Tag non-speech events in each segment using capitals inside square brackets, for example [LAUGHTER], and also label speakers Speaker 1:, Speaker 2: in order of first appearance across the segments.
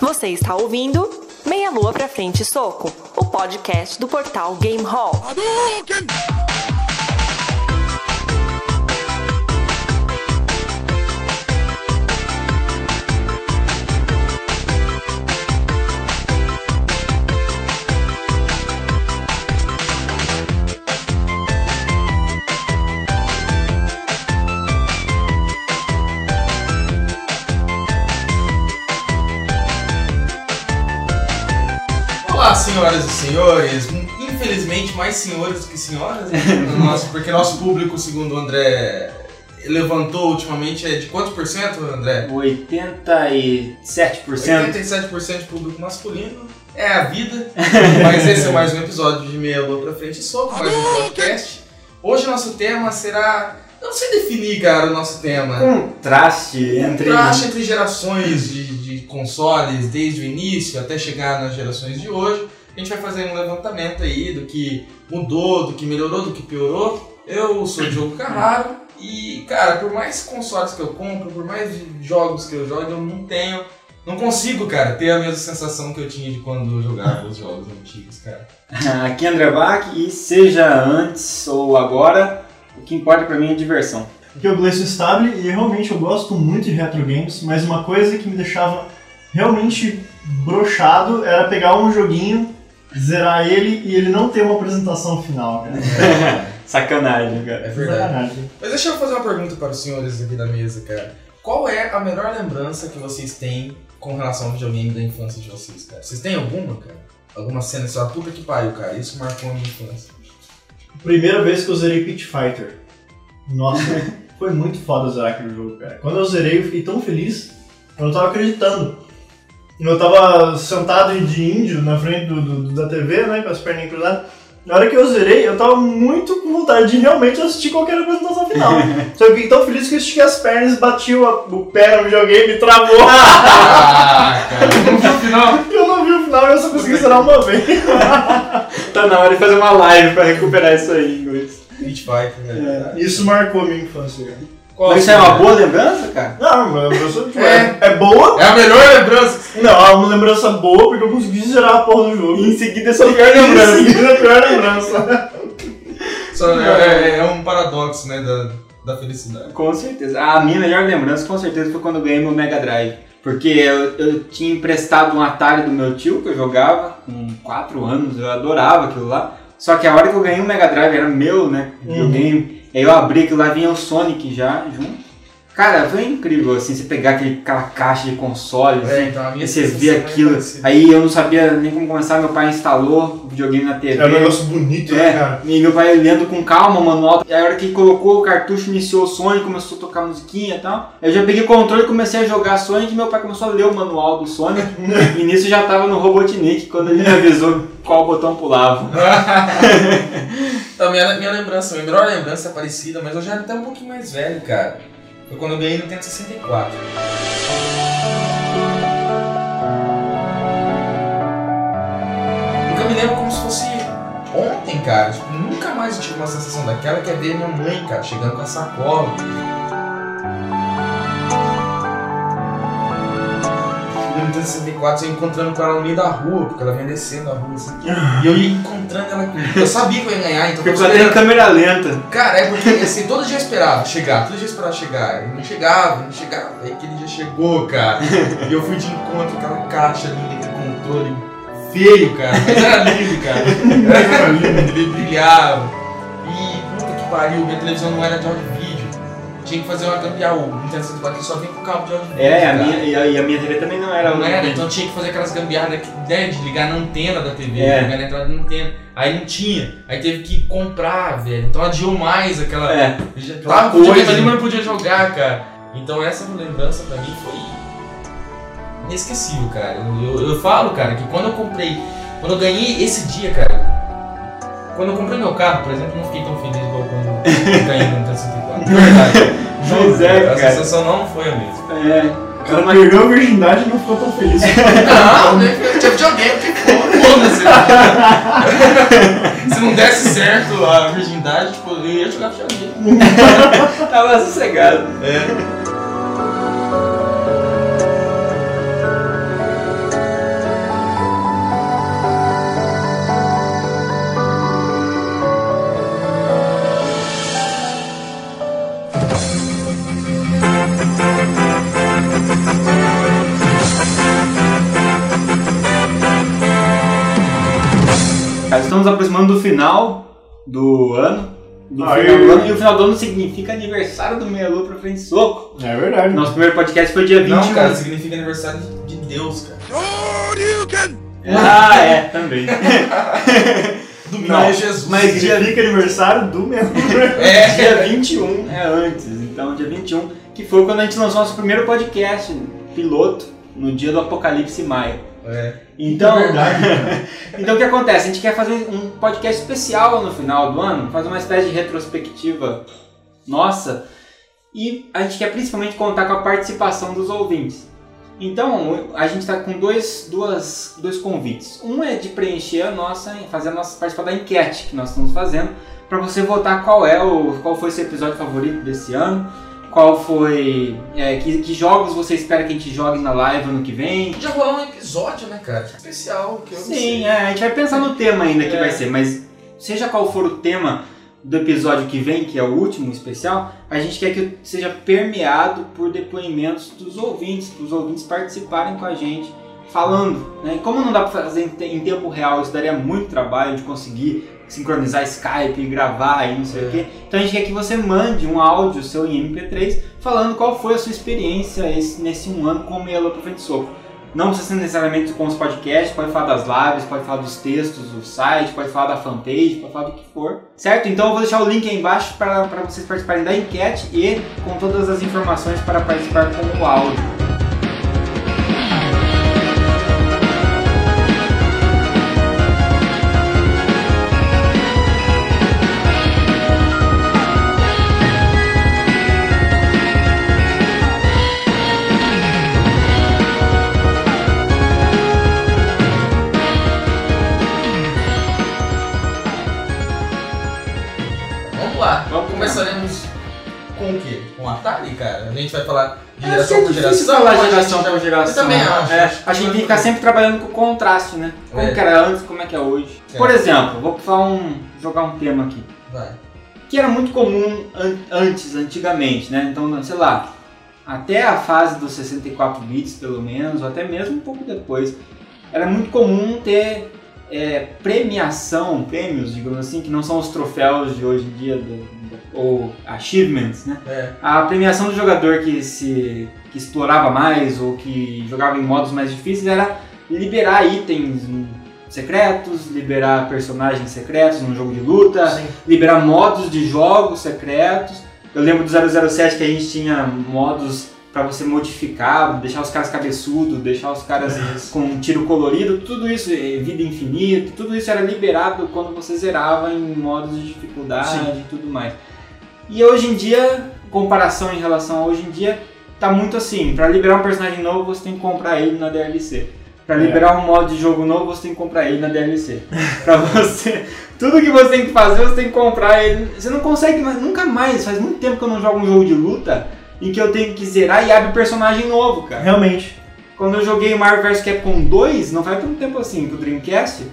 Speaker 1: Você está ouvindo Meia Lua Pra Frente Soco, o podcast do portal Game Hall.
Speaker 2: Senhoras e senhores. Infelizmente, mais senhores do que senhoras, né? [LAUGHS] Nosso- porque nosso público, segundo o André, levantou ultimamente é de quantos por cento, André?
Speaker 3: 87%.
Speaker 2: 87% de público masculino. É a vida. [LAUGHS] Mas esse é mais um episódio de Meia Lua pra Frente e Soco, mais um podcast. Hoje nosso tema será. Não sei definir, cara, o nosso tema.
Speaker 3: Contraste entre.
Speaker 2: Contraste entre gerações de, de consoles, desde o início até chegar nas gerações de hoje. A gente vai fazer um levantamento aí do que mudou, do que melhorou, do que piorou. Eu sou o Diogo Carraro e, cara, por mais consoles que eu compro, por mais jogos que eu jogo, eu não tenho. Não consigo, cara, ter a mesma sensação que eu tinha de quando eu jogava os jogos antigos, cara. [LAUGHS]
Speaker 3: Aqui é André Bach e seja antes ou agora, o que importa pra mim é diversão.
Speaker 4: Aqui é o Gleison Stable e realmente eu gosto muito de retro games, mas uma coisa que me deixava realmente brochado era pegar um joguinho, zerar ele e ele não ter uma apresentação final, cara. [LAUGHS]
Speaker 3: Sacanagem, cara.
Speaker 2: É verdade.
Speaker 4: Sacanagem.
Speaker 2: Mas deixa eu fazer uma pergunta para os senhores aqui da mesa, cara. Qual é a melhor lembrança que vocês têm com relação ao videogame da infância de vocês, cara? Vocês têm alguma, cara? Alguma cena que você fala, puta que pariu, cara, isso marcou a minha infância.
Speaker 4: Primeira vez que eu zerei Pit Fighter. Nossa, [LAUGHS] foi muito foda zerar aquele jogo, cara. Quando eu zerei, eu fiquei tão feliz, eu não tava acreditando. Eu tava sentado de índio na frente do, do- da TV, né, com as perninhas cruzadas. Na hora que eu zerei, eu tava muito com vontade de realmente assistir qualquer apresentação final. [LAUGHS] Só que eu fiquei tão feliz que eu estiquei as pernas, bati o, o pé no videogame e travou.
Speaker 2: Ah, cara, não viu o final? [LAUGHS]
Speaker 4: eu não vi o final e eu só consegui zerar uma vez. [LAUGHS]
Speaker 3: Tá na hora de fazer uma live pra recuperar isso aí inglês.
Speaker 2: Street Fighter, é verdade.
Speaker 4: Isso marcou a minha infância, cara.
Speaker 2: Qual
Speaker 3: Mas isso é uma boa lembrança, cara?
Speaker 4: Não, mas eu sou, tipo,
Speaker 2: É.
Speaker 4: é, é boa,
Speaker 2: É a melhor lembrança.
Speaker 4: Não, é uma lembrança boa porque eu consegui zerar a porra do jogo.
Speaker 3: E em seguida é sua pior [LAUGHS] lembrança.
Speaker 4: Isso é a pior lembrança.
Speaker 2: Só é, é- é um paradoxo, né, da, da felicidade.
Speaker 3: Com certeza. A minha melhor lembrança, com certeza, foi quando eu ganhei meu Mega Drive. Porque eu, eu tinha emprestado um Atari do meu tio, que eu jogava com 4 anos, eu adorava aquilo lá. Só que a hora que eu ganhei o Mega Drive era meu, né? Videogame. Aí eu abri aquilo lá, vinha o Sonic já junto. Cara, foi incrível, assim, você pegar aquele, aquela caixa de console, assim,
Speaker 2: É, então a minha
Speaker 3: e você vê
Speaker 2: é
Speaker 3: aquilo. Aí eu não sabia nem como começar, meu pai instalou o videogame na TV.
Speaker 4: É um negócio bonito, né,
Speaker 3: É,
Speaker 4: cara?
Speaker 3: e meu pai lendo com calma o manual. E a hora que colocou o cartucho, iniciou o Sonic, começou a tocar musiquinha e tal. Eu já peguei o controle e comecei a jogar Sonic e meu pai começou a ler o manual do Sonic. [LAUGHS] e nisso já tava no Robotnik, quando ele me avisou qual botão pulava. [LAUGHS]
Speaker 2: Então, minha, minha lembrança, minha melhor lembrança é parecida, mas eu já era até um pouquinho mais velho, cara. Foi quando eu ganhei no Nintendo 64. Nunca me lembro como se fosse ontem, cara. Tipo, nunca mais tive uma sensação daquela que é ver minha mãe, cara, chegando com a sacola. Nintendo 64, eu encontrando com ela no meio da rua, porque ela vinha descendo a rua assim. E eu ia encontrando ela. Eu sabia que eu ia ganhar, então eu
Speaker 3: Porque só tem câmera lenta.
Speaker 2: Cara, é porque assim, todo dia eu esperava chegar, todo dia eu esperava chegar. E não chegava, não chegava. Aí aquele dia chegou, cara. E eu fui de encontro com aquela caixa linda, aquele controle feio, cara. Mas era lindo, cara. Era lindo, ele brilhava. E puta que pariu, minha televisão não era de áudio. Tinha que fazer uma gambiarra. O Nintendo 64 só vem com cabo de áudio.
Speaker 3: É, a minha, e, a, e a minha TV também não era.
Speaker 2: Não era, então tinha que fazer aquelas gambiarras né, de ligar na antena da TV,
Speaker 3: É.
Speaker 2: ligar na entrada da antena. Aí não tinha, aí teve que comprar, velho. Então adiou mais aquela.
Speaker 3: É. Aquela
Speaker 2: lá
Speaker 3: coisa.
Speaker 2: ver, mas não podia jogar, cara. Então essa lembrança pra mim foi inesquecível, cara. Eu, eu, eu falo, cara, que quando eu comprei, quando eu ganhei esse dia, cara. Quando eu comprei meu carro, por exemplo, não fiquei tão feliz igual quando eu ganhei no Nintendo 64. De verdade.
Speaker 3: Pois é,
Speaker 2: A sensação não foi a mesma.
Speaker 3: É.
Speaker 4: O cara perdeu a virgindade e não ficou tão feliz. [LAUGHS]
Speaker 2: Não, né? eu tinha videogame, que foda-se. Se não desse certo a virgindade, tipo, eu ia jogar videogame. [LAUGHS]
Speaker 3: Tava sossegado.
Speaker 2: É.
Speaker 3: estamos aproximando do final do ano. Do
Speaker 4: Aí.
Speaker 3: final do ano, e o final do ano significa aniversário do Meia Lua pra frente soco.
Speaker 4: É verdade.
Speaker 3: Nosso primeiro podcast foi dia 21.
Speaker 2: Não, cara, significa aniversário de de Deus, cara.
Speaker 3: Ah, é, também. [LAUGHS]
Speaker 2: Domingo
Speaker 3: Não,
Speaker 2: é Jesus.
Speaker 3: mas dia,
Speaker 4: Significa aniversário do meu. [LAUGHS]
Speaker 2: É.
Speaker 3: dia 21 é antes. Então, dia 21, que foi quando a gente lançou nosso primeiro podcast piloto, no dia do Apocalipse Maia.
Speaker 2: É.
Speaker 3: Então,
Speaker 4: É cara. [LAUGHS]
Speaker 3: então o que acontece? A gente quer fazer um podcast especial no final do ano, fazer uma espécie de retrospectiva nossa, e a gente quer principalmente contar com a participação dos ouvintes. Então, a gente está com dois, duas, dois convites. Um é de preencher a nossa, fazer a nossa participar da enquete que nós estamos fazendo, para você votar qual é o, qual foi seu episódio favorito desse ano, qual foi, é, que, que jogos você espera que a gente jogue na live ano que vem,
Speaker 2: Podia rolar um episódio, né, cara? Especial, que eu
Speaker 3: Sim, é, a gente vai pensar no tema ainda que
Speaker 2: É.
Speaker 3: vai ser, mas seja qual for o tema do episódio que vem, que é o último especial, a gente quer que seja permeado por depoimentos dos ouvintes, para os ouvintes participarem com a gente, falando. Né? E como não dá para fazer em tempo real, isso daria muito trabalho de conseguir sincronizar Skype, gravar e não sei o
Speaker 2: É.
Speaker 3: quê. Então a gente quer que você mande um áudio seu em MP3 falando qual foi a sua experiência esse- nesse um ano com o Meia Lua pra Frente Soco. Não precisa ser necessariamente com os podcasts, pode falar das lives, pode falar dos textos do site, pode falar da fanpage, pode falar do que for. Certo? Então eu vou deixar o link aí embaixo para vocês participarem da enquete e com todas as informações para participar com o áudio.
Speaker 2: A gente vai falar de
Speaker 3: É,
Speaker 2: geração
Speaker 3: é
Speaker 2: por
Speaker 3: difícil
Speaker 2: geração.
Speaker 3: falar
Speaker 2: gente
Speaker 3: geração por geração.
Speaker 2: Eu também acho.
Speaker 3: É,
Speaker 2: acho
Speaker 3: a gente tem que ficar sempre trabalhando com o contraste, né? Como
Speaker 2: É.
Speaker 3: que era antes, como é que é hoje.
Speaker 2: É.
Speaker 3: Por exemplo, vou falar um, jogar um tema aqui.
Speaker 2: Vai.
Speaker 3: que era muito comum an- antes, antigamente, né? Então, sei lá, até a fase dos 64 bits, pelo menos, ou até mesmo um pouco depois, era muito comum ter é, premiação, prêmios, digamos assim, que não são os troféus de hoje em dia, do- ou achievements, né?
Speaker 2: É.
Speaker 3: A premiação do jogador que se que explorava mais ou que jogava em modos mais difíceis era liberar itens secretos, liberar personagens secretos num jogo de luta,
Speaker 4: Sim.
Speaker 3: liberar modos de jogos secretos. Eu lembro do 007 que a gente tinha modos pra você modificar, deixar os caras cabeçudos, deixar os caras com um tiro colorido, tudo isso, eh, vida infinita, tudo isso era liberado quando você zerava em modos de dificuldade
Speaker 4: Sim.
Speaker 3: e tudo mais. E hoje em dia, comparação em relação a hoje em dia, tá muito assim, pra liberar um personagem novo você tem que comprar ele na DLC. Pra
Speaker 4: É.
Speaker 3: liberar um modo de jogo novo você tem que comprar ele na DLC. [LAUGHS] pra você, tudo que você tem que fazer você tem que comprar ele. Você não consegue mais, nunca mais, faz muito tempo que eu não jogo um jogo de luta em que eu tenho que zerar e abre personagem novo, cara.
Speaker 4: Realmente.
Speaker 3: Quando eu joguei Marvel vs Capcom 2, não faz tanto tempo assim, pro Dreamcast,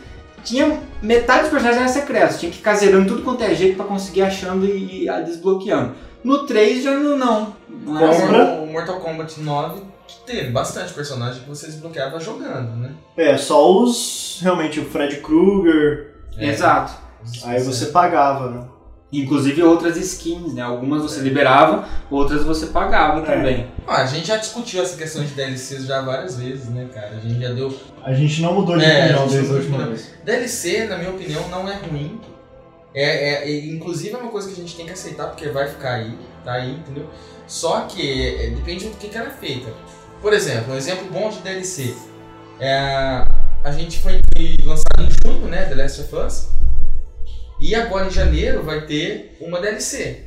Speaker 3: tinha metade dos personagens eram secretos, tinha que ficar zerando tudo quanto é jeito pra conseguir achando e, e desbloqueando. No 3 já não. não. Não é assim.
Speaker 4: Compra.
Speaker 2: O Mortal Kombat 9 teve bastante personagem que você desbloqueava jogando, né?
Speaker 4: É, só os. Realmente, o Fred Krueger.
Speaker 2: É.
Speaker 3: Exato.
Speaker 4: Aí você pagava, né?
Speaker 3: Inclusive outras skins, né? Algumas você liberava, outras você pagava
Speaker 4: É.
Speaker 3: também.
Speaker 2: Ah, a gente já discutiu essa questão de DLCs já várias vezes, né, cara? A gente já deu.
Speaker 4: A gente não mudou de
Speaker 2: É, a
Speaker 4: opinião
Speaker 2: gente
Speaker 4: desde a
Speaker 2: não
Speaker 4: última
Speaker 2: mudou.
Speaker 4: vez.
Speaker 2: DLC, na minha opinião, não é ruim. É, é- é- inclusive é uma coisa que a gente tem que aceitar porque vai ficar aí, tá aí, entendeu? Só que é, depende do que, que ela é feita. Por exemplo, um exemplo bom de DLC. É, a gente foi lançado em junho, né, The Last of Us. E agora em janeiro vai ter uma DLC.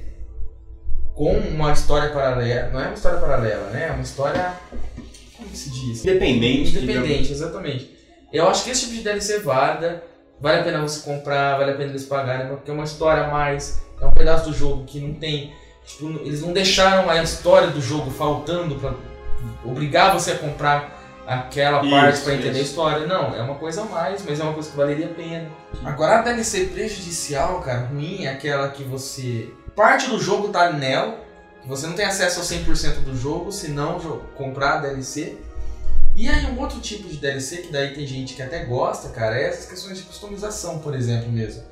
Speaker 2: Com uma história paralela. Não é uma história paralela, né? É uma história. Como se diz?
Speaker 3: Independente.
Speaker 2: Independente, exatamente. Eu acho que esse tipo de DLC é válida, vale a pena você comprar, vale a pena eles pagarem, porque é uma história a mais, é um pedaço do jogo que não tem. Tipo, eles não deixaram a história do jogo faltando pra obrigar você a comprar aquela
Speaker 3: Isso,
Speaker 2: parte pra entender
Speaker 3: isso.
Speaker 2: a história. Não, é uma coisa a mais, mas é uma coisa que valeria a pena. Agora a DLC prejudicial, cara, ruim é aquela que você. Parte do jogo tá nela, que você não tem acesso ao 100% do jogo, se não comprar a DLC. E aí um outro tipo de DLC que daí tem gente que até gosta, cara, é essas questões de customização, por exemplo, mesmo.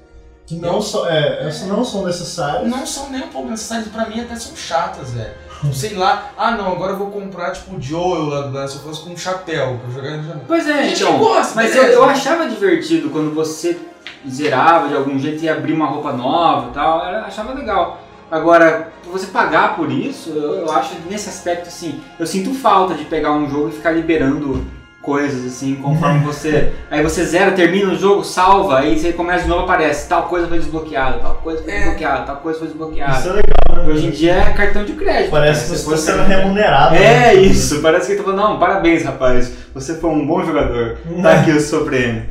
Speaker 4: Que não, são, é, essas não são necessárias.
Speaker 2: Não são nem um pouco necessárias, pra mim até são chatas, velho. Sei lá, ah não, agora eu vou comprar tipo o Joel lá do Last of Us com um chapéu pra jogar no janela.
Speaker 3: Pois é,
Speaker 2: A gente
Speaker 3: então.
Speaker 2: gosta,
Speaker 3: mas eu, eu achava divertido quando você zerava de algum jeito e abria uma roupa nova e tal. Eu achava legal. Agora, você pagar por isso, eu, eu acho que nesse aspecto assim, eu sinto falta de pegar um jogo e ficar liberando coisas assim, conforme você. [LAUGHS] Aí você zera, termina o jogo, salva, aí você começa de novo aparece, tal coisa foi desbloqueada, tal coisa foi
Speaker 2: É.
Speaker 3: desbloqueada, tal coisa foi desbloqueada.
Speaker 4: Isso é legal, né?
Speaker 3: Hoje em dia é cartão de crédito.
Speaker 4: Parece que você está sendo remunerado.
Speaker 3: É
Speaker 4: né?
Speaker 3: isso, parece que tá falando, não, parabéns rapaz, você foi um bom jogador, tá [LAUGHS] aqui o seu prêmio.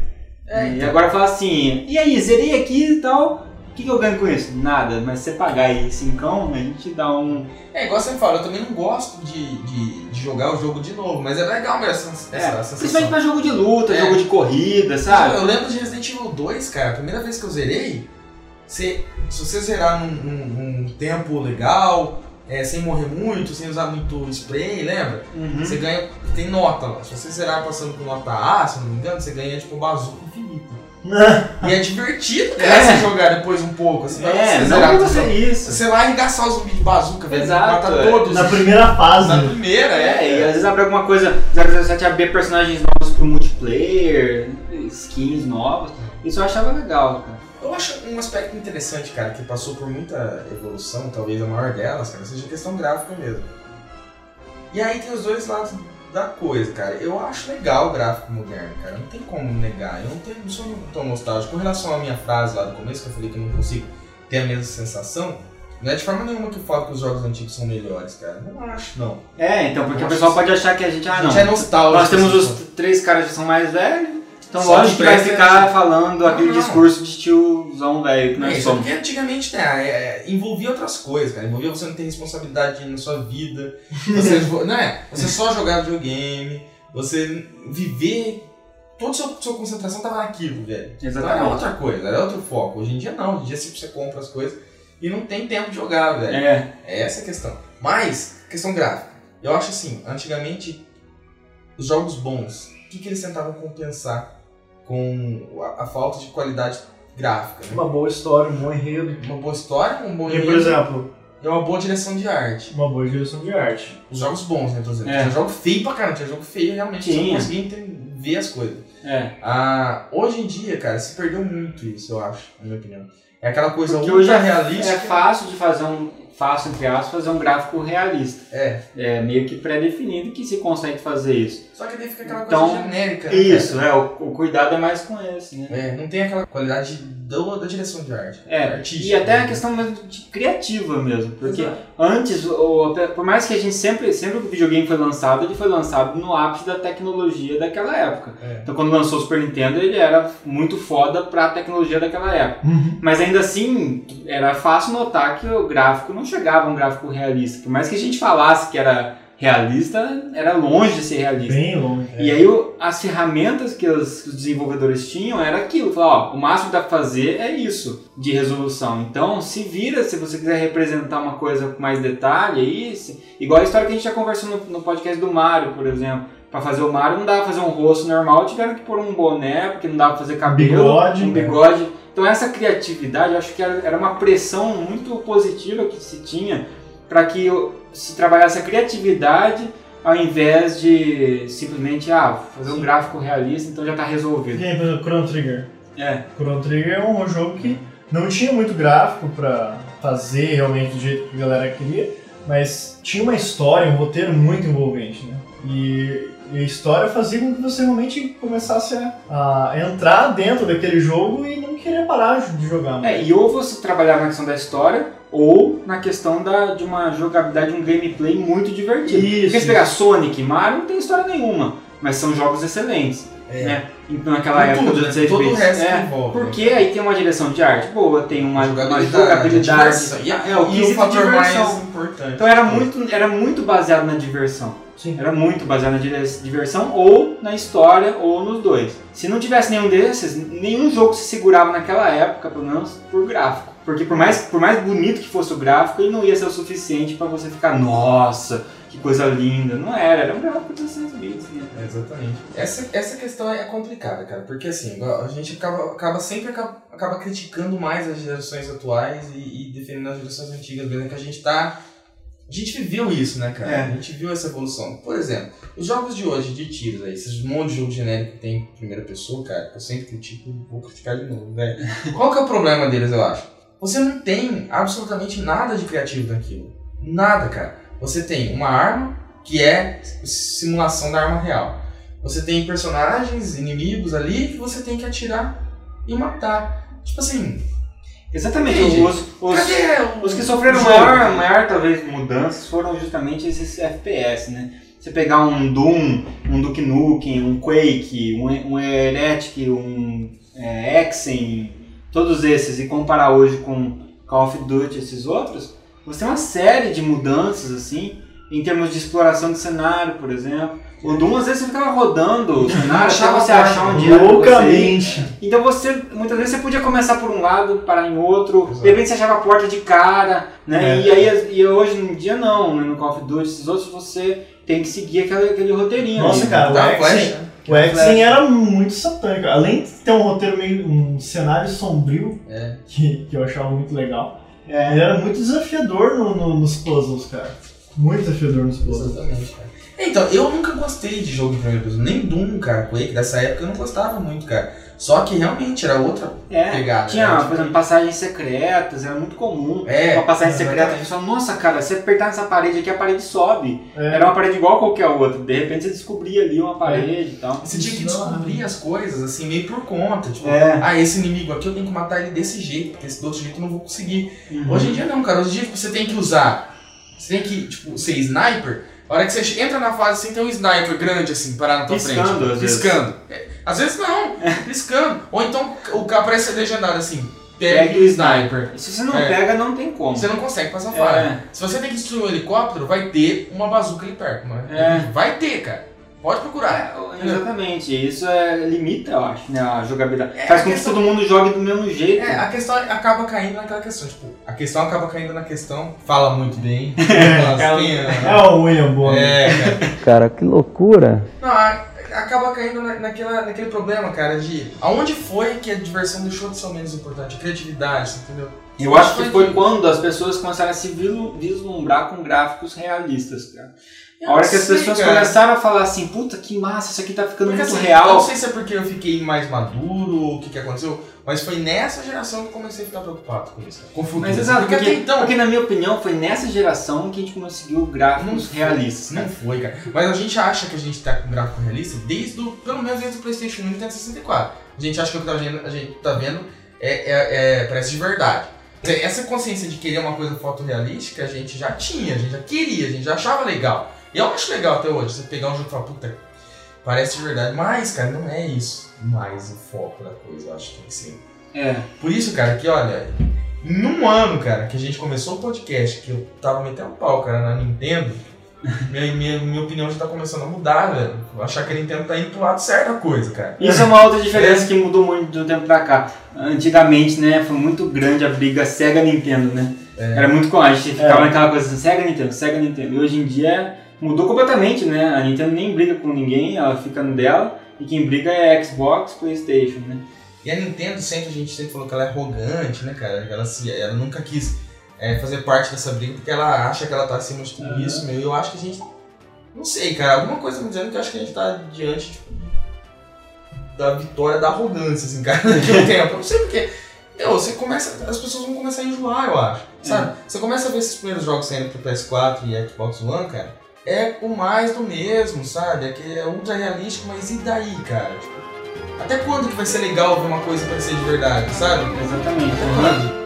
Speaker 2: É,
Speaker 3: E
Speaker 2: então.
Speaker 3: agora fala assim, e aí, zerei aqui e tal, que, que eu ganho com isso? Nada, mas se você pagar aí cincão, a gente dá um...
Speaker 2: É, igual você fala, eu também não gosto de, de, de jogar o jogo de novo, mas é legal mesmo essa,
Speaker 3: É,
Speaker 2: essa sensação.
Speaker 3: principalmente pra jogo de luta,
Speaker 2: É.
Speaker 3: jogo de corrida, sabe?
Speaker 2: Eu lembro de Resident Evil 2, cara, a primeira vez que eu zerei, você, se você zerar num, num- num tempo legal, é, sem morrer muito, sem usar muito spray, lembra?
Speaker 3: Uhum.
Speaker 2: Você ganha, tem nota lá. Se você zerar passando com nota A, se não me engano, você ganha tipo bazuca. E é divertido, cara,
Speaker 3: É.
Speaker 2: você jogar depois um pouco, assim,
Speaker 3: É,
Speaker 2: você
Speaker 3: não pra você isso.
Speaker 2: Você vai arregaçar os zumbis de bazuca, velho.
Speaker 3: Exato,
Speaker 2: Mata
Speaker 3: é.
Speaker 2: todos.
Speaker 4: Na primeira fase.
Speaker 2: Na primeira,
Speaker 3: É, e
Speaker 2: é.
Speaker 3: às vezes abre alguma coisa, 007 abrir personagens novos pro multiplayer, skins novas, isso eu achava legal, cara.
Speaker 2: Eu acho um aspecto interessante, cara, que passou por muita evolução, talvez a maior delas, cara, seja a questão gráfica mesmo. E aí tem os dois lados da coisa, cara. Eu acho legal o gráfico moderno, cara. Não tem como negar. Eu não, tenho, não sou tão nostálgico. Com relação à minha frase lá do começo, que eu falei que eu não consigo ter a mesma sensação, não é de forma nenhuma que eu falo que os jogos antigos são melhores, cara. Não acho, não.
Speaker 3: É, então, porque o pessoal pode achar que a gente, ah
Speaker 2: a
Speaker 3: não,
Speaker 2: gente é nostálgico.
Speaker 3: nós temos
Speaker 2: assim,
Speaker 3: os três caras que são mais velhos, então
Speaker 2: Só
Speaker 3: lógico que vai ficar falando
Speaker 2: Não,
Speaker 3: aquele
Speaker 2: não.
Speaker 3: discurso de tiozão velho que
Speaker 2: É,
Speaker 3: nós
Speaker 2: isso
Speaker 3: somos.
Speaker 2: porque antigamente né, é, é, envolvia outras coisas, cara. Envolvia você não ter responsabilidade na sua vida. Você, [LAUGHS] não é? Você só jogar videogame, você viver. Toda a sua, sua concentração tava naquilo, velho. Então era
Speaker 3: Exatamente.
Speaker 2: outra coisa, era outro foco. Hoje em dia não, hoje em dia sempre você compra as coisas e não tem tempo de jogar, velho.
Speaker 3: É,
Speaker 2: É essa a questão. Mas, questão gráfica. Eu acho assim, antigamente, os jogos bons, o que, que eles tentavam compensar com a, a falta de qualidade gráfica? Né?
Speaker 4: Uma boa história, um bom enredo.
Speaker 2: Uma boa história, um bom
Speaker 4: E, por
Speaker 2: enredo
Speaker 4: exemplo,
Speaker 2: e uma boa direção de arte.
Speaker 4: uma boa direção de arte.
Speaker 2: Os jogos bons, né, tô dizendo.
Speaker 3: É.
Speaker 2: Tinha jogo feio pra caramba, tinha jogo feio realmente, você não
Speaker 3: Tinha.
Speaker 2: conseguia ver as coisas.
Speaker 3: é.
Speaker 2: Ah, hoje em dia, cara, se perdeu muito isso, eu acho, na minha opinião. É aquela coisa
Speaker 3: Porque
Speaker 2: ultra
Speaker 3: hoje é,
Speaker 2: realista.
Speaker 3: é fácil de fazer um, fácil entre aspas, fazer um gráfico realista.
Speaker 2: É,
Speaker 3: É meio que pré-definido que se consegue fazer isso.
Speaker 2: só que daí fica aquela
Speaker 3: Então,
Speaker 2: coisa genérica. né,
Speaker 3: Isso, é, o, o cuidado é mais com esse, né?
Speaker 2: É, não tem aquela qualidade da, da direção de arte.
Speaker 3: É,
Speaker 2: artística.
Speaker 3: e até a
Speaker 2: né?
Speaker 3: questão mesmo de criativa mesmo, porque
Speaker 2: Exato.
Speaker 3: antes, o- por mais que a gente sempre, sempre que o videogame foi lançado, ele foi lançado no ápice da tecnologia daquela época.
Speaker 2: É.
Speaker 3: Então quando lançou o Super Nintendo, ele era muito foda pra tecnologia daquela época.
Speaker 4: Uhum.
Speaker 3: Mas ainda assim, era fácil notar que o gráfico não chegava a um gráfico realista. Por mais que a gente falasse que era realista, era longe de ser realista.
Speaker 4: Bem longe.
Speaker 3: E aí o- as ferramentas que os, que os desenvolvedores tinham era aquilo, falar, ó, o máximo que dá pra fazer é isso de resolução. Então se vira se você quiser representar uma coisa com mais detalhe, aí, se- igual a história que a gente já conversou no, no podcast do Mario, por exemplo. Pra fazer o Mario não dava pra fazer um rosto normal, tiveram que pôr um boné, porque não dava pra fazer cabelo,
Speaker 4: Bigode,
Speaker 3: um
Speaker 4: né?
Speaker 3: bigode. Então essa criatividade, eu acho que era, uma pressão muito positiva que se tinha para que o- se trabalhasse a criatividade ao invés de simplesmente ah, fazer um gráfico realista, então já está resolvido.
Speaker 4: Tem, por exemplo, Chrono Trigger.
Speaker 3: É,
Speaker 4: Chrono Trigger é um jogo que não tinha muito gráfico pra fazer realmente do jeito que a galera queria, mas tinha uma história, um roteiro muito envolvente, né? E, e a história fazia com que você realmente começasse a, a entrar dentro daquele jogo e não querer parar de jogar.
Speaker 3: é, e ou você trabalhava na questão da história ou na questão da, de uma jogabilidade, um gameplay muito divertido.
Speaker 4: Isso.
Speaker 3: Porque se pegar Sonic e Mario não tem história nenhuma, mas são jogos excelentes.
Speaker 2: É.
Speaker 3: Né? Então, naquela época
Speaker 2: tudo,
Speaker 3: dos
Speaker 2: né?
Speaker 3: 16
Speaker 2: Todo o resto
Speaker 3: é,
Speaker 2: envolve.
Speaker 3: Porque aí tem uma direção de arte boa, tem uma, uma
Speaker 2: jogabilidade,
Speaker 3: jogabilidade.
Speaker 2: diversão. A-
Speaker 3: É, o
Speaker 2: e o fator
Speaker 3: diversão.
Speaker 2: mais importante.
Speaker 3: Então era muito, era muito baseado na diversão.
Speaker 4: Sim.
Speaker 3: Era muito baseado na diversão ou na história ou nos dois. Se não tivesse nenhum desses, nenhum jogo se segurava naquela época, pelo menos por gráfico. Porque por mais, por mais bonito que fosse o gráfico, ele não ia ser o suficiente pra você ficar, nossa, que coisa linda. Não era, era um gráfico de 16 bits. Né?
Speaker 2: É, Exatamente. Essa, essa questão é complicada, cara, porque assim, a gente acaba, acaba sempre acaba, acaba criticando mais as gerações atuais e, e defendendo as gerações antigas, mesmo que a gente tá. A gente viveu isso, né, cara?
Speaker 3: É.
Speaker 2: A gente viu essa evolução. Por exemplo, os jogos de hoje, de tiros aí, esses monte de jogo genérico que tem em primeira pessoa, cara, que eu sempre critico, vou criticar de novo, velho. [LAUGHS] Qual que é o problema deles, eu acho? Você não tem absolutamente nada de criativo naquilo. Nada, cara. Você tem uma arma que é simulação da arma real. Você tem personagens, inimigos ali que você tem que atirar e matar. Tipo assim,
Speaker 3: Exatamente.
Speaker 2: Entendi.
Speaker 3: Os, os,
Speaker 2: o
Speaker 3: os que sofreram maior, maior, talvez, mudanças foram justamente esses FPS, né? Você pegar um Doom, um Duke Nukem, um Quake, um, um Heretic, um é, Exen, todos esses, e comparar hoje com Call of Duty e esses outros, você tem uma série de mudanças, assim, em termos de exploração de cenário, por exemplo. O Doom, às vezes, você ficava rodando o cenário até
Speaker 2: achava
Speaker 3: você achar onde era pra você.
Speaker 4: Loucamente.
Speaker 3: Então você, muitas vezes você podia começar por um lado, parar em outro,
Speaker 2: Exato.
Speaker 3: de repente você achava a porta de cara, né?
Speaker 4: É.
Speaker 3: E aí e hoje em dia não, né? no Call of Duty, esses outros você tem que seguir aquele, aquele roteirinho.
Speaker 4: Nossa,
Speaker 3: ali.
Speaker 4: cara, o Exen,
Speaker 2: Flash,
Speaker 4: o Exen era muito satânico. Além de ter um roteiro meio. um cenário sombrio,
Speaker 2: É.
Speaker 4: que, que eu achava muito legal.
Speaker 3: É.
Speaker 4: Ele era muito desafiador no- no- nos puzzles, cara. Muito desafiador nos puzzles.
Speaker 2: Exatamente, cara. Então, eu nunca gostei de jogo em primeira pessoa. Nem Doom, cara. Quake, dessa época eu não gostava muito, cara. Só que realmente era outra
Speaker 3: É,
Speaker 2: pegada.
Speaker 3: tinha,
Speaker 2: né?
Speaker 3: por exemplo, passagens secretas, era muito comum.
Speaker 2: É,
Speaker 3: uma passagem secreta,
Speaker 2: exatamente.
Speaker 3: você fala, nossa cara, se apertar nessa parede aqui, a parede sobe.
Speaker 4: É.
Speaker 3: Era uma parede igual a qualquer outra. De repente você descobria ali uma parede e tal.
Speaker 2: Você tinha que
Speaker 4: Não,
Speaker 2: descobrir as coisas, assim, meio por conta. Tipo,
Speaker 3: É.
Speaker 2: ah, esse inimigo aqui eu tenho que matar ele desse jeito, porque esse do outro jeito eu não vou conseguir.
Speaker 3: Uhum.
Speaker 2: Hoje em dia não, cara. Hoje em dia tipo, você tem que usar. Você tem que, tipo, ser sniper. A hora que você entra na fase assim, tem um sniper grande assim, parar na tua
Speaker 3: Piscando,
Speaker 2: frente.
Speaker 3: às
Speaker 2: piscando. É, às vezes não, piscando. Ou então o cara parece ser legendário assim.
Speaker 3: Pegue
Speaker 2: o sniper.
Speaker 3: Se você não
Speaker 2: É.
Speaker 3: pega, não tem como.
Speaker 2: Você não consegue passar
Speaker 3: É.
Speaker 2: fase. Se você tem que destruir um helicóptero, vai ter uma bazuca ali perto, mano.
Speaker 3: É.
Speaker 2: Vai ter, cara. Pode procurar.
Speaker 3: É, exatamente, isso é, limita, eu acho, né, a jogabilidade.
Speaker 2: É,
Speaker 3: Faz
Speaker 2: a
Speaker 3: com que
Speaker 2: questão-
Speaker 3: todo mundo jogue do mesmo jeito.
Speaker 2: É, a questão acaba caindo naquela questão, tipo, a questão acaba caindo na questão, fala muito bem. [LAUGHS] Tem,
Speaker 4: É o William Bonner.
Speaker 2: é, cara.
Speaker 5: Cara, que loucura.
Speaker 2: Não, a- acaba caindo na, naquela, naquele problema, cara, de aonde foi que a diversão deixou de ser o menos importante? A criatividade, entendeu?
Speaker 3: Eu acho que foi
Speaker 2: que-
Speaker 3: quando as pessoas começaram a se vislumbrar com gráficos realistas, cara.
Speaker 2: Eu
Speaker 3: A hora que as
Speaker 2: sei,
Speaker 3: pessoas
Speaker 2: cara.
Speaker 3: começaram a falar assim, puta que massa, isso aqui tá ficando
Speaker 2: Porque,
Speaker 3: muito
Speaker 2: assim,
Speaker 3: real.
Speaker 2: Eu não sei se é porque eu fiquei mais maduro ou o que, que aconteceu, mas foi nessa geração que eu comecei a ficar preocupado com isso, com o futuro.
Speaker 3: Mas exato,
Speaker 2: porque,
Speaker 3: porque,
Speaker 2: então.
Speaker 3: porque na minha opinião foi nessa geração que a gente conseguiu gráficos
Speaker 2: foi,
Speaker 3: realistas.
Speaker 2: Não foi, cara. Mas a gente acha que a gente tá com gráfico realista desde o, pelo menos desde o Playstation 1 e Nintendo 64. A gente acha que o que tá vendo, a gente tá vendo é, é- é- parece de verdade. Essa consciência de querer uma coisa fotorrealística a gente já tinha, a gente já queria, a gente já achava legal. E eu acho legal até hoje, você pegar um jogo e falar, puta, parece de verdade. Mas, cara, não é isso mais o foco da coisa, eu acho que tem que ser.
Speaker 3: É.
Speaker 2: Por isso, cara, que olha, num ano, cara, que a gente começou o podcast, que eu tava metendo pau, cara, na Nintendo, [LAUGHS] minha, minha, minha opinião já tá começando a mudar, velho. Eu achar que a Nintendo tá indo pro lado certo da coisa, cara.
Speaker 3: Isso é uma outra diferença que mudou muito do tempo pra cá. Antigamente, né, foi muito grande a briga Sega-Nintendo, né? Era muito com a gente ficava
Speaker 4: É.
Speaker 3: naquela coisa assim, Sega-Nintendo, Sega-Nintendo. E hoje em dia mudou completamente, né? A Nintendo nem briga com ninguém, ela fica no dela. E quem briga é Xbox, Playstation, né?
Speaker 2: E a Nintendo sempre, a gente sempre falou que ela é arrogante, né, cara? Ela, se, ela nunca quis é, fazer parte dessa briga porque ela acha que ela tá acima de tudo
Speaker 4: Aham.
Speaker 2: isso, meu. E eu acho que a gente. Não sei, cara. Alguma coisa me dizendo que eu acho que a gente tá diante tipo, da vitória da arrogância, assim, [LAUGHS] cara, um tempo. Eu não sei porque. Meu, você começa. As pessoas vão começar a enjoar, eu acho. Sabe? Você começa a ver esses primeiros jogos saindo pro PS4 e Xbox One, cara. É o mais do mesmo, sabe? É que é ultra realístico, mas e daí, cara? Tipo, até quando que vai ser legal ver uma coisa parecer de verdade, sabe?
Speaker 3: Exatamente.
Speaker 2: Até quando?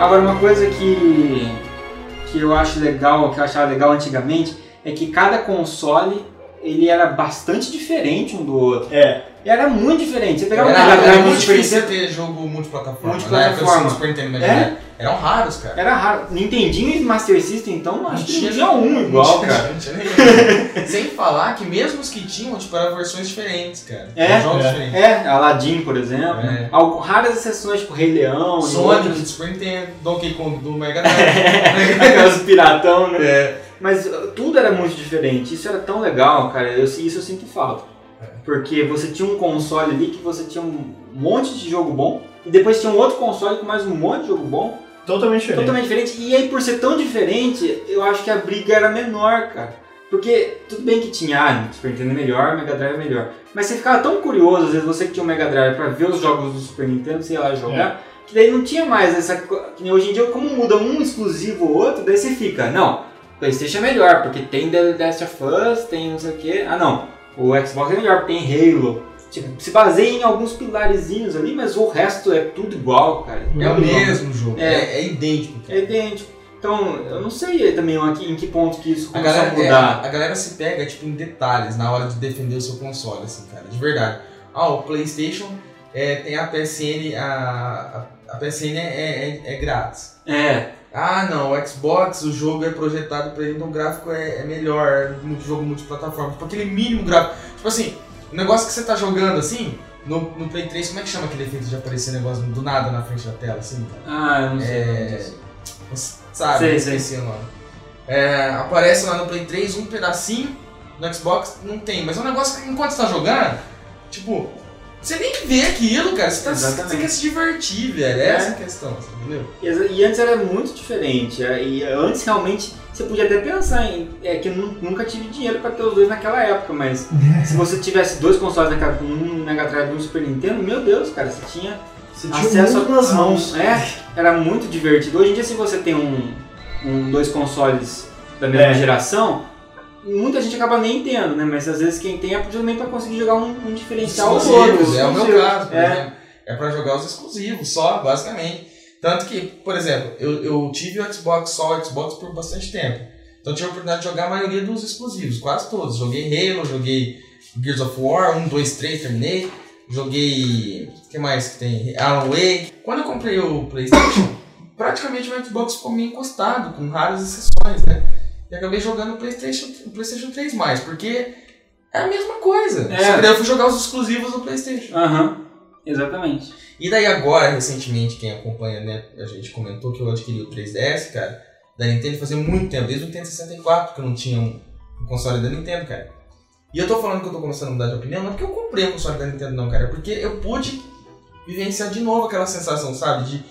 Speaker 3: Agora, uma coisa que, que eu acho legal, que eu achava legal antigamente, é que cada console ele era bastante diferente um do outro.
Speaker 4: É,
Speaker 3: Era muito diferente. Você pegava
Speaker 2: Era,
Speaker 3: o Mega
Speaker 2: era
Speaker 3: no
Speaker 2: muito difícil ter jogo multiplataforma.
Speaker 3: Multiplataforma.
Speaker 2: Né? Super Nintendo
Speaker 3: É?
Speaker 2: Drive. Eram raros, cara.
Speaker 3: era raro. Nintendinho e Master System, então acho que não
Speaker 2: tinha
Speaker 3: um
Speaker 2: não
Speaker 3: igual,
Speaker 2: tinha,
Speaker 3: cara.
Speaker 2: não tinha nenhum. Sem falar que mesmo os que tinham, tipo, eram versões diferentes, cara.
Speaker 3: É,
Speaker 2: jogos
Speaker 4: é.
Speaker 2: diferentes.
Speaker 3: É, Aladdin, por exemplo.
Speaker 2: É.
Speaker 3: Raras exceções, tipo Rei Leão.
Speaker 2: Sonic Super Nintendo, Donkey Kong do Mega [LAUGHS] Drive.
Speaker 3: Aquelas piratão, né?
Speaker 2: é.
Speaker 3: Mas uh, tudo era muito diferente. Isso era tão legal, cara. Eu, isso eu sinto falta. Porque você tinha um console ali que você tinha um monte de jogo bom. E depois tinha um outro console com mais um monte de jogo bom.
Speaker 4: Totalmente diferente.
Speaker 3: Totalmente diferente. E aí, por ser tão diferente, eu acho que a briga era menor, cara. Porque tudo bem que tinha, ah, Super Nintendo é melhor, Mega Drive é melhor. Mas você ficava tão curioso, às vezes você que tinha um Mega Drive pra ver os jogos do Super Nintendo, sei lá, jogar, que daí não tinha mais essa. Que hoje em dia, como muda um exclusivo ou outro, daí você fica, não, PlayStation é melhor, porque tem The Last of Us, tem não sei o quê. Ah, não, o Xbox é melhor, porque tem Halo. Tipo, se baseia em alguns pilarezinhos ali, mas o resto é tudo igual, cara.
Speaker 2: É o mesmo jogo.
Speaker 3: É.
Speaker 2: É, é idêntico. cara.
Speaker 3: É idêntico. Então, eu não sei também em que ponto que isso
Speaker 2: A
Speaker 3: começou a,
Speaker 2: galera, é,
Speaker 3: mudar.
Speaker 2: a galera se pega tipo, em detalhes na hora de defender o seu console, assim, cara. De verdade. Ah, o PlayStation é, tem a PSN, a, a, a PSN é, é, é grátis.
Speaker 3: É,
Speaker 2: Ah, não, o Xbox, o jogo é projetado pra ele, então o gráfico é, é melhor, é um jogo multiplataforma. Tipo, aquele mínimo gráfico. Tipo assim, o negócio que você tá jogando assim, no, no Play 3, como é que chama aquele efeito de aparecer negócio do nada na frente da tela, assim,
Speaker 3: ah, eu não sei.
Speaker 2: É. Você Sabe?
Speaker 3: Sei,
Speaker 2: eu
Speaker 3: sei.
Speaker 2: esqueci o nome. É, aparece lá no Play 3 um pedacinho, no Xbox não tem. Mas é um negócio que enquanto você tá jogando, tipo, você nem vê aquilo, cara. Você, tá, você quer se divertir, velho. É
Speaker 3: É.
Speaker 2: essa a questão, você entendeu?
Speaker 3: E E antes era muito diferente. é, E antes realmente você podia até pensar em. É que eu nu- nunca tive dinheiro pra ter os dois naquela época, mas [LAUGHS] se você tivesse dois consoles naquela, com um Mega Drive e um Super Nintendo, meu Deus, cara, você tinha
Speaker 4: Você tinha
Speaker 3: acesso
Speaker 4: muito nas
Speaker 3: a-
Speaker 4: mãos.
Speaker 3: É, era muito divertido. Hoje em dia, se você tem um, um dois consoles da mesma
Speaker 4: É.
Speaker 3: geração, muita gente acaba nem tendo, né? Mas às vezes quem tem é justamente pra conseguir jogar um, um diferencial ou outro.
Speaker 2: É o meu caso, por
Speaker 3: É.
Speaker 2: exemplo. É pra jogar os exclusivos só, basicamente. Tanto que, por exemplo, eu, eu tive o Xbox só o Xbox por bastante tempo. Então eu tive a oportunidade de jogar a maioria dos exclusivos, quase todos. Joguei Halo, joguei Gears of War, 1, 2, 3, terminei. Joguei. O que mais que tem? Alan. Quando eu comprei o PlayStation, praticamente o Xbox ficou meio encostado, com raras exceções, né? E acabei jogando o PlayStation, o PlayStation 3 mais, porque é a mesma coisa.
Speaker 3: É.
Speaker 2: Só que daí eu fui jogar os exclusivos do PlayStation.
Speaker 3: Aham, exatamente.
Speaker 2: E daí agora, recentemente, quem acompanha, né, a gente comentou que eu adquiri o 3DS, cara, da Nintendo fazia muito tempo, desde o Nintendo 64 que eu não tinha um, um console da Nintendo, cara. E eu tô falando que eu tô começando a mudar de opinião, não é porque eu comprei o console da Nintendo não, cara, é porque eu pude vivenciar de novo aquela sensação, sabe, de,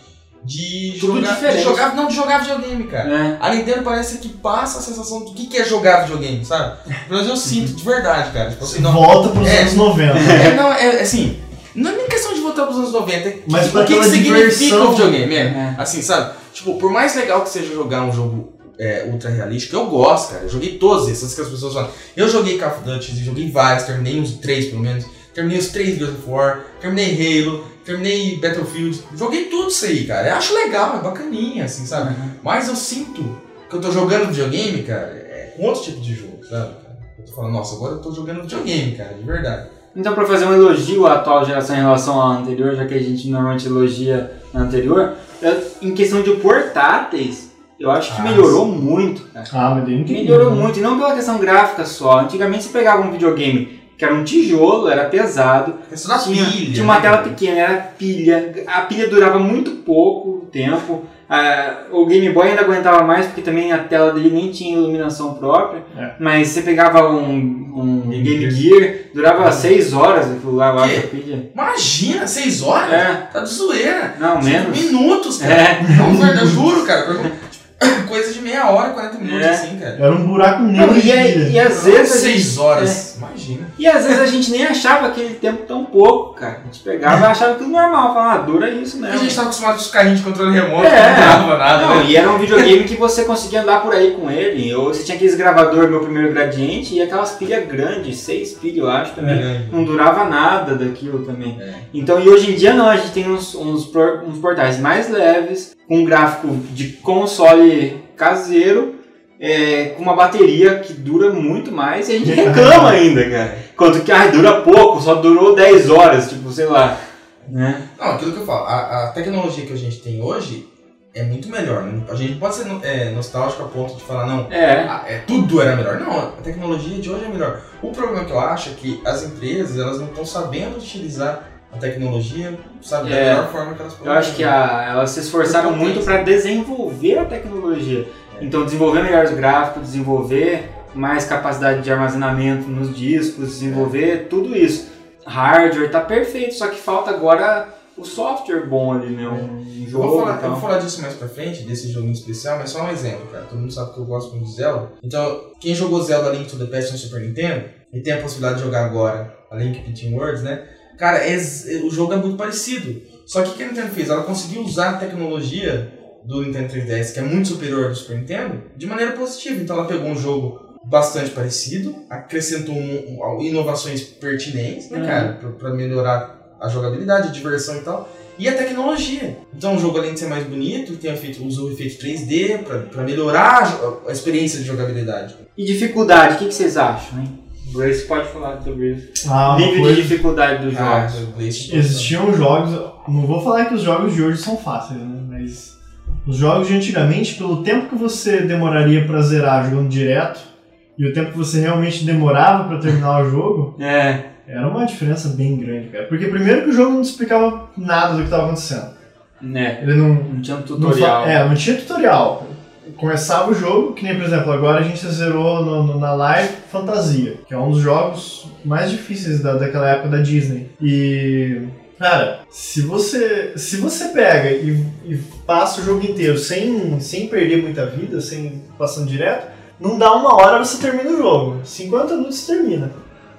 Speaker 2: de
Speaker 3: Tudo
Speaker 2: jogar, de jogar, não, de jogar videogame, cara.
Speaker 3: É.
Speaker 2: A Nintendo parece que passa a sensação do que que é jogar videogame, sabe? Pelo menos eu sinto, de verdade, cara. Tipo assim, não,
Speaker 4: Volta pros
Speaker 2: É.
Speaker 4: anos 90.
Speaker 2: é, não, é assim, não é nem questão de voltar pros anos 90. é
Speaker 4: Mas
Speaker 2: que-
Speaker 4: pra
Speaker 2: o que, que significa o videogame? É,
Speaker 3: É.
Speaker 2: assim, sabe? Tipo, por mais legal que seja jogar um jogo é, ultra realístico, eu gosto, cara. Eu joguei todos esses que as pessoas falam. Eu joguei Call of Duty, joguei vários, terminei uns três pelo menos. Terminei os três Gears of War, terminei Halo, terminei Battlefield. Joguei tudo isso aí, cara. Eu acho legal, é bacaninha, assim, sabe? Mas eu sinto que eu tô jogando videogame, cara, é com outro tipo de jogo, sabe? cara? Eu tô falando, nossa, agora eu tô jogando videogame, cara, de verdade.
Speaker 3: Então, para fazer um elogio à atual geração em relação à anterior, já que a gente normalmente elogia a anterior, em questão de portáteis, eu acho que
Speaker 2: Ah,
Speaker 3: melhorou muito, cara.
Speaker 4: Ah, mas daí não tem
Speaker 3: Melhorou
Speaker 4: né?
Speaker 3: muito, e não pela questão gráfica só. Antigamente você pegava um videogame que era um tijolo, era pesado,
Speaker 2: Questão da
Speaker 3: tinha,
Speaker 2: pilha.
Speaker 3: tinha uma
Speaker 2: né,
Speaker 3: tela pequena, era pilha, a pilha durava muito pouco tempo. Ah, o Game Boy ainda aguentava mais porque também a tela dele nem tinha iluminação própria.
Speaker 4: É.
Speaker 3: Mas você pegava um, um
Speaker 2: Game
Speaker 3: Game Gear, durava 6 horas aquilo lá,
Speaker 2: Quê?
Speaker 3: a pilha.
Speaker 2: Imagina, seis horas?
Speaker 3: É,
Speaker 2: Tá de zoeira.
Speaker 3: não,
Speaker 2: Cinco
Speaker 3: menos.
Speaker 2: minutos, cara.
Speaker 3: É,
Speaker 2: Não, juro, cara. pergunta- [COUGHS] Coisa de meia hora, 40 minutos,
Speaker 3: É.
Speaker 2: assim, cara.
Speaker 4: Era um buraco negro.
Speaker 3: e,
Speaker 4: pilha.
Speaker 3: e às vezes a
Speaker 2: Seis
Speaker 3: gente,
Speaker 2: horas. Imagina.
Speaker 3: E às vezes a gente nem achava aquele tempo tão pouco, cara. A gente pegava e achava tudo normal, falava, ah, dura isso
Speaker 2: A
Speaker 3: mesmo.
Speaker 2: gente tava acostumado com os carrinhos de controle remoto,
Speaker 3: É.
Speaker 2: não dava nada,
Speaker 3: Não,
Speaker 2: né?
Speaker 3: e era um videogame que você conseguia andar por aí com ele. Ou você tinha aqueles gravador meu primeiro gradiente e aquelas pilhas grandes, seis pilhas eu acho também.
Speaker 2: É.
Speaker 3: Não durava nada daquilo também.
Speaker 2: É.
Speaker 3: Então, e hoje em dia não, a gente tem uns, uns, uns portais mais leves, com um gráfico de console caseiro é, com uma bateria que dura muito mais e a gente [LAUGHS] reclama ainda, cara. Enquanto que ah, dura pouco, só durou 10 horas, tipo, sei lá. Né?
Speaker 2: Não, aquilo que eu falo, a, a tecnologia que a gente tem hoje é muito melhor. né? A gente pode ser é, nostálgico a ponto de falar, não,
Speaker 3: É.
Speaker 2: ah, é, tudo era melhor. Não, a tecnologia de hoje é melhor. O problema que eu acho é que as empresas elas não estão sabendo utilizar a tecnologia, sabe, da
Speaker 3: É.
Speaker 2: melhor forma que elas podem.
Speaker 3: Eu acho que a- elas se esforçaram muito para desenvolver a tecnologia. Então, desenvolver melhores gráficos, desenvolver mais capacidade de armazenamento nos discos, desenvolver tudo isso. Hardware tá perfeito, só que falta agora o software bom ali, né? Um
Speaker 2: Eu
Speaker 3: jogo
Speaker 2: vou, falar,
Speaker 3: e
Speaker 2: eu vou falar disso mais pra frente, desse joguinho especial, mas só um exemplo, cara. Todo mundo sabe que eu gosto muito de Zelda. Então, quem jogou Zelda Link to the Past no Super Nintendo e tem a possibilidade de jogar agora a Link Between Worlds, né? Cara, é o jogo é muito parecido. Só que o que a Nintendo fez? Ela conseguiu usar a tecnologia do Nintendo 3DS, que é muito superior do Super Nintendo, de maneira positiva. Então ela pegou um jogo bastante parecido, acrescentou um- um- inovações pertinentes, né,
Speaker 3: Uhum.
Speaker 2: cara? Pra, pra melhorar a jogabilidade, a diversão e tal. E a tecnologia. Então o jogo, além de ser mais bonito, tem efeito, usa o efeito 3D pra, pra melhorar a a experiência de jogabilidade.
Speaker 3: E dificuldade, o que, que vocês acham, hein? Grace pode falar sobre isso.
Speaker 4: Ah,
Speaker 3: Nível
Speaker 4: coisa-
Speaker 3: de dificuldade dos
Speaker 2: Ah,
Speaker 3: jogos.
Speaker 4: Existiam jogos, não vou falar que os jogos de hoje são fáceis, né? Mas os jogos de antigamente, pelo tempo que você demoraria pra zerar jogando direto e o tempo que você realmente demorava pra terminar o jogo,
Speaker 3: É,
Speaker 4: era uma diferença bem grande, cara. Porque primeiro que o jogo não te explicava nada do que estava acontecendo.
Speaker 3: né?
Speaker 4: Ele não,
Speaker 3: Não tinha um
Speaker 4: não
Speaker 3: tutorial.
Speaker 4: fa- é, não tinha tutorial. Começava o jogo, que nem por exemplo, agora a gente zerou no- no- na live Fantasia, que é um dos jogos mais difíceis da, daquela época da Disney. E. Cara, se você, se você pega e, e passa o jogo inteiro sem, sem perder muita vida, sem passando direto, não dá uma hora você termina o jogo. 50 minutos você termina.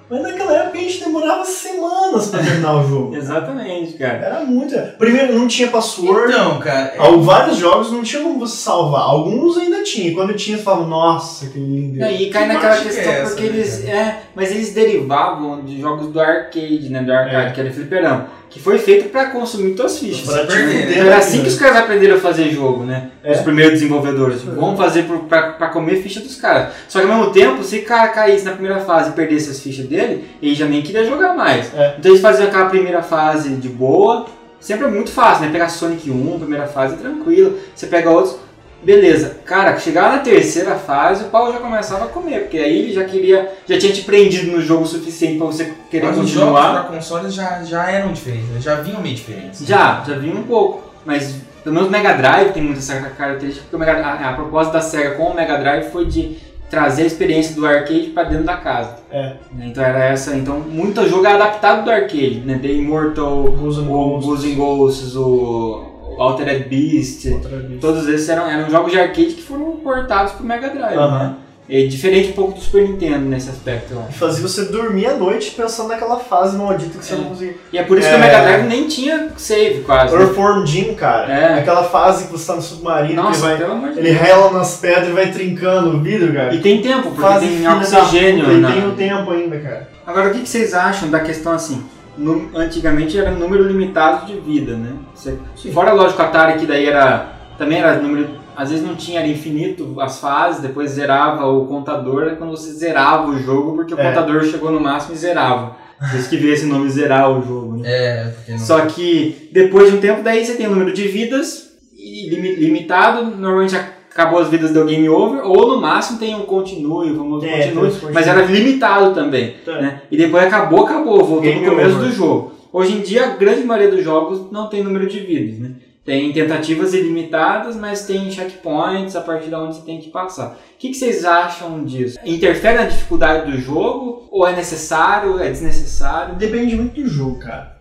Speaker 4: Mas naquela época a gente demorava semanas pra terminar o jogo. [LAUGHS]
Speaker 3: Exatamente, cara.
Speaker 4: Era muito. Primeiro, não tinha password.
Speaker 2: Então, cara, é-
Speaker 4: Vários jogos não tinha como você salvar. Alguns ainda tinha. E quando tinha, você falava, nossa, que lindo.
Speaker 3: E aí cai
Speaker 2: Que
Speaker 3: naquela
Speaker 2: que
Speaker 3: questão
Speaker 2: é essa,
Speaker 3: porque
Speaker 2: né,
Speaker 3: eles.
Speaker 2: cara?
Speaker 3: É, mas eles derivavam de jogos do arcade, né? Do arcade,
Speaker 4: É.
Speaker 3: que era fliperama. Que foi feito pra consumir tuas fichas.
Speaker 4: Pra
Speaker 2: perder, né?
Speaker 3: era assim que os caras aprenderam a fazer jogo, né?
Speaker 4: É.
Speaker 3: Os primeiros desenvolvedores. Tipo, vamos fazer pra comer ficha dos caras. Só que ao mesmo tempo, se o cara caísse na primeira fase e perdesse as fichas dele, ele já nem queria jogar mais.
Speaker 4: É.
Speaker 3: Então eles faziam aquela primeira fase de boa. Sempre é muito fácil, né? Pegar Sonic 1, primeira fase, tranquilo. Você pega outros, beleza. Cara, chegar na terceira fase, o pau já começava a comer. Porque aí ele já queria, já tinha te prendido no jogo o suficiente pra você querer
Speaker 2: mas os jogos
Speaker 3: continuar.
Speaker 2: pra consoles já, já eram diferentes, né? já vinham meio diferentes.
Speaker 3: Já, já vi um pouco. Mas pelo menos o Mega Drive tem muita essa característica, porque o Mega, a, a proposta da SEGA com o Mega Drive foi de trazer a experiência do arcade para dentro da casa.
Speaker 4: É.
Speaker 3: Né, Então era essa, então muito jogo é adaptado do arcade, né? The Immortal,
Speaker 4: Ghosts and
Speaker 3: o
Speaker 4: Ghosts.
Speaker 3: Ghosts, o Altered Beast,
Speaker 4: Outra vez.
Speaker 3: todos esses eram, eram jogos de arcade que foram portados pro Mega Drive,
Speaker 4: Aham.
Speaker 3: né? É diferente um pouco do Super Nintendo nesse aspecto,
Speaker 4: E
Speaker 3: acho.
Speaker 4: fazia você dormir à noite pensando naquela fase maldita que você
Speaker 3: É.
Speaker 4: não conseguia.
Speaker 3: E é por isso que
Speaker 4: É.
Speaker 3: o Mega Drive nem tinha save quase. né?
Speaker 4: Earthworm Jim, cara.
Speaker 3: É.
Speaker 4: Aquela fase que você tá no submarino,
Speaker 3: Nossa,
Speaker 4: que ele, vai,
Speaker 3: pelo amor de
Speaker 4: ele
Speaker 3: Deus.
Speaker 4: rela nas pedras e vai trincando o vidro, cara.
Speaker 3: E tem tempo, porque
Speaker 4: Fase
Speaker 3: tem oxigênio.
Speaker 4: E tem o tempo ainda, cara.
Speaker 3: Agora, o que que vocês acham da questão assim? Nu- antigamente era número limitado de vida, né? Você- fora, lógico, Atari que daí era. Também era número. Às vezes não tinha, era infinito as fases, depois zerava o contador, é quando você zerava o jogo, porque o
Speaker 4: É.
Speaker 3: contador chegou no máximo e zerava. Isso que veio esse nome zerar o jogo, né?
Speaker 2: É, não...
Speaker 3: Só que depois de um tempo, daí você tem o número de vidas e limi- limitado, normalmente acabou as vidas deu game over, ou no máximo tem um continue, o famoso
Speaker 4: É,
Speaker 3: continue, mas era limitado também.
Speaker 4: Tá.
Speaker 3: Né? E depois acabou, acabou, voltou
Speaker 4: Game
Speaker 3: no começo
Speaker 4: over.
Speaker 3: do jogo. Hoje em dia, a grande maioria dos jogos não tem número de vidas, né? Tem tentativas ilimitadas, mas tem checkpoints a partir de onde você tem que passar. O que, que vocês acham disso? Interfere na dificuldade do jogo? Ou é necessário? É desnecessário?
Speaker 4: Depende muito do jogo, cara.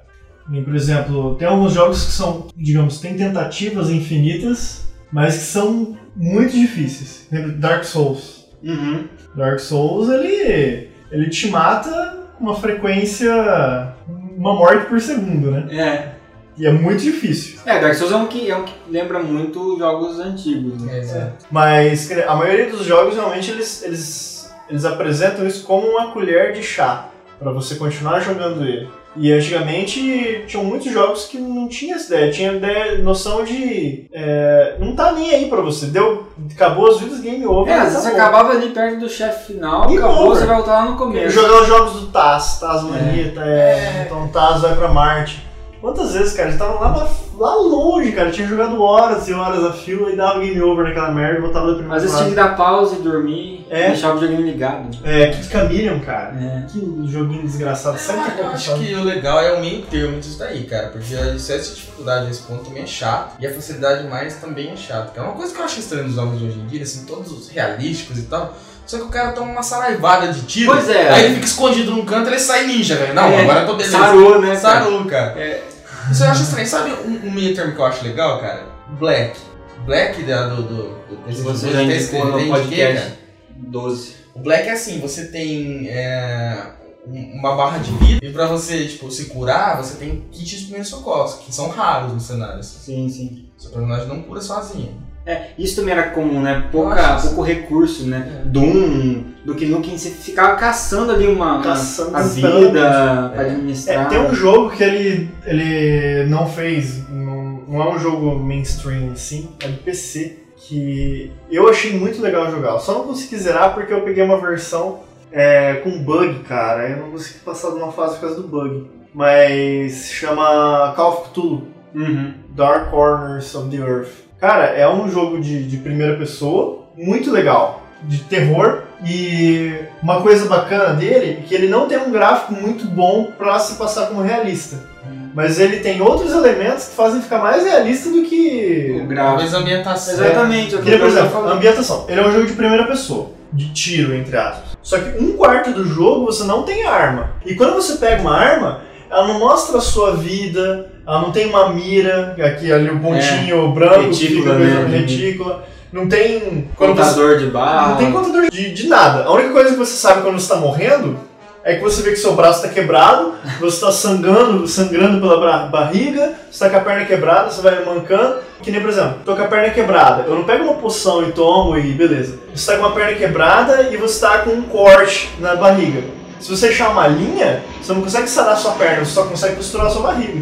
Speaker 4: Por exemplo, tem alguns jogos que são, digamos, tem tentativas infinitas, mas que são muito difíceis. Exemplo, Dark Souls.
Speaker 3: Uhum.
Speaker 4: Dark Souls, ele, ele te mata com uma frequência, uma morte por segundo, né?
Speaker 3: É.
Speaker 4: E é muito difícil.
Speaker 3: É, Dark Souls é um que, é um que lembra muito jogos antigos, né?
Speaker 2: É, exato.
Speaker 4: Mas a maioria dos jogos realmente eles, eles, eles apresentam isso como uma colher de chá para você continuar jogando ele. E antigamente tinham muitos jogos que não tinha essa ideia, tinha ideia, noção de. é, não tá nem aí pra você. Deu, acabou as vidas, game over.
Speaker 3: É,
Speaker 4: acabou.
Speaker 3: acabava ali perto do chefe final,
Speaker 4: Game
Speaker 3: acabou,
Speaker 4: over.
Speaker 3: você vai voltar lá no começo.
Speaker 4: Jogar os jogos do Taz, Taz Manita, é. então Taz vai pra Marte. Quantas vezes, cara? Eles estavam lá, na- lá longe, cara. Tinha jogado horas e horas a fio e dava game over naquela merda e voltava da primeira
Speaker 3: Às vezes tinha que dar pausa e dormir,
Speaker 4: É.
Speaker 3: deixar o videogame ligado.
Speaker 4: É, Kid Chameleon, cara.
Speaker 3: É.
Speaker 4: Que joguinho desgraçado. Sabe o que
Speaker 2: Eu
Speaker 4: é
Speaker 2: acho que o legal é o meio termo disso daí, cara. Porque a excesso de dificuldade nesse ponto também é chato. E a facilidade mais também é chato. Que é uma coisa que eu acho estranha nos jogos de hoje em dia, assim, todos os realísticos e tal. Só que o cara toma uma saraivada de tiro.
Speaker 3: Pois é.
Speaker 2: Aí ele fica escondido num canto e ele sai ninja, velho. Não,
Speaker 3: É,
Speaker 2: agora eu tô beleza.
Speaker 3: Sarou, né?
Speaker 2: Sarou, cara.
Speaker 3: É.
Speaker 2: Isso eu acho estranho. Sabe um, um meio termo que eu acho legal, cara? Black. Black da, do, do, do
Speaker 3: Que
Speaker 2: PlayStation
Speaker 3: você
Speaker 2: 2,
Speaker 3: já
Speaker 2: tem-
Speaker 3: indicou no podcast
Speaker 2: cara?
Speaker 3: 12.
Speaker 2: O Black é assim, você tem é, um- uma barra de vida e pra você, tipo, se curar, você tem kits de primeiros socorros, que são raros no cenário.
Speaker 3: Sim, sim.
Speaker 2: Seu personagem não cura sozinho.
Speaker 3: É, isso também era comum, né? Pouca, pouco recurso, né?
Speaker 2: É.
Speaker 3: Doom, do que Nukem, você ficava caçando ali uma, uma-
Speaker 4: Caçando
Speaker 3: a
Speaker 4: desesperadamente.
Speaker 3: vida pra
Speaker 2: É.
Speaker 4: É,
Speaker 3: administrar.
Speaker 4: tem um jogo que ele, ele não fez, não, não é um jogo mainstream assim, é do PC, que eu achei muito legal jogar. Eu só não consegui zerar porque eu peguei uma versão é, com bug, cara. Eu não consegui passar de uma fase por causa do bug. Mas se chama Call of Cthulhu.
Speaker 3: Uhum.
Speaker 4: Dark Corners of the Earth. Cara, é um jogo de, de primeira pessoa, muito legal, de terror. E uma coisa bacana dele é que ele não tem um gráfico muito bom pra se passar como realista. Mas ele tem outros elementos que fazem ficar mais realista do
Speaker 3: O
Speaker 4: que.
Speaker 3: gráfico.
Speaker 2: Talvez a ambientação.
Speaker 3: Exatamente. é o
Speaker 4: Que nem, por exemplo, ambientação. Ele é um jogo de primeira pessoa, de tiro, entre aspas. Só que um quarto do jogo você não tem arma. E quando você pega uma arma, ela não mostra a sua vida, ela não tem uma mira, aqui ali o pontinho branco, que
Speaker 3: Retícula,
Speaker 4: fica
Speaker 3: né?
Speaker 4: retícula. Não tem. quando você-
Speaker 3: Contador de barra.
Speaker 4: não tem contador de, de nada. A única coisa que você sabe quando você tá morrendo é que você vê que seu braço tá quebrado, você tá sangrando, sangrando pela barriga, você tá com a perna quebrada, você vai mancando. Que nem, por exemplo, tô com a perna quebrada. Eu não pego uma poção e tomo e beleza. Você tá com uma perna quebrada e você tá com um corte na barriga. Se você deixar uma linha, você não consegue sarar sua perna, você só consegue costurar a sua barriga.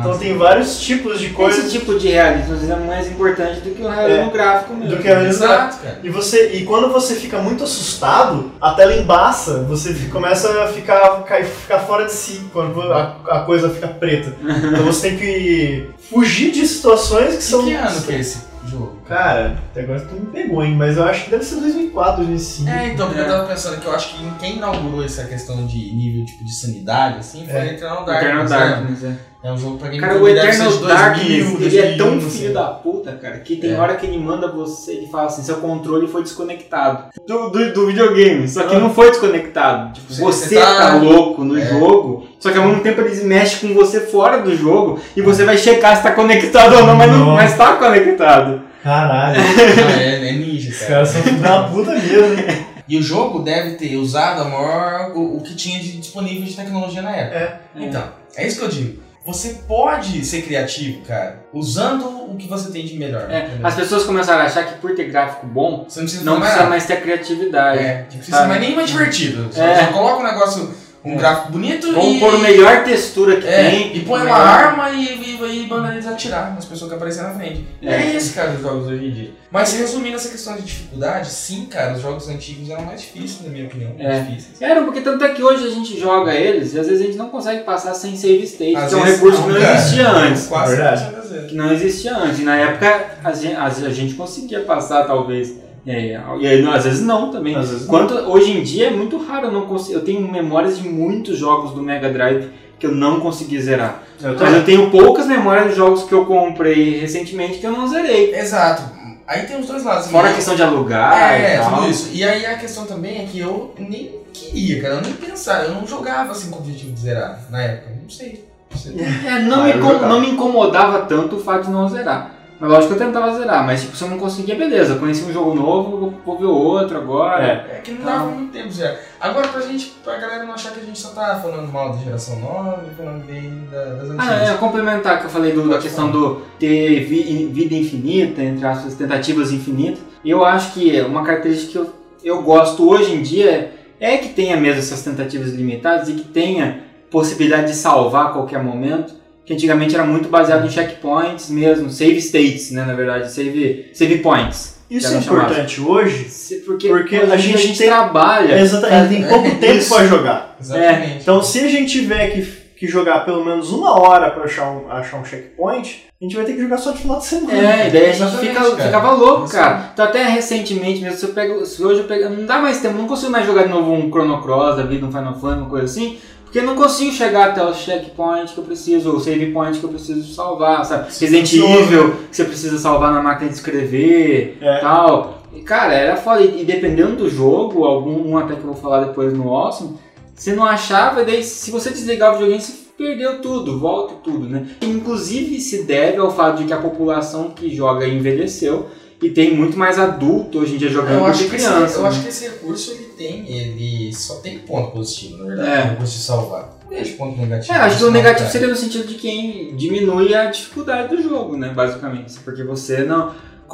Speaker 4: Então tem vários tipos de coisas
Speaker 3: Esse tipo de realismo às vezes é mais importante do que o realismo
Speaker 4: É.
Speaker 3: gráfico mesmo.
Speaker 4: do que a realismo
Speaker 2: Exato, cara.
Speaker 4: E, você, e quando você fica muito assustado, a tela embaça, você começa a ficar, cair- ficar fora de si quando a, a coisa fica preta. Então você tem que fugir de situações que são.
Speaker 2: Que ano que é esse jogo?
Speaker 4: Cara, até agora tu me pegou, hein? Mas eu acho que deve ser 2004, 2005.
Speaker 2: É, então, porque
Speaker 3: É.
Speaker 2: eu tava pensando que eu acho que quem inaugurou essa questão de nível tipo de sanidade, assim, foi
Speaker 4: É.
Speaker 2: Eternal Darkness.
Speaker 3: Eternal
Speaker 2: né?
Speaker 3: Darkness, é.
Speaker 2: É um jogo pra game
Speaker 3: Cara, o Eternal Darkness, ele é tão filho
Speaker 2: assim.
Speaker 3: da puta, cara, que tem
Speaker 2: É.
Speaker 3: hora que ele manda você, ele fala assim, seu controle foi desconectado do, do, do videogame, só que
Speaker 4: Ah.
Speaker 3: não foi desconectado. Tipo,
Speaker 2: Você-
Speaker 3: você,
Speaker 2: tá-
Speaker 3: tá... louco no
Speaker 2: É.
Speaker 3: jogo, só que ao mesmo tempo eles mexem com você fora do jogo e você vai checar se tá conectado ou não, mas, não, mas tá conectado.
Speaker 4: Caralho,
Speaker 2: Não, é, é ninja,
Speaker 4: os
Speaker 2: cara.
Speaker 4: caras são filhos da puta mesmo, né?
Speaker 2: E o jogo deve ter usado a maior, o, o que tinha de disponível de tecnologia na época.
Speaker 4: É.
Speaker 2: Então, é isso que eu digo. Você pode ser criativo, cara, usando o que você tem de melhor.
Speaker 3: É,
Speaker 2: entendeu?
Speaker 3: as pessoas começaram a achar que por ter gráfico bom,
Speaker 2: Você não precisa
Speaker 3: não precisa mais ter criatividade.
Speaker 2: É, não precisa mais nem mais divertido. Você
Speaker 3: É.
Speaker 2: coloca um negócio, um
Speaker 3: É.
Speaker 2: gráfico bonito
Speaker 3: Vamos
Speaker 2: e...
Speaker 3: pôr a melhor textura que
Speaker 2: É,
Speaker 3: tem.
Speaker 2: e põe uma
Speaker 3: melhor-
Speaker 2: arma e, e, e manda eles atirar nas pessoas que aparecem na frente. É,
Speaker 3: É.
Speaker 2: isso, cara, os jogos hoje em dia. Mas resumindo essa questão de dificuldade, sim, cara, os jogos antigos eram mais difíceis, na minha opinião.
Speaker 3: É.
Speaker 2: Mais difíceis.
Speaker 3: Era, porque tanto é que hoje a gente joga eles e às vezes a gente não consegue passar sem save state,
Speaker 2: Às
Speaker 3: que é um recurso que não
Speaker 2: cara.
Speaker 3: existia antes.
Speaker 2: Quase
Speaker 4: Verdade.
Speaker 2: 100% das vezes.
Speaker 3: Que não existia antes. E na época a gente, a gente conseguia passar, talvez. É, e aí, às vezes não também.
Speaker 4: Às vezes
Speaker 3: Quanto, hoje em dia é muito raro, eu não consigo. Eu tenho memórias de muitos jogos do Mega Drive que eu não consegui zerar.
Speaker 4: Eu
Speaker 3: Mas eu tenho poucas memórias de jogos que eu comprei recentemente que eu não zerei.
Speaker 2: Exato. Aí tem os dois lados.
Speaker 3: Fora a questão de alugar
Speaker 2: É,
Speaker 3: e tal.
Speaker 2: tudo isso. E aí a questão também é que eu nem queria, cara. Eu nem pensava. Eu não jogava assim com o objetivo de zerar na época. Não sei. Não sei. [LAUGHS]
Speaker 3: É, não,
Speaker 4: Ah,
Speaker 3: me não me incomodava tanto o fato de não zerar. Mas lógico que eu tentava zerar, mas tipo, se eu não conseguia, beleza. Conheci um jogo novo, vou, ver outro agora.
Speaker 2: É que não dava muito tempo zerar. Agora, pra gente, pra galera não achar que a gente só tá falando mal da geração nova e falando bem da- das antigas.
Speaker 3: Ah, é, complementar que eu falei do- da questão do ter vi- vida infinita, entre aspas, tentativas infinitas. Eu acho que uma característica que eu, eu gosto hoje em dia é que tenha mesmo essas tentativas limitadas e que tenha possibilidade de salvar a qualquer momento, que antigamente era muito baseado em checkpoints mesmo, save states, né, na verdade, save, save points.
Speaker 4: Isso é importante hoje,
Speaker 3: Porque,
Speaker 4: Porque a
Speaker 3: em dia
Speaker 4: gente tem-
Speaker 3: trabalha.
Speaker 4: exatamente, tem pouco
Speaker 2: é,
Speaker 4: tempo pra jogar. [LAUGHS]
Speaker 2: Exatamente.
Speaker 4: Então, se a gente tiver que, que jogar pelo menos uma hora pra achar um, achar um checkpoint, a gente vai ter que jogar só de final de semana.
Speaker 3: É, e daí a gente fica,
Speaker 2: cara.
Speaker 3: ficava louco, cara. Então até recentemente mesmo, se eu pego. Se hoje eu pego. Não dá mais tempo, não consigo mais jogar de novo um Chrono Cross da vida, um Final Fantasy, uma coisa assim. Porque eu não consigo chegar até o checkpoint que eu preciso, ou o save point que eu preciso salvar, sabe? Resident. Evil, que você precisa salvar na máquina de escrever
Speaker 4: É.
Speaker 3: tal. E, cara, era foda. E dependendo do jogo, algum um até que eu vou falar depois no Awesome, você não achava, e daí se você desligar o videogame, você perdeu tudo, volta tudo, né? Inclusive se deve ao fato de que a população que joga envelheceu e tem muito mais adulto hoje em dia jogando
Speaker 2: Eu
Speaker 3: do
Speaker 2: acho,
Speaker 3: que criança.
Speaker 2: esse, eu
Speaker 3: né?
Speaker 2: acho que esse recurso ele tem, ele só tem ponto positivo, na verdade,
Speaker 3: É.
Speaker 2: o recurso de salvar. Vejo ponto negativo.
Speaker 3: É, acho que o negativo seria no sentido de quem diminui a dificuldade do jogo, né? Basicamente. Porque você não.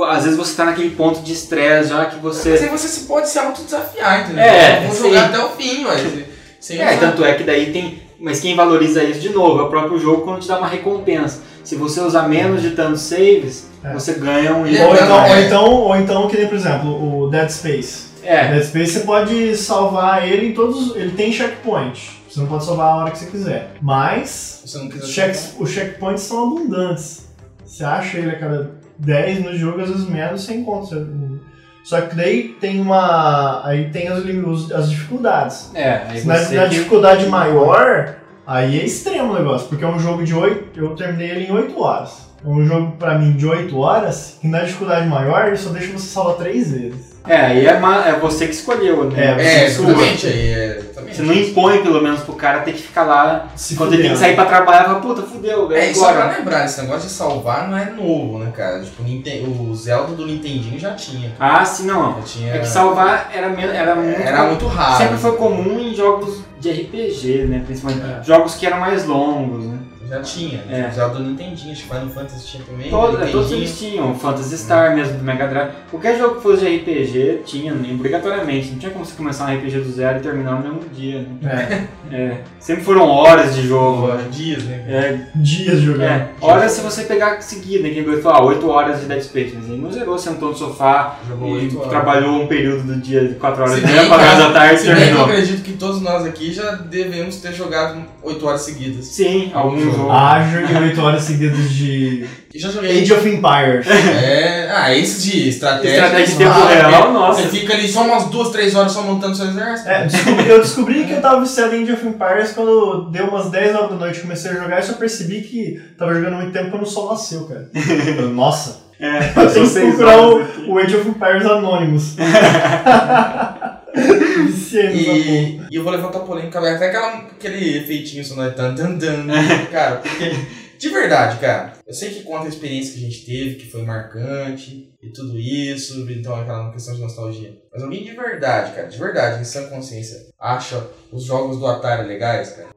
Speaker 3: Às vezes você tá naquele ponto de estresse já que
Speaker 2: Mas
Speaker 3: você.
Speaker 2: aí você se pode se autodesafiar, entendeu?
Speaker 3: É,
Speaker 2: Vou jogar até o fim, ué. [LAUGHS] Sem
Speaker 3: É, tanto é que daí tem. Mas quem valoriza isso de novo é o próprio jogo quando te dá uma recompensa. Se você usar menos de tantos saves,
Speaker 4: É.
Speaker 3: você ganha um.
Speaker 2: Ele
Speaker 4: Ou então, ou, então, ou então, que nem, por exemplo, o Dead Space.
Speaker 3: É,
Speaker 4: Dead Space você pode salvar ele em todos. Ele tem checkpoint. Você não pode salvar a hora que você quiser. Mas
Speaker 2: Você não quiser
Speaker 4: os, checks, os checkpoints são abundantes. Você acha ele a cada 10 no jogo, às vezes menos você encontra. Só que daí tem uma. Aí tem as, as dificuldades.
Speaker 3: é. Aí
Speaker 4: Na,
Speaker 3: você
Speaker 4: na
Speaker 3: que-
Speaker 4: dificuldade maior, aí é extremo o negócio, porque é um jogo de 8. Eu terminei ele em 8 horas. É um jogo pra mim de 8 horas, que na dificuldade maior ele só deixa você salvar 3 vezes.
Speaker 3: É, aí é, é você que escolheu, né?
Speaker 4: É,
Speaker 2: É,
Speaker 4: Você
Speaker 2: exatamente. Aí, é, exatamente.
Speaker 3: Você não impõe, pelo menos, pro cara ter que ficar lá.
Speaker 4: Se
Speaker 3: quando ele tem que sair pra trabalhar, fala, puta, fudeu,
Speaker 2: É, e só pra lembrar, esse negócio de salvar não é novo, né, cara? Tipo, o Zelda do Nintendinho já tinha.
Speaker 3: Ah, sim, não.
Speaker 2: Já tinha
Speaker 3: É que salvar era, era muito.
Speaker 2: era muito raro.
Speaker 3: Sempre foi comum em jogos de RPG, né? Principalmente.
Speaker 4: É.
Speaker 3: Jogos que eram mais longos, né?
Speaker 2: Já tinha.
Speaker 3: É.
Speaker 2: O Zelda do Nintendinho, acho que Final Fantasy tinha também.
Speaker 3: Todos, é, todos eles tinham. Phantasy Star mesmo, do Mega Drive. Qualquer jogo que fosse de RPG tinha, né, obrigatoriamente. Não tinha como você começar um RPG do zero e terminar no mesmo dia, né?
Speaker 4: É,
Speaker 3: É. Sempre foram horas de jogo.
Speaker 2: Pô, Dias, né?
Speaker 3: É,
Speaker 4: dias jogando.
Speaker 3: É, horas se você pegar seguida, né? Que falar 8 horas de Dead Space, mas ele não zerou, sentou no sofá
Speaker 2: Jogou
Speaker 3: e
Speaker 2: horas.
Speaker 3: trabalhou um período do dia de 4 horas da
Speaker 2: bem,
Speaker 3: manhã, 4 horas da tarde e
Speaker 2: que eu
Speaker 3: terminou.
Speaker 2: acredito que todos nós aqui já devemos ter jogado 8 horas seguidas.
Speaker 3: Sim, algum
Speaker 2: Jogo.
Speaker 4: Ah, joguei 8 horas seguidas de
Speaker 2: E já joguei.
Speaker 4: Age of Empires.
Speaker 2: É, ah, esse de estratégia.
Speaker 3: Estratégia de tempo real,
Speaker 2: é,
Speaker 3: nossa.
Speaker 2: Você fica ali só umas 2, 3 horas só montando seu exército.
Speaker 4: É, descobri- eu descobri que eu tava viciado em Age of Empires quando deu umas 10 horas da noite comecei a jogar e só percebi que tava jogando muito tempo quando o sol nasceu, cara. [LAUGHS] Nossa,
Speaker 3: É,
Speaker 4: eu tenho que
Speaker 3: 6
Speaker 4: procurar o, o Age of Empires Anonymous. [LAUGHS]
Speaker 2: E, e eu vou levantar polêmica, até aquela, aquele efeitinho sonoro, tan, tan, tan, [LAUGHS] cara, porque, de verdade, cara, eu sei que conta a experiência que a gente teve, que foi marcante, e tudo isso, então aquela questão de nostalgia. Mas alguém de verdade, cara, de verdade, em sã consciência, acha os jogos do Atari legais, cara?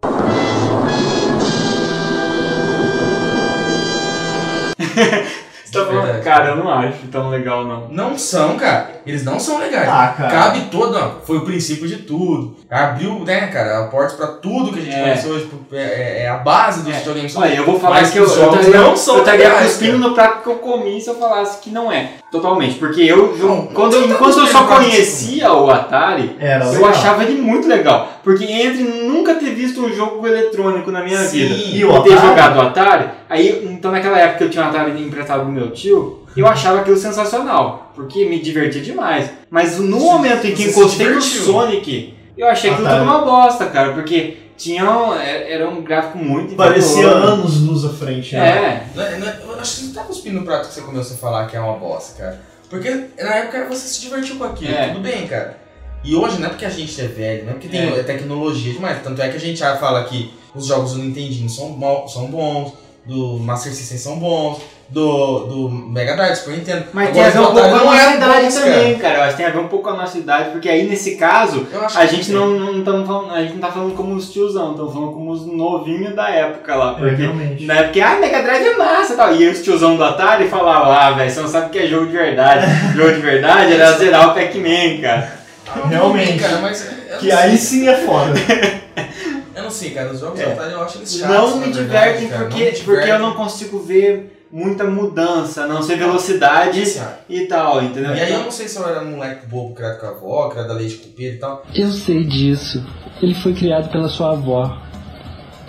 Speaker 2: [LAUGHS]
Speaker 3: Tá falando, cara, eu não acho tão legal não.
Speaker 2: Não são, cara. Eles não são legais.
Speaker 4: Ah, cara.
Speaker 2: Cabe todo, não. Foi o princípio de tudo. Abriu, né, cara, a porta pra tudo que a gente
Speaker 3: É.
Speaker 2: conhece hoje. É, é- é a base dos
Speaker 3: É.
Speaker 2: videogames.
Speaker 3: Olha, eu vou falar
Speaker 2: Mas
Speaker 3: que eu,
Speaker 2: os
Speaker 3: eu
Speaker 2: não são
Speaker 3: eu estaria cuspindo no prato que eu comi se eu falasse que não é. Totalmente. Porque eu,
Speaker 2: Não,
Speaker 3: quando, eu-
Speaker 2: não tá
Speaker 3: enquanto eu só conhecia o Atari,
Speaker 4: Era
Speaker 3: eu
Speaker 4: legal.
Speaker 3: achava ele muito legal. Porque entre nunca ter visto um jogo eletrônico na minha
Speaker 2: Sim.
Speaker 3: vida
Speaker 4: E o
Speaker 3: ter
Speaker 4: Atari?
Speaker 3: jogado o Atari, aí então naquela época eu tinha um Atari emprestado do meu tio, eu achava aquilo sensacional, porque me divertia demais. Mas no momento em que
Speaker 2: Você
Speaker 3: encostei no. Sonic, eu achei aquilo
Speaker 4: Atari.
Speaker 3: tudo uma bosta, cara, porque tinha um- era era um gráfico muito
Speaker 4: Parecia anos luz à frente, né?
Speaker 3: É,
Speaker 2: Não é- não é- eu acho que você não tá cuspindo no prato que você começou a falar que é uma bosta, cara. Porque na época você se divertiu com aquilo,
Speaker 3: É.
Speaker 2: tudo bem, cara. E hoje não é porque a gente é velho, não é porque tem
Speaker 3: É.
Speaker 2: tecnologia demais. Tanto é que a gente já fala que os jogos do Nintendinho são, mo- são bons, do Master System são bons, do, do Mega Drive, Super Nintendo.
Speaker 3: mas
Speaker 2: Agora,
Speaker 3: tem a ver um pouco com a
Speaker 2: não
Speaker 3: nossa idade
Speaker 2: bons,
Speaker 3: também, cara. Eu acho que tem a ver um pouco com a nossa idade, porque aí nesse caso, a gente não, não tamo falando, a gente não tá falando como os tiozão, estamos falando como os novinhos da época lá.
Speaker 4: É,
Speaker 3: Porque
Speaker 4: realmente.
Speaker 3: na época, ah, Mega Drive é massa e tal. E os tiozão do Atari falavam, ah, velho, você não sabe o que é jogo de verdade. [LAUGHS] jogo de verdade era zerar o Pac-Man, cara.
Speaker 4: Realmente.
Speaker 2: Cara, mas
Speaker 4: Que
Speaker 2: sei.
Speaker 4: aí sim é foda. [LAUGHS]
Speaker 2: Eu não sei, cara. Os jogos
Speaker 3: É.
Speaker 2: eu acho eles chatos.
Speaker 3: Não me
Speaker 2: verdade,
Speaker 3: divertem
Speaker 2: cara.
Speaker 3: porque,
Speaker 2: me
Speaker 3: porque eu não consigo ver muita mudança, a não ser velocidade
Speaker 2: ó,
Speaker 3: e tal, entendeu?
Speaker 2: E aí eu
Speaker 3: Então-
Speaker 2: não sei se eu era um moleque bobo criado com a avó, criado a leite com pera e tal.
Speaker 5: Eu sei disso. Ele foi criado pela sua avó.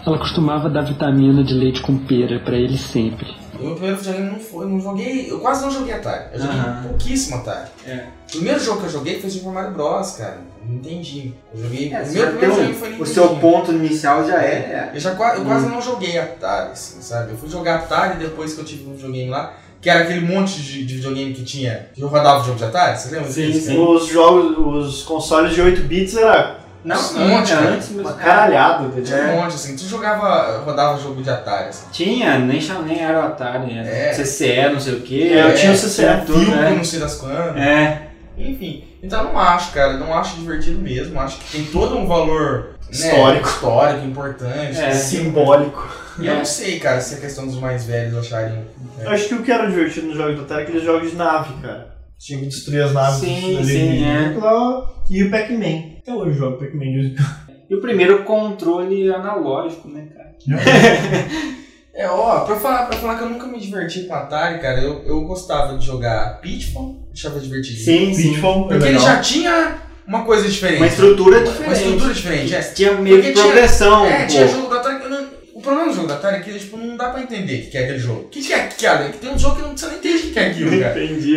Speaker 5: Ela costumava dar vitamina de leite com pera pra ele sempre.
Speaker 2: O meu primeiro videogame não foi, eu não joguei, eu quase não joguei Atari. Eu joguei
Speaker 3: Aham.
Speaker 2: pouquíssimo Atari.
Speaker 3: É.
Speaker 2: O primeiro jogo que eu joguei foi Super Mario Bros, cara. Não entendi. Eu joguei.
Speaker 3: É,
Speaker 2: o meu primeiro jogo foi
Speaker 3: o
Speaker 2: Nintendo.
Speaker 3: seu ponto inicial já é.
Speaker 2: Eu, já, eu quase
Speaker 3: Hum.
Speaker 2: não joguei Atari, assim, sabe? Eu fui jogar Atari depois que eu tive um videogame lá, que era aquele monte de, de videogame que tinha. Que eu rodava o jogo de Atari, você lembra
Speaker 3: Sim,
Speaker 2: disso?
Speaker 3: sim.
Speaker 4: Os jogos, os consoles de 8 bits era
Speaker 3: Não,
Speaker 2: Um monte,
Speaker 3: antes,
Speaker 2: cara.
Speaker 3: antes mesmo.
Speaker 4: uma caralhada.
Speaker 2: Tinha
Speaker 3: É.
Speaker 2: um monte, assim. Tu jogava, rodava jogo de Atari, assim.
Speaker 3: Tinha, nem, nem era o Atari, era
Speaker 2: É.
Speaker 3: CCE, não sei o que.
Speaker 4: É, eu tinha o CCE.
Speaker 3: tudo, né?
Speaker 2: não sei das quantas.
Speaker 3: É,
Speaker 2: Enfim, então eu não acho, cara, não acho divertido mesmo. Acho que tem todo um valor né,
Speaker 4: Histórico.
Speaker 2: histórico, importante.
Speaker 3: É.
Speaker 4: Simbólico.
Speaker 2: E eu não sei, cara, se é questão dos mais velhos acharem.
Speaker 4: Eu acho que o que era divertido nos jogos do Atari é aqueles jogos de nave, cara. Tinha que destruir as naves
Speaker 3: Sim, sim, é.
Speaker 4: E o Pac-Man. Até hoje eu jogo Pac-Man de vez em quando.
Speaker 3: E o primeiro controle analógico, né, cara? [LAUGHS]
Speaker 2: É, ó, pra falar, pra falar que eu nunca me diverti com Atari, cara, eu, eu gostava de jogar Pitfall, achava divertido.
Speaker 3: Sim, sim.
Speaker 4: Pitfall é
Speaker 2: Porque ele
Speaker 4: legal.
Speaker 2: já tinha uma coisa diferente.
Speaker 3: Uma estrutura
Speaker 2: Uma-
Speaker 3: diferente.
Speaker 2: Uma estrutura diferente, é.
Speaker 3: Tinha meio de
Speaker 2: tinha-
Speaker 3: progressão.
Speaker 2: É, tinha jogo do Atari que eu não- O problema do jogo do Atari é que tipo, não dá pra entender o que é aquele jogo. O que que é que é? Que tem um jogo que não- você não entende o que é aquilo, cara. [LAUGHS]
Speaker 3: Entendi.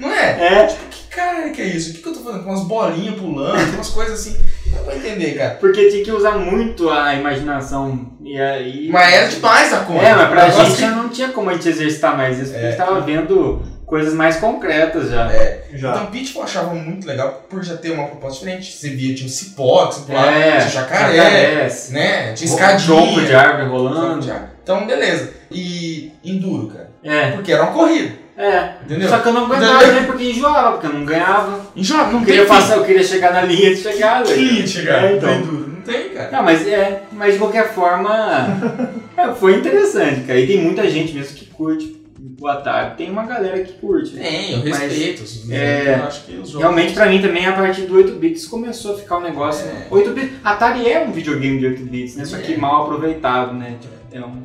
Speaker 2: Não é?
Speaker 3: É,
Speaker 2: Tipo, cara que é isso? O que, que eu tô fazendo? Com umas bolinhas pulando, umas coisas assim. Não dá pra entender, cara.
Speaker 3: porque tinha que usar muito a imaginação. E aí.
Speaker 2: Mas era demais a conta.
Speaker 3: É, mas pra
Speaker 2: O
Speaker 3: gente não tinha como a gente exercitar mais isso, porque
Speaker 2: É.
Speaker 3: a gente tava vendo coisas mais concretas já.
Speaker 4: Já.
Speaker 2: Então, Pitfall eu achava muito legal por já ter uma proposta diferente. Você via, tinha um cipó, que você pulava,
Speaker 3: É,
Speaker 2: tinha jacaré,
Speaker 3: jacarés,
Speaker 2: né? Tinha
Speaker 3: tronco
Speaker 2: escadinha.
Speaker 3: de árvore
Speaker 2: tronco
Speaker 3: rolando.
Speaker 2: de. Então, beleza. E Enduro, cara.
Speaker 3: É,
Speaker 2: Porque era uma corrida,
Speaker 3: é.
Speaker 2: entendeu?
Speaker 3: Só que eu não aguentava
Speaker 2: Entendeu?
Speaker 3: nem porque enjoava, porque eu não ganhava.
Speaker 2: Jogo, não
Speaker 3: Eu queria passar, eu queria chegar na linha de chegada.
Speaker 2: Clean chegar.
Speaker 3: É, então.
Speaker 2: Não tem, cara.
Speaker 3: Não, mas é, mas de qualquer forma, [LAUGHS] é, foi interessante, cara. E tem muita gente mesmo que curte o Atari. Tem uma galera que curte.
Speaker 2: Tem, eu
Speaker 3: Mas,
Speaker 2: respeito. os-
Speaker 3: é,
Speaker 2: eu que.
Speaker 3: Realmente, pra mim também, a partir do 8 bits começou a ficar um negócio.
Speaker 2: É.
Speaker 3: 8 bits, Atari é um videogame de 8 bits, né? Só que
Speaker 2: É.
Speaker 3: mal aproveitado, né? É um,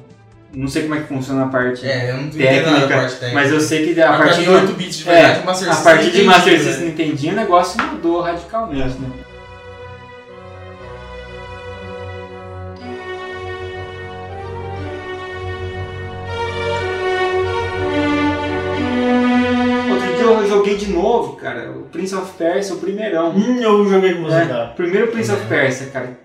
Speaker 3: não sei como é que funciona a parte
Speaker 2: É, eu não entendo nada da
Speaker 3: técnica,
Speaker 2: parte técnica.
Speaker 3: mas eu sei que a
Speaker 2: Mas
Speaker 3: partir do
Speaker 2: 8 bits de verdade,
Speaker 3: é,
Speaker 2: Master
Speaker 3: a
Speaker 2: System
Speaker 3: partir de
Speaker 2: entendi,
Speaker 3: Master
Speaker 2: né?
Speaker 3: System Nintendinho, o negócio mudou radicalmente, né? Outro dia eu joguei de novo, cara, o Prince of Persia, o primeirão.
Speaker 4: Hum, eu joguei com você,
Speaker 3: É,
Speaker 4: cara.
Speaker 3: primeiro Prince of Persia, cara.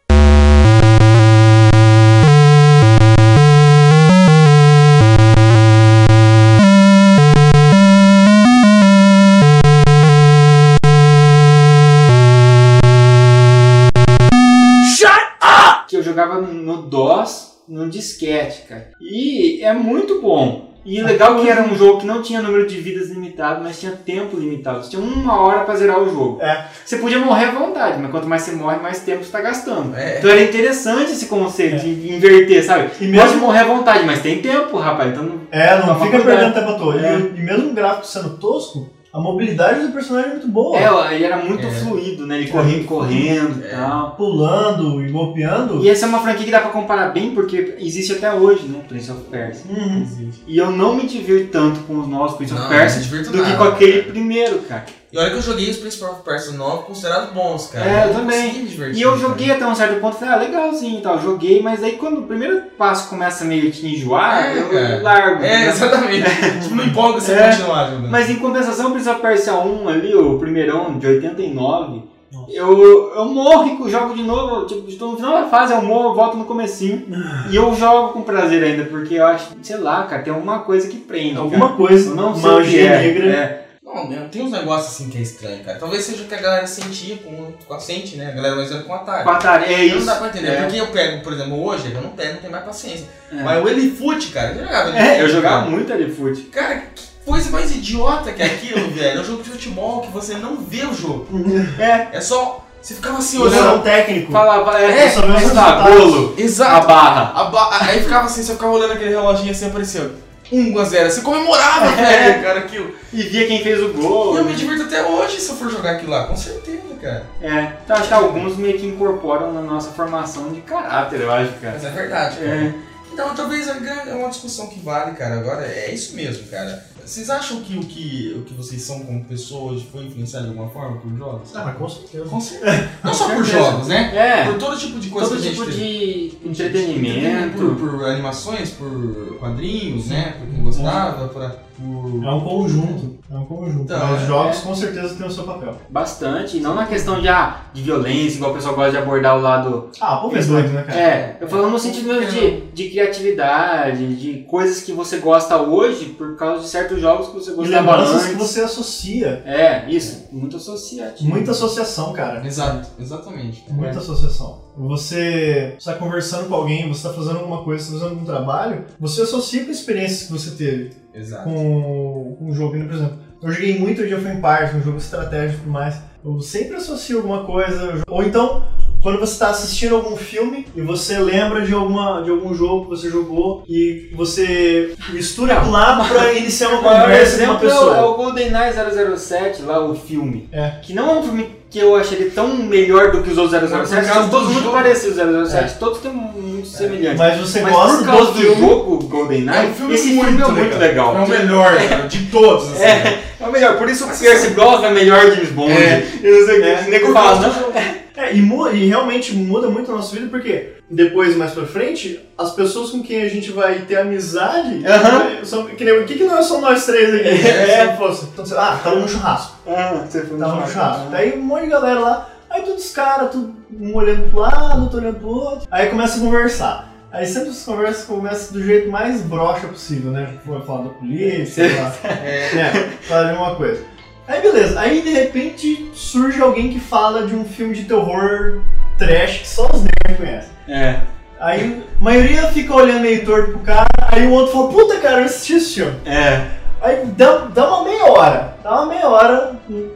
Speaker 3: Eu jogava no DOS, no disquete, cara. E é muito bom. E legal que era um jogo que não tinha número de vidas limitado, mas tinha tempo limitado. Você tinha uma hora pra zerar o jogo.
Speaker 4: É.
Speaker 3: Você podia morrer à vontade, mas quanto mais você morre, mais tempo você tá gastando.
Speaker 2: É.
Speaker 3: Então era interessante esse conceito de inverter, sabe?
Speaker 4: E
Speaker 3: Pode
Speaker 4: mesmo-
Speaker 3: morrer à vontade, mas tem tempo, rapaz. Então não-
Speaker 4: É, não
Speaker 3: Toma
Speaker 4: fica perdendo tempo à toa. E
Speaker 3: É.
Speaker 4: E, mesmo o gráfico sendo tosco, a mobilidade do personagem é muito boa.
Speaker 3: É, ele era muito
Speaker 2: É.
Speaker 3: fluido, né? Ele corria correndo e
Speaker 2: É.
Speaker 3: tal.
Speaker 4: Pulando e golpeando.
Speaker 3: E essa é uma franquia que dá pra comparar bem, porque existe até hoje, né? Prince of Persia.
Speaker 4: Uhum.
Speaker 3: E eu não me divirto tanto com os novos Prince of
Speaker 2: Não,
Speaker 3: Persia
Speaker 2: me divirto
Speaker 3: do que
Speaker 2: nada,
Speaker 3: com aquele
Speaker 2: cara.
Speaker 3: primeiro, cara.
Speaker 2: E olha que eu joguei os Prince of Persia 9 considerados bons, cara.
Speaker 3: É, eu
Speaker 2: não
Speaker 3: também. E eu
Speaker 2: cara.
Speaker 3: joguei até um certo ponto, falei, ah, legalzinho e tal, joguei, mas aí quando o primeiro passo começa meio te enjoar,
Speaker 2: É,
Speaker 3: eu
Speaker 2: cara.
Speaker 3: largo.
Speaker 2: É,
Speaker 3: né?
Speaker 2: exatamente. [LAUGHS] tipo, não empolga você
Speaker 3: É.
Speaker 2: continuar jogando.
Speaker 3: Mas em compensação, o Prince of Persia 1 ali, o primeirão de 89,
Speaker 4: Nossa.
Speaker 3: eu, eu morro e que jogo de novo, tipo, estou no final da fase, eu morro, eu volto no comecinho. e eu jogo com prazer ainda, porque eu acho, sei lá, cara, tem alguma coisa que prende.
Speaker 4: Alguma
Speaker 3: cara.
Speaker 4: coisa,
Speaker 3: Eu não sei que
Speaker 4: magia
Speaker 3: é.
Speaker 4: negra.
Speaker 3: É.
Speaker 2: Não, meu, tem uns negócios assim que é estranho, cara. Talvez seja o que a galera sentia com, com a sente, né? A galera mais velha com o Atari.
Speaker 3: Com Atari, é
Speaker 2: Não
Speaker 3: isso.
Speaker 2: dá pra entender.
Speaker 3: É.
Speaker 2: Porque eu pego, por exemplo, hoje, eu não pego, não tenho mais paciência.
Speaker 3: É.
Speaker 2: Mas o Elifoot, cara, eu jogava
Speaker 3: É, eu
Speaker 2: Elifoot,
Speaker 3: jogava
Speaker 2: cara.
Speaker 3: muito fute.
Speaker 2: Cara, que coisa mais idiota que é aquilo, [LAUGHS] velho. É um jogo de futebol que você não vê o jogo. [LAUGHS]
Speaker 3: É,
Speaker 2: É só. Você ficava assim
Speaker 4: Você é
Speaker 2: olhando.
Speaker 4: um técnico.
Speaker 3: falava, é,
Speaker 2: É,
Speaker 3: aí tá, golo, a
Speaker 2: Exato.
Speaker 3: barra.
Speaker 2: A ba- Aí ficava assim, você ficava olhando aquele reloginho assim, apareceu. 1x0. Você comemorava,
Speaker 3: É. [LAUGHS]
Speaker 2: velho, cara, aquilo.
Speaker 3: E via quem fez o
Speaker 2: E
Speaker 3: gol.
Speaker 2: eu me divirto até hoje se eu for jogar aquilo lá, com certeza, cara.
Speaker 3: É, então acho que alguns meio que incorporam na nossa formação de caráter, eu acho, cara.
Speaker 2: Mas é verdade, cara.
Speaker 3: É.
Speaker 2: Então, talvez é uma discussão que vale, cara. Agora, é isso mesmo, cara. Vocês acham que o que, o que vocês são como pessoas foi influenciado de alguma forma por jogos?
Speaker 4: Ah, mas com certeza.
Speaker 2: Com certeza. [LAUGHS] Não só por jogos, né?
Speaker 3: É,
Speaker 2: Por todo tipo de coisa
Speaker 3: todo
Speaker 2: que a gente
Speaker 3: tipo
Speaker 2: teve.
Speaker 3: de entretenimento.
Speaker 2: Por, por animações, por quadrinhos, né? Por quem gostava, pra, por...
Speaker 4: É um conjunto. É um conjunto.
Speaker 2: Então,
Speaker 4: mas
Speaker 2: é-
Speaker 4: os jogos
Speaker 3: é.
Speaker 4: com certeza têm o seu papel.
Speaker 3: Bastante, e não na questão de, ah, de violência, igual o pessoal gosta de abordar o lado.
Speaker 4: Ah, pô, é doido, né, cara?
Speaker 3: É, eu falando no sentido mesmo de, de criatividade, de coisas que você gosta hoje por causa de certos jogos que você
Speaker 4: E
Speaker 3: gostava
Speaker 4: lembranças
Speaker 3: antes.
Speaker 4: que você associa.
Speaker 3: É, isso, muito associativo.
Speaker 4: Muita associação, cara.
Speaker 2: Exato, exatamente.
Speaker 4: Muita associação. Você está conversando com alguém, você está fazendo alguma coisa, você está fazendo algum trabalho, você associa com experiências que você teve
Speaker 2: Exato.
Speaker 4: com, o jogo. Por exemplo, eu joguei muito Age of Empires, um jogo estratégico mais. Eu sempre associo alguma coisa. Ou então, quando você está assistindo algum filme e você lembra de, alguma, de algum jogo que você jogou e você mistura aquilo lá para [LAUGHS] iniciar uma conversa com uma
Speaker 3: exemplo é o,
Speaker 4: pessoa.
Speaker 3: é o GoldenEye 007, lá o filme.
Speaker 4: É.
Speaker 3: Que não é um filme que eu achei ele tão melhor do que os outros 007,
Speaker 2: Mas
Speaker 3: todos
Speaker 2: do
Speaker 3: muito
Speaker 2: jogo.
Speaker 3: parecidos os 007, todos têm muito semelhantes.
Speaker 4: Mas você
Speaker 3: Mas
Speaker 4: gosta
Speaker 3: por causa
Speaker 4: do
Speaker 3: do, jogo GoldenEye,
Speaker 2: É um filme
Speaker 3: esse
Speaker 2: muito
Speaker 3: filme é
Speaker 2: legal.
Speaker 3: muito legal.
Speaker 2: É o melhor, cara, de todos, assim.
Speaker 3: É, é o melhor, por isso o Pierce Brosnan é o melhor James Bond.
Speaker 2: É.
Speaker 3: Eu não sei o que,
Speaker 4: É,
Speaker 3: o nego fala, não,
Speaker 4: É, e, mu- e realmente muda muito a nossa vida, porque depois, mais pra frente, as pessoas com quem a gente vai ter amizade né, são. Que nem, o que, que nós somos nós três aqui? [LAUGHS]
Speaker 3: É.
Speaker 4: Se fosse, então, você- ah, tava no churrasco.
Speaker 3: Ah, você foi
Speaker 4: Tava no
Speaker 3: churrasco.
Speaker 4: churrasco. Daí um monte de galera lá, aí todos os caras, tudo um olhando pro lado, outro olhando pro outro. Aí começa a conversar. Aí sempre as conversas começam do jeito mais broxa possível, né? Foi falar da polícia, [LAUGHS] falar, é, falar de alguma coisa. Aí beleza, aí de repente surge alguém que fala de um filme de terror trash que só os nerds conhecem.
Speaker 3: É,
Speaker 4: Aí a maioria fica olhando meio torto pro cara, aí o outro fala, puta cara, eu assisti esse filme.
Speaker 3: é.
Speaker 4: Aí dá, dá uma meia hora, dá uma meia hora,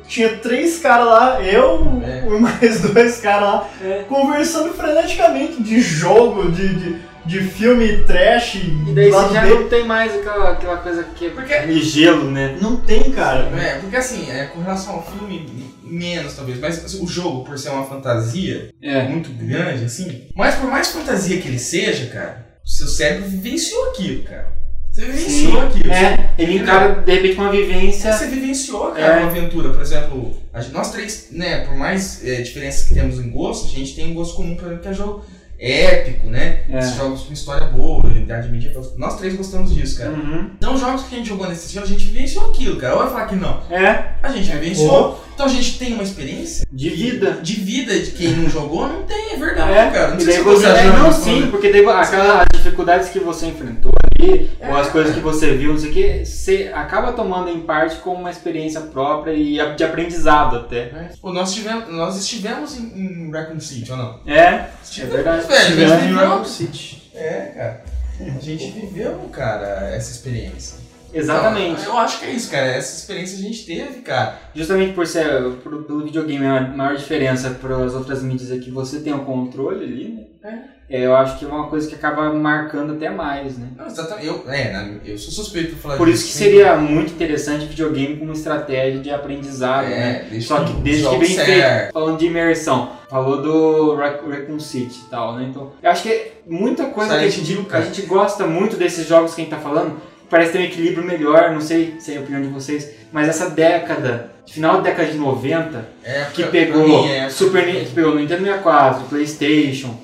Speaker 4: tinha três caras lá, eu
Speaker 2: É.
Speaker 4: e [LAUGHS] mais dois caras lá,
Speaker 3: É.
Speaker 4: conversando freneticamente de jogo, de, de, de filme trash,
Speaker 3: E daí você já
Speaker 4: dele.
Speaker 3: não tem mais aquela, aquela coisa que é
Speaker 2: Porque-
Speaker 3: de gelo, né?
Speaker 4: Não tem, cara.
Speaker 2: É, porque assim, é, com relação ao filme, menos talvez, mas assim, o jogo, por ser uma fantasia
Speaker 3: É.
Speaker 2: muito grande, assim, mas por mais fantasia que ele seja, cara, o seu cérebro vivenciou aquilo, cara. Você vivenciou aquilo.
Speaker 3: É, ele encara de repente uma vivência.
Speaker 2: Você vivenciou, cara,
Speaker 3: É.
Speaker 2: uma aventura. Por exemplo, gente- nós três, né, por mais é, diferenças que temos em gosto, a gente tem um gosto comum, por exemplo, que é jogo épico, né?
Speaker 3: É.
Speaker 2: Esses jogos com história boa, idade medieval. Nós três gostamos disso, cara.
Speaker 3: Uhum.
Speaker 2: Então, os jogos que a gente jogou nesse jogo, a gente vivenciou aquilo, cara. Ou vai falar que não.
Speaker 3: É,
Speaker 2: A gente vivenciou. Então, a gente tem uma experiência
Speaker 3: de vida.
Speaker 2: de vida de quem não jogou, não tem, é verdade,
Speaker 3: É,
Speaker 2: cara. Não
Speaker 3: e
Speaker 2: sei se
Speaker 3: você,
Speaker 2: você
Speaker 3: é, não, sim, porque daí aquelas as dificuldades que você enfrentou ali, ou as coisas que você viu, não sei o que, você acaba tomando em parte como uma experiência própria e de aprendizado até.
Speaker 2: É. Pô, nós, tivemos, nós estivemos em, em Raccoon City, ou não?
Speaker 3: É,
Speaker 2: Estivemos,
Speaker 3: verdade.
Speaker 2: velho.
Speaker 4: Tivemos
Speaker 2: a gente
Speaker 4: em
Speaker 2: viveu-
Speaker 4: Raccoon City.
Speaker 2: É, cara. A gente viveu, cara, essa experiência.
Speaker 3: Exatamente.
Speaker 2: Então, eu acho que é isso, cara. Essa experiência a gente teve, cara.
Speaker 3: Justamente por ser por- pelo videogame a maior diferença para as outras mídias é que você tem o controle ali, né? É, eu acho que é uma coisa que acaba marcando até mais, né?
Speaker 2: Não, exatamente. Eu, é, na- eu sou suspeito por falar
Speaker 3: Por isso que
Speaker 2: disso.
Speaker 3: seria muito interessante videogame como estratégia de aprendizado, né?
Speaker 2: É, desde
Speaker 3: Só que desde que bem
Speaker 2: certo.
Speaker 3: feito, falando de imersão, falou do Raccoon City e tal, né? Então, eu acho que muita coisa que a
Speaker 2: Silent
Speaker 3: gente,
Speaker 2: Hill,
Speaker 3: a gente gosta muito desses jogos que a gente tá falando, parece ter um equilíbrio melhor, não sei se é a opinião de vocês, mas essa década, final da década de 90,
Speaker 2: É,
Speaker 3: que pegou
Speaker 2: é,
Speaker 3: Super que pegou Nintendo 64, PlayStation.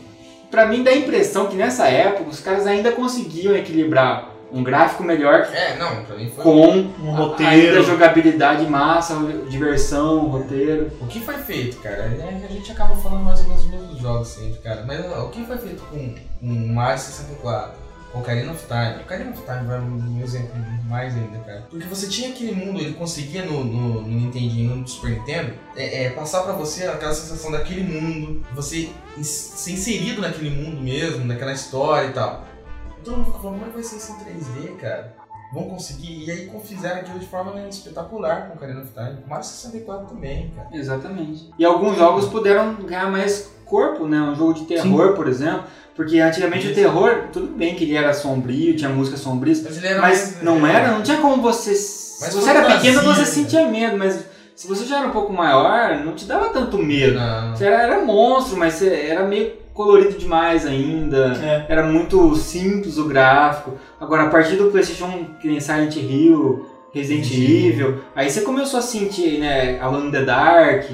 Speaker 3: Pra mim dá a impressão que nessa época os caras ainda conseguiam equilibrar um gráfico melhor
Speaker 2: É, não,
Speaker 3: com
Speaker 4: Um
Speaker 3: a-
Speaker 4: roteiro.
Speaker 3: ainda jogabilidade massa, diversão, roteiro.
Speaker 2: O que foi feito, cara? É, a gente acaba falando mais ou menos dos mesmos jogos sempre, cara. Mas o que foi feito com, com Mario 64? Ocarina of Time. Ocarina of Time vai um exemplo mais ainda, cara. Porque você tinha aquele mundo, ele conseguia no, no, no Nintendinho, no Super Nintendo, é, é, passar pra você aquela sensação daquele mundo, você ser inserido naquele mundo mesmo, naquela história e tal. Todo mundo ficou falando, como é que vai ser isso em 3D, cara? Vão conseguir. E aí fizeram aquilo de forma né, espetacular com Ocarina of Time. Com Mario 64 também, cara.
Speaker 3: Exatamente. E alguns jogos puderam ganhar mais corpo, né? Um jogo de terror, por exemplo. Porque antigamente o
Speaker 2: Isso.
Speaker 3: terror, tudo bem que ele era sombrio, tinha música sombria,
Speaker 2: Mas
Speaker 3: mas
Speaker 2: mais-
Speaker 3: não
Speaker 2: é,
Speaker 3: era, não tinha como você. Se
Speaker 2: Mas
Speaker 3: você
Speaker 2: foi
Speaker 3: era pequeno, você
Speaker 2: né?
Speaker 3: sentia medo, mas se você já era um pouco maior, não te dava tanto medo.
Speaker 2: Não.
Speaker 3: Você era, era monstro, mas você era meio colorido demais ainda.
Speaker 4: É.
Speaker 3: Era muito simples o gráfico. Agora, a partir do PlayStation 1, que nem Silent Hill, Resident
Speaker 2: Resident
Speaker 3: Evil, aí você começou a sentir, né, Alone in the Dark.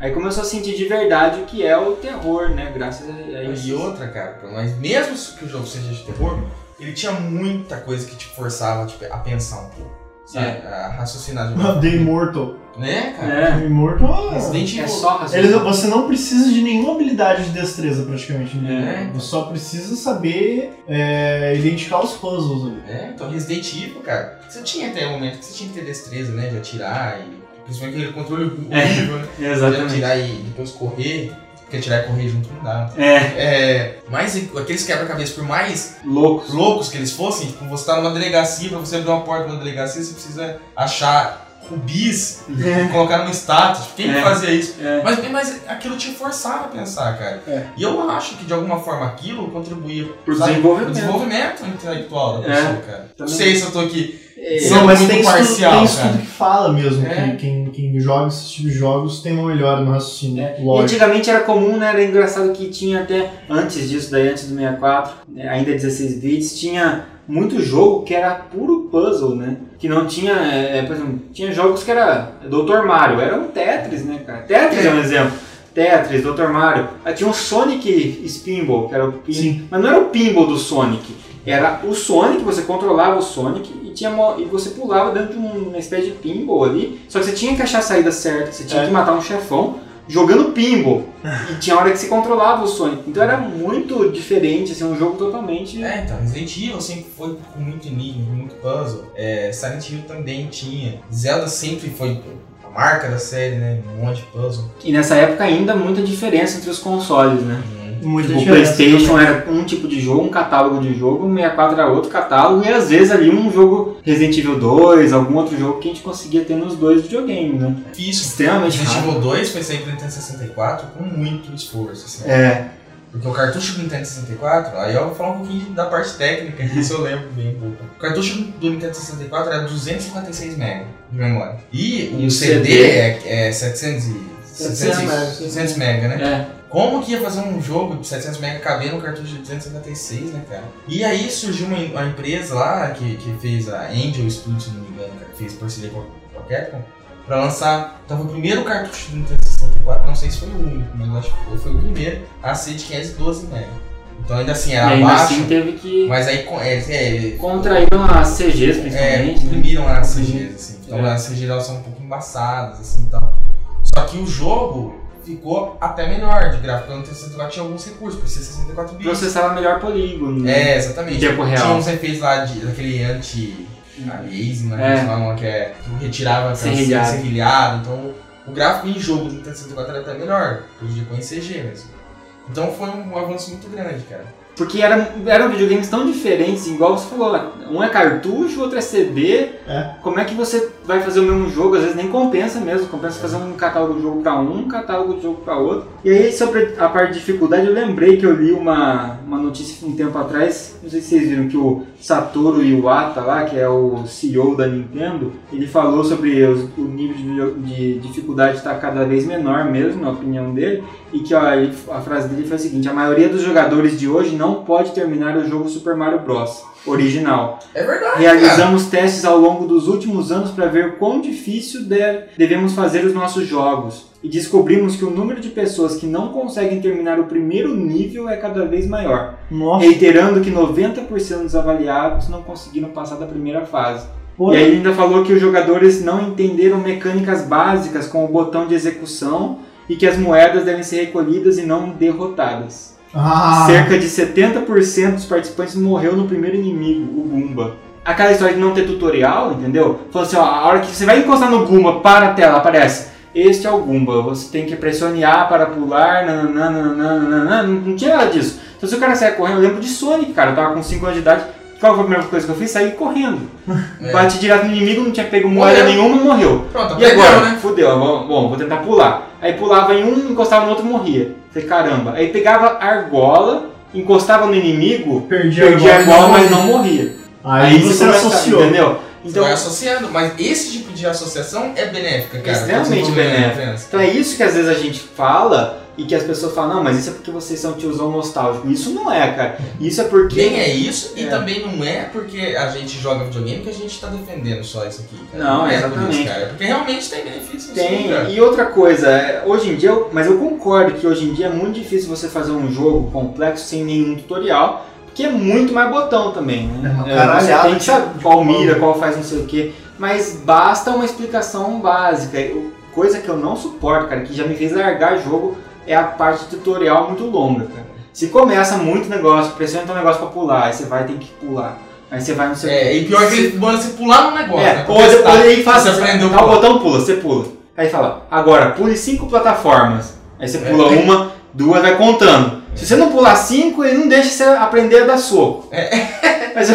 Speaker 3: Aí começou a sentir de verdade o que é o terror, né? Graças a a isso.
Speaker 2: E outra, cara, mas mesmo que o jogo seja de terror, ele tinha muita coisa que te forçava tipo, a pensar um pouco. Sabe? A raciocinar de uma
Speaker 4: The Immortal.
Speaker 2: Né, cara?
Speaker 3: É.
Speaker 4: The Immortal é...
Speaker 2: Resident
Speaker 3: É
Speaker 2: Evil.
Speaker 3: só
Speaker 4: Eles,
Speaker 3: raciocínio.
Speaker 4: você não precisa de nenhuma habilidade de destreza praticamente. Né?
Speaker 2: É.
Speaker 4: Você só precisa saber é, identificar os puzzles ali.
Speaker 2: É, então Resident Evil, cara, você tinha até um momento que você tinha que ter destreza, né? De atirar e. Principalmente aquele controle horrível, né? [LAUGHS]
Speaker 3: Exatamente.
Speaker 2: atirar e depois correr. Porque atirar e correr junto não dá.
Speaker 3: É,
Speaker 2: É. Mas aqueles quebra-cabeça, por mais
Speaker 3: loucos.
Speaker 2: loucos que eles fossem, tipo, você tá numa delegacia, pra você abrir uma porta numa delegacia, você precisa achar rubis e colocar numa status. Quem
Speaker 3: É.
Speaker 2: fazia isso?
Speaker 3: É.
Speaker 2: Mas, mas aquilo te forçava a pensar, cara.
Speaker 4: É.
Speaker 2: E eu acho que de alguma forma aquilo contribuía
Speaker 3: Pro desenvolvimento.
Speaker 2: desenvolvimento intelectual da
Speaker 3: É.
Speaker 2: pessoa, cara. Não
Speaker 3: Também.
Speaker 2: sei se eu tô aqui.
Speaker 3: É,
Speaker 4: Não, mas tem estudo,
Speaker 2: parcial,
Speaker 4: tem
Speaker 2: cara.
Speaker 4: estudo que fala mesmo
Speaker 2: É.
Speaker 4: que quem, quem joga esses tipos de jogos tem uma melhora no raciocínio.
Speaker 3: É. Antigamente era comum, né? Era engraçado que tinha até antes disso, daí antes do 64, né, ainda 16 bits, tinha muito jogo que era puro puzzle, né? Que não tinha, é, é, por exemplo, tinha jogos que era Dr. Mario, era um Tetris, né, cara? Tetris é, um exemplo. Tetris, Dr. Mario. Aí tinha o Sonic Spinball, que era o pin...
Speaker 4: Sim.
Speaker 3: Mas não era o pinball do Sonic. Era o Sonic, você controlava o Sonic tinha, mo- e você pulava dentro de um- uma espécie de pinball ali. Só que você tinha que achar a saída certa, você tinha
Speaker 4: É.
Speaker 3: que matar um chefão jogando pinball. [LAUGHS] e tinha hora que você controlava o Sonic. Então era muito diferente, assim, um jogo totalmente.
Speaker 2: É, então, Resident Evil sempre foi com muito enigma, muito puzzle. É, Silent Hill também tinha. Zelda sempre foi a marca da série, né? Um monte de puzzle.
Speaker 3: E nessa época ainda muita diferença entre os consoles, né?
Speaker 4: Muita
Speaker 3: Tipo, o PlayStation era um tipo de jogo, um catálogo de jogo, o 64 era outro catálogo, e às vezes ali um jogo Resident Evil 2, algum outro jogo que a gente conseguia ter nos dois videogames, né?
Speaker 2: Difícil.
Speaker 3: Extremamente
Speaker 2: Resident. Evil 2 foi sair pro Nintendo 64 com muito esforço, assim.
Speaker 3: É,
Speaker 2: Porque o cartucho do Nintendo 64, aí eu vou falar um pouquinho da parte técnica, que [LAUGHS] isso eu lembro bem um pouco. O cartucho do Nintendo 64 era 256 MB de memória. E o
Speaker 3: E o
Speaker 2: CD,
Speaker 3: CD?
Speaker 2: é, é 700 e...
Speaker 3: 700
Speaker 2: 700, 700 MB, né?
Speaker 3: é.
Speaker 2: Como que ia fazer um jogo de 700 MB caber no cartucho de 256, né, cara? E aí surgiu uma, uma empresa lá que, que fez a Angel Studio, se não me engano, cara, que fez parceria com a com a Capcom, pra lançar. Então foi o primeiro cartucho do Nintendo 64, não sei se foi o único, mas acho que foi, foi o primeiro a ser de 512 MB. Então ainda assim
Speaker 3: E
Speaker 2: era
Speaker 3: ainda
Speaker 2: abaixo,
Speaker 3: assim teve que.
Speaker 2: mas aí é, é,
Speaker 3: Contraíram as CGs
Speaker 2: é,
Speaker 3: principalmente. né?
Speaker 2: comprimiram as CGs, assim. Então
Speaker 3: É.
Speaker 2: as CGs elas são um pouco embaçadas, assim, então. Só que o jogo ficou até melhor de gráfico, porque no Nintendo 64 tinha alguns recursos, parecia 64 bits.
Speaker 3: Processava melhor polígono. né?
Speaker 2: É, exatamente.
Speaker 3: Em tempo real.
Speaker 2: Tinha uns efeitos lá de, daquele anti
Speaker 3: É.
Speaker 2: né? que falam que é que retirava a
Speaker 3: Serrilhado.
Speaker 2: serrilhado. Então o gráfico em jogo do Nintendo 64 era até melhor, prejudicou em CG mesmo. Então foi um avanço muito grande, cara.
Speaker 3: Porque era, eram videogames tão diferentes, igual você falou, um é cartucho, outro é CD.
Speaker 4: É.
Speaker 3: Como é que você vai fazer o mesmo jogo? Às vezes nem compensa mesmo, compensa fazer um catálogo de jogo pra um, um catálogo de jogo pra outro. E aí, sobre a parte de dificuldade, eu lembrei que eu li uma, uma notícia um tempo atrás, não sei se vocês viram, que o Satoru Iwata lá, que é o CEO da Nintendo, ele falou sobre os- o nível de, de dificuldade estar cada vez menor mesmo, na opinião dele, e que ó, a frase dele foi a seguinte: a maioria dos jogadores de hoje não pode terminar o jogo Super Mario Bros. Original.
Speaker 2: É verdade.
Speaker 3: Realizamos testes ao longo dos últimos anos para ver quão difícil de- devemos fazer os nossos jogos. E descobrimos que o número de pessoas que não conseguem terminar o primeiro nível é cada vez maior,
Speaker 4: Nossa,
Speaker 3: reiterando que 90% dos avaliados não conseguiram passar da primeira fase.
Speaker 4: pô,
Speaker 3: E aí ele ainda falou que os jogadores não entenderam mecânicas básicas como o botão de execução e que as moedas devem ser recolhidas e não derrotadas.
Speaker 4: Ah,
Speaker 3: Cerca de 70% dos participantes morreu no primeiro inimigo, o Goomba. Aquela história de não ter tutorial, entendeu? Falou assim, ó, a hora que você vai encostar no Goomba, para a tela, aparece. Este é o Goomba, você tem que pressionar para pular, nananã. não, tinha nada disso. Então se o cara saia correndo, eu lembro de Sonic, cara, eu tava com 5 anos de idade, qual foi a primeira coisa que eu fiz? Saí correndo. [LAUGHS]
Speaker 2: É.
Speaker 3: Bati direto no inimigo, não tinha pego moeda
Speaker 2: Morreu.
Speaker 3: nenhuma, morreu.
Speaker 2: Pronto,
Speaker 3: E agora?
Speaker 2: né?
Speaker 3: Fudeu, bom, bom, vou tentar pular. Aí pulava em um, encostava no outro, morria. Falei, caramba. Aí pegava argola, encostava no inimigo,
Speaker 4: Perdi
Speaker 3: perdia a
Speaker 4: argola,
Speaker 3: mas não morria.
Speaker 4: Aí, você
Speaker 3: começa-
Speaker 4: associou.
Speaker 3: Entendeu?
Speaker 2: Você
Speaker 3: Então,
Speaker 2: vai associando, mas esse tipo de associação é benéfica, cara.
Speaker 3: extremamente
Speaker 2: a criança.
Speaker 3: Então é isso que às vezes a gente fala e que as pessoas falam, não, mas isso é porque vocês são tiozão nostálgico. Isso não é, cara. Isso é porque.
Speaker 2: Nem é isso, e
Speaker 3: É.
Speaker 2: também não é porque a gente joga videogame que a gente tá defendendo só isso aqui, cara.
Speaker 3: Não,
Speaker 2: é por
Speaker 3: exatamente.
Speaker 2: isso, cara. É porque realmente tem benefícios
Speaker 3: Tem,
Speaker 2: cara.
Speaker 3: e outra coisa, é, hoje em dia, eu- mas eu concordo que hoje em dia é muito difícil você fazer um jogo complexo sem nenhum tutorial, porque é muito mais botão também,
Speaker 4: É
Speaker 3: né? É,
Speaker 4: caralhada
Speaker 3: você tem que saber qual mira, qual faz não sei o que, mas basta uma explicação básica. Eu- Coisa que eu não suporto, cara, que já me fez largar jogo, é a parte tutorial muito longa, cara. Se começa muito negócio, pressiona um negócio pra pular, aí você vai ter que pular. Aí você vai não sei o
Speaker 2: É, e pior que ele manda você pular no negócio,
Speaker 3: É,
Speaker 2: né?
Speaker 3: ou depois ele faz
Speaker 2: Você
Speaker 3: assim,
Speaker 2: aprendeu
Speaker 3: tá o botão pula, você pula. Aí fala, agora pule cinco plataformas. Aí você
Speaker 2: É.
Speaker 3: pula uma, duas, vai contando. Se você não pular cinco, ele não deixa você aprender a dar soco. Mas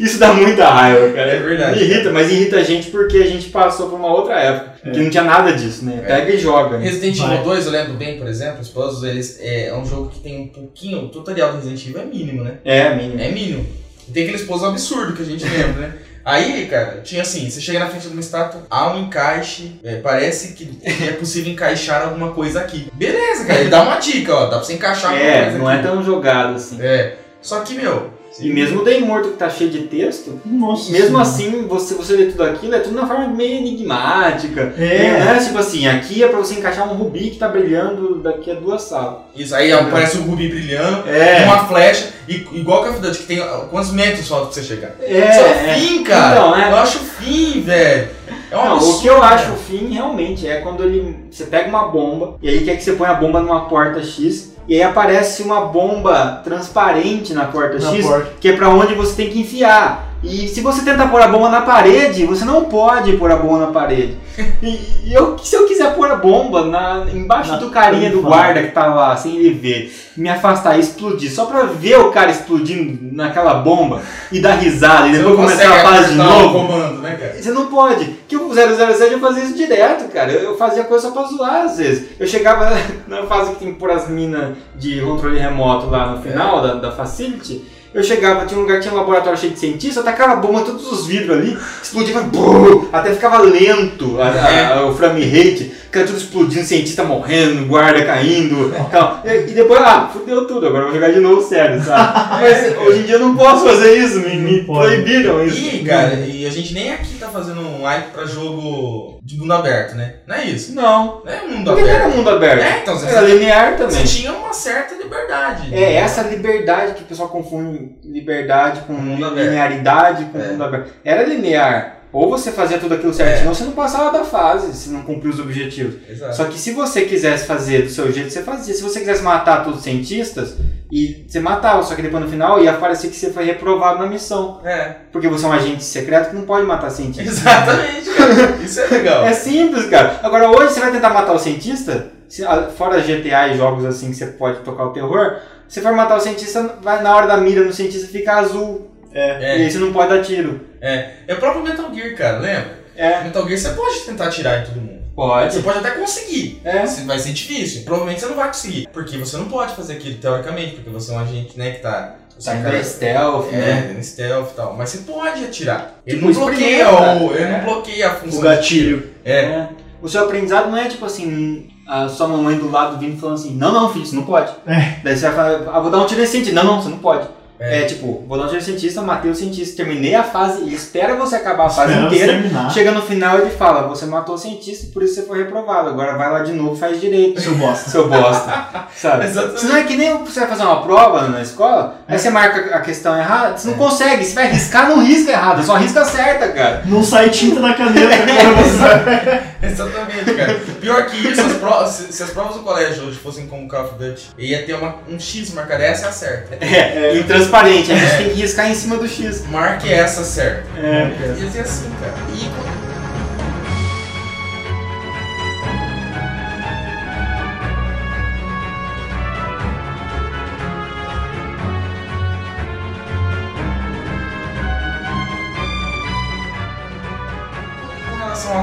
Speaker 3: isso dá muita raiva, cara.
Speaker 2: É verdade.
Speaker 3: Me irrita, mas irrita a gente porque a gente passou por uma outra época. Que não tinha nada disso, né? Pega e joga. né?
Speaker 2: Resident
Speaker 4: Vai.
Speaker 2: Evil 2, eu lembro bem, por exemplo, os puzzles, eles, é, é um jogo que tem um pouquinho, o tutorial do Resident Evil é mínimo, né?
Speaker 3: É, mínimo.
Speaker 2: É mínimo. E tem aqueles puzzles absurdos que a gente lembra, né? [LAUGHS] Aí, cara, tinha assim, você chega na frente de uma estátua, há um encaixe, é, parece que é possível encaixar alguma coisa aqui. Beleza, cara, ele dá uma dica, ó, dá pra você encaixar alguma
Speaker 3: É,
Speaker 2: coisa
Speaker 3: não
Speaker 2: aqui.
Speaker 3: é tão jogado assim.
Speaker 2: É, só que, meu...
Speaker 3: E mesmo o Day Morto que tá cheio de texto,
Speaker 4: Nossa
Speaker 3: mesmo
Speaker 4: Senhora.
Speaker 3: assim, você, você lê tudo aquilo, é tudo na forma meio enigmática.
Speaker 4: É.
Speaker 3: Não é tipo assim, aqui é pra você encaixar um rubi que tá brilhando daqui a duas salas.
Speaker 2: Isso aí aparece o Ruby brilhando,
Speaker 3: É.
Speaker 2: uma flecha, e, igual Call of Duty, que tem quantos metros falta pra você chegar?
Speaker 3: É,
Speaker 2: Isso é o
Speaker 3: é.
Speaker 2: fim, cara.
Speaker 3: Então, é.
Speaker 2: Eu acho o fim, velho. É um
Speaker 3: Não,
Speaker 2: absurdo,
Speaker 3: o que eu
Speaker 2: cara.
Speaker 3: acho o fim realmente é quando ele você pega uma bomba e aí quer que você ponha a bomba numa porta X e aí aparece uma bomba transparente na porta
Speaker 4: Na
Speaker 3: X
Speaker 4: porta.
Speaker 3: que é pra onde você tem que enfiar. E se você tentar pôr a bomba na parede, você não pode pôr a bomba na parede. [LAUGHS] E, eu, se eu quiser pôr a bomba na, embaixo
Speaker 4: Na
Speaker 3: do carinha do guarda que tá lá, sem ele ver, me afastar e explodir, só pra ver o cara explodindo naquela bomba e dar risada e depois começar a fase de novo.
Speaker 2: comando, né, cara?
Speaker 3: Você não pode. Que o 007 eu fazia isso direto, cara. Eu eu fazia coisa só pra zoar às vezes. Eu chegava [LAUGHS] na fase que tem que pôr as minas de controle remoto lá no final da, da Facility. Eu chegava, tinha um lugar que tinha um laboratório cheio de cientistas, eu tacava a bomba em todos os vidros ali, explodia, brrr, até ficava lento a- a- a- o frame rate, ficava tudo explodindo, cientista morrendo, guarda caindo. Tal. E, e depois, ah, fudeu tudo, agora vou jogar de novo sério, sabe? [LAUGHS] Mas hoje em dia eu não posso fazer isso, me, me proibiram isso.
Speaker 2: E, cara, e a gente nem aqui tá fazendo um hype pra jogo de mundo aberto, né? Não é isso.
Speaker 3: Não.
Speaker 2: Não é mundo
Speaker 3: Porque não era
Speaker 2: aberto.
Speaker 3: mundo aberto.
Speaker 2: É, então, você,
Speaker 3: Era linear também.
Speaker 2: você tinha uma certa liberdade.
Speaker 3: É essa liberdade que o pessoal confunde liberdade com
Speaker 2: Mundo aberto.
Speaker 3: linearidade com
Speaker 2: É.
Speaker 3: mundo aberto. Era linear. Ou você fazia tudo aquilo certinho,
Speaker 2: É.
Speaker 3: ou você não passava da fase, se não cumpria os objetivos.
Speaker 2: Exato.
Speaker 3: Só que se você quisesse fazer do seu jeito, você fazia. Se você quisesse matar todos os cientistas, e você matava, só que depois no final ia parecer que você foi reprovado na missão.
Speaker 2: É,
Speaker 3: Porque você é um agente secreto que não pode matar cientistas.
Speaker 2: exatamente, cara. [LAUGHS] Isso é legal.
Speaker 3: É simples, cara. Agora, hoje você vai tentar matar o cientista, se- a- fora GTA e jogos assim que você pode tocar o terror, se for matar o cientista, vai na hora da mira no cientista fica azul.
Speaker 2: É.
Speaker 3: E aí você não pode dar tiro.
Speaker 2: É. É o próprio Metal Gear, cara, lembra?
Speaker 3: É,
Speaker 2: Metal Gear você pode tentar atirar em todo mundo.
Speaker 3: pode.
Speaker 2: Você pode até conseguir.
Speaker 3: É.
Speaker 2: Se- Vai ser difícil. Provavelmente você não vai conseguir. Porque você não pode fazer aquilo, teoricamente. Porque você é um agente, né, que tá... Você
Speaker 3: Tá
Speaker 2: é
Speaker 3: em
Speaker 2: cara-
Speaker 3: stealth,
Speaker 2: É,
Speaker 3: né?
Speaker 2: stealth e tal. Mas você pode atirar. Ele
Speaker 3: Tipo,
Speaker 2: não bloqueia o. Ele
Speaker 3: É.
Speaker 2: não bloqueia a função.
Speaker 4: O gatilho.
Speaker 2: É.
Speaker 3: É. O seu aprendizado não é tipo assim, a sua mamãe do lado vindo falando assim, não, não, filho, você não pode.
Speaker 4: É.
Speaker 3: Daí você vai falar, ah, vou dar um tiro nesse cientista. Não, não, você não pode.
Speaker 2: É.
Speaker 3: É, tipo, vou dar um tiro nesse cientista, matei o cientista, terminei a fase, ele espera você acabar a fase
Speaker 4: Espera você
Speaker 3: inteira.
Speaker 4: terminar.
Speaker 3: Chega no final ele fala, você matou o cientista e por isso você foi reprovado. Agora vai lá de novo e faz direito.
Speaker 4: Seu bosta. [LAUGHS]
Speaker 3: Seu bosta. Sabe? [LAUGHS]
Speaker 2: Exatamente.
Speaker 3: Senão é que nem você vai fazer uma prova na escola, aí você marca a questão errada, você não consegue. Se vai riscar, não risca errado, só risca certa, cara.
Speaker 4: Não sai tinta da caneta [LAUGHS] você [LAUGHS]
Speaker 2: Exatamente, cara. Pior que isso, as provas, se, se as provas do colégio hoje fossem como Call of Duty, ia ter uma, um X marcado, essa é a certa.
Speaker 3: É, intransparente, a gente tem que riscar em cima do X.
Speaker 2: Marque essa certa.
Speaker 3: É.
Speaker 2: Ia ser assim, cara. E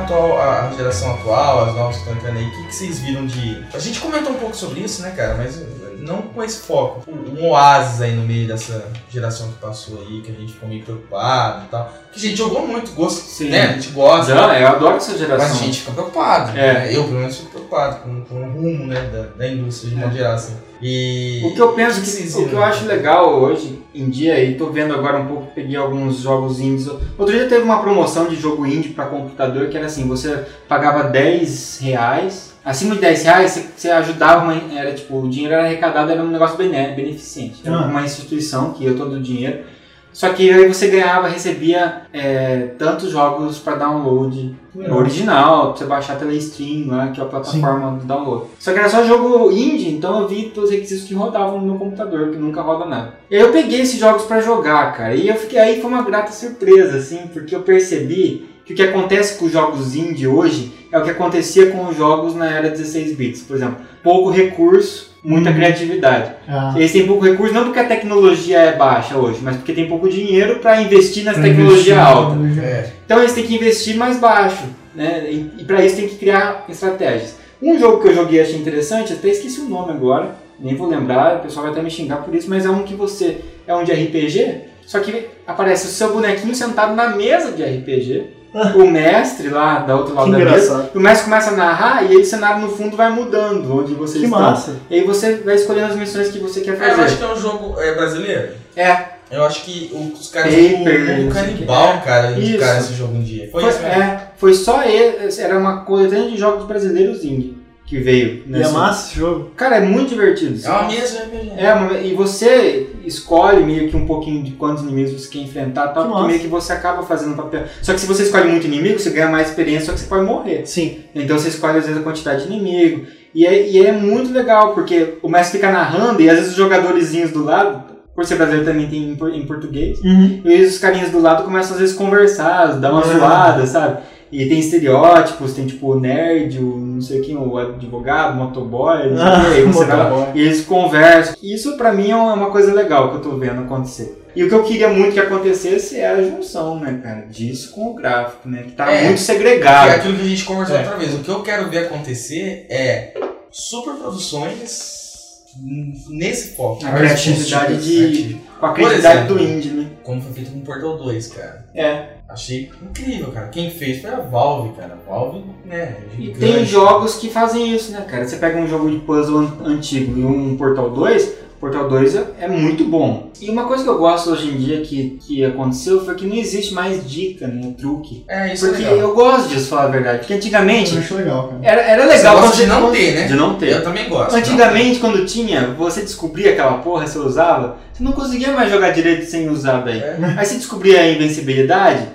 Speaker 2: atual, à geração atual, as novas que estão entrando aí, o que, que vocês viram de. A gente comentou um pouco sobre isso, né, cara? Mas não com esse foco. Um oásis aí no meio dessa geração que passou aí, que a gente ficou meio preocupado e tal. Que a gente jogou muito, gosto,
Speaker 3: Sim.
Speaker 2: né? A gente gosta.
Speaker 3: Não, eu adoro essa geração.
Speaker 2: Mas a gente fica preocupado.
Speaker 3: É.
Speaker 2: né? Eu, pelo menos, fico preocupado com, com o rumo né, da, da indústria de modo geral. Assim. E.
Speaker 3: O que eu penso
Speaker 2: que
Speaker 3: o que eu acho legal hoje em dia, e tô vendo agora um pouco, peguei alguns jogos indies. Outro dia teve uma promoção de jogo indie para computador que era assim, você pagava 10 reais, acima de 10 reais você, você ajudava, uma, era tipo, o dinheiro era arrecadado, era um negócio bene- beneficente.
Speaker 4: Ah.
Speaker 3: uma instituição que ia todo o dinheiro. Só que aí você ganhava, recebia é, tantos jogos para download no original, pra você baixar pela Steam lá, que é a plataforma do download. Só que era só jogo indie, então eu vi todos os requisitos que rodavam no meu computador, que nunca roda nada. E aí eu peguei esses jogos pra jogar, cara, e eu fiquei aí foi uma grata surpresa, assim, porque eu percebi que o que acontece com os jogos indie hoje é o que acontecia com os jogos na era 16 bits, por exemplo. Pouco recurso, muita
Speaker 4: Uhum.
Speaker 3: criatividade.
Speaker 4: Ah,
Speaker 3: Eles têm pouco recurso não porque a tecnologia é baixa hoje, mas porque tem pouco dinheiro para investir nessa
Speaker 4: pra
Speaker 3: tecnologia
Speaker 4: investir na
Speaker 3: alta.
Speaker 4: tecnologia.
Speaker 2: É.
Speaker 3: Então eles têm que investir mais baixo, né? E, e para isso tem que criar estratégias. Um jogo que eu joguei e achei interessante, até esqueci o nome agora, nem vou lembrar, o pessoal vai até me xingar por isso, mas é um que você é um de RPG, só que aparece o seu bonequinho sentado na mesa de RPG. O mestre lá da outra lado
Speaker 4: Que
Speaker 3: da mesa,
Speaker 4: engraçado.
Speaker 3: e o mestre começa a narrar e aí o cenário no fundo vai mudando onde você
Speaker 4: Que
Speaker 3: está.
Speaker 4: massa.
Speaker 3: E aí você vai escolhendo as missões que você quer
Speaker 2: É, eu
Speaker 3: fazer.
Speaker 2: acho que é um jogo é, brasileiro.
Speaker 3: É,
Speaker 2: Eu acho que os caras
Speaker 3: Paper,
Speaker 2: do
Speaker 3: não sei
Speaker 2: Mundo
Speaker 3: o
Speaker 2: Canibal,
Speaker 3: que.
Speaker 2: cara, indicaram esse jogo um dia. Foi,
Speaker 3: Foi,
Speaker 2: isso mesmo.
Speaker 3: é, foi só ele, era uma coletânea de jogos brasileiros indie que veio.
Speaker 4: E é massa esse jogo.
Speaker 3: Cara, é muito divertido.
Speaker 2: É uma mesa RPG.
Speaker 3: É, uma- e você escolhe meio que um pouquinho de quantos inimigos você quer enfrentar, tal,
Speaker 4: Que
Speaker 3: porque meio que você acaba fazendo papel. Só que se você escolhe muito inimigo, você ganha mais experiência, só que você pode morrer.
Speaker 4: Sim.
Speaker 3: Então você escolhe às vezes a quantidade de inimigo. E é, e é muito legal, porque o mestre fica narrando e às vezes os jogadorzinhos do lado, por ser brasileiro também tem em, por- em português,
Speaker 4: Uhum.
Speaker 3: e os carinhas do lado começam às vezes a conversar, dar uma
Speaker 4: Ah.
Speaker 3: zoada, sabe? E tem estereótipos, tem tipo o nerd, o não sei quem, o advogado, o motoboy, não sei o você vai [LAUGHS]
Speaker 4: motoboy.
Speaker 3: e eles conversam. Isso pra mim é uma coisa legal que eu tô vendo acontecer. E o que eu queria muito que acontecesse é a junção, né, cara, disso com o gráfico, né? Que tá
Speaker 2: É.
Speaker 3: muito
Speaker 2: Que é
Speaker 3: segregado.
Speaker 2: aquilo que a gente conversou
Speaker 4: É.
Speaker 2: outra vez. O que eu quero ver acontecer é superproduções nesse foco.
Speaker 3: A criatividade de. Com a criatividade
Speaker 2: exemplo,
Speaker 3: do indie, né?
Speaker 2: Como foi feito com Portal 2, cara.
Speaker 3: É.
Speaker 2: Achei incrível, cara. Quem fez foi a Valve, cara. A Valve, né,
Speaker 3: E
Speaker 2: gigante.
Speaker 3: tem jogos que fazem isso, né, cara? Você pega um jogo de puzzle an- antigo e um Portal 2, Portal 2 é, é muito bom. E uma coisa que eu gosto hoje em dia que, que aconteceu foi que não existe mais dica, né, truque.
Speaker 2: É, isso
Speaker 3: Porque
Speaker 2: é legal.
Speaker 3: eu gosto disso, falar a verdade. Porque
Speaker 4: Eu
Speaker 3: antigamente
Speaker 4: acho legal, cara.
Speaker 3: era, era
Speaker 2: Você
Speaker 3: legal
Speaker 2: gosta
Speaker 3: quando
Speaker 2: de não ter, né?
Speaker 3: De não ter.
Speaker 2: Eu também gosto.
Speaker 3: Antigamente, quando tinha, você descobria aquela porra, você usava, você não conseguia mais jogar direito sem usar daí.
Speaker 2: É.
Speaker 3: Aí você descobria a invencibilidade,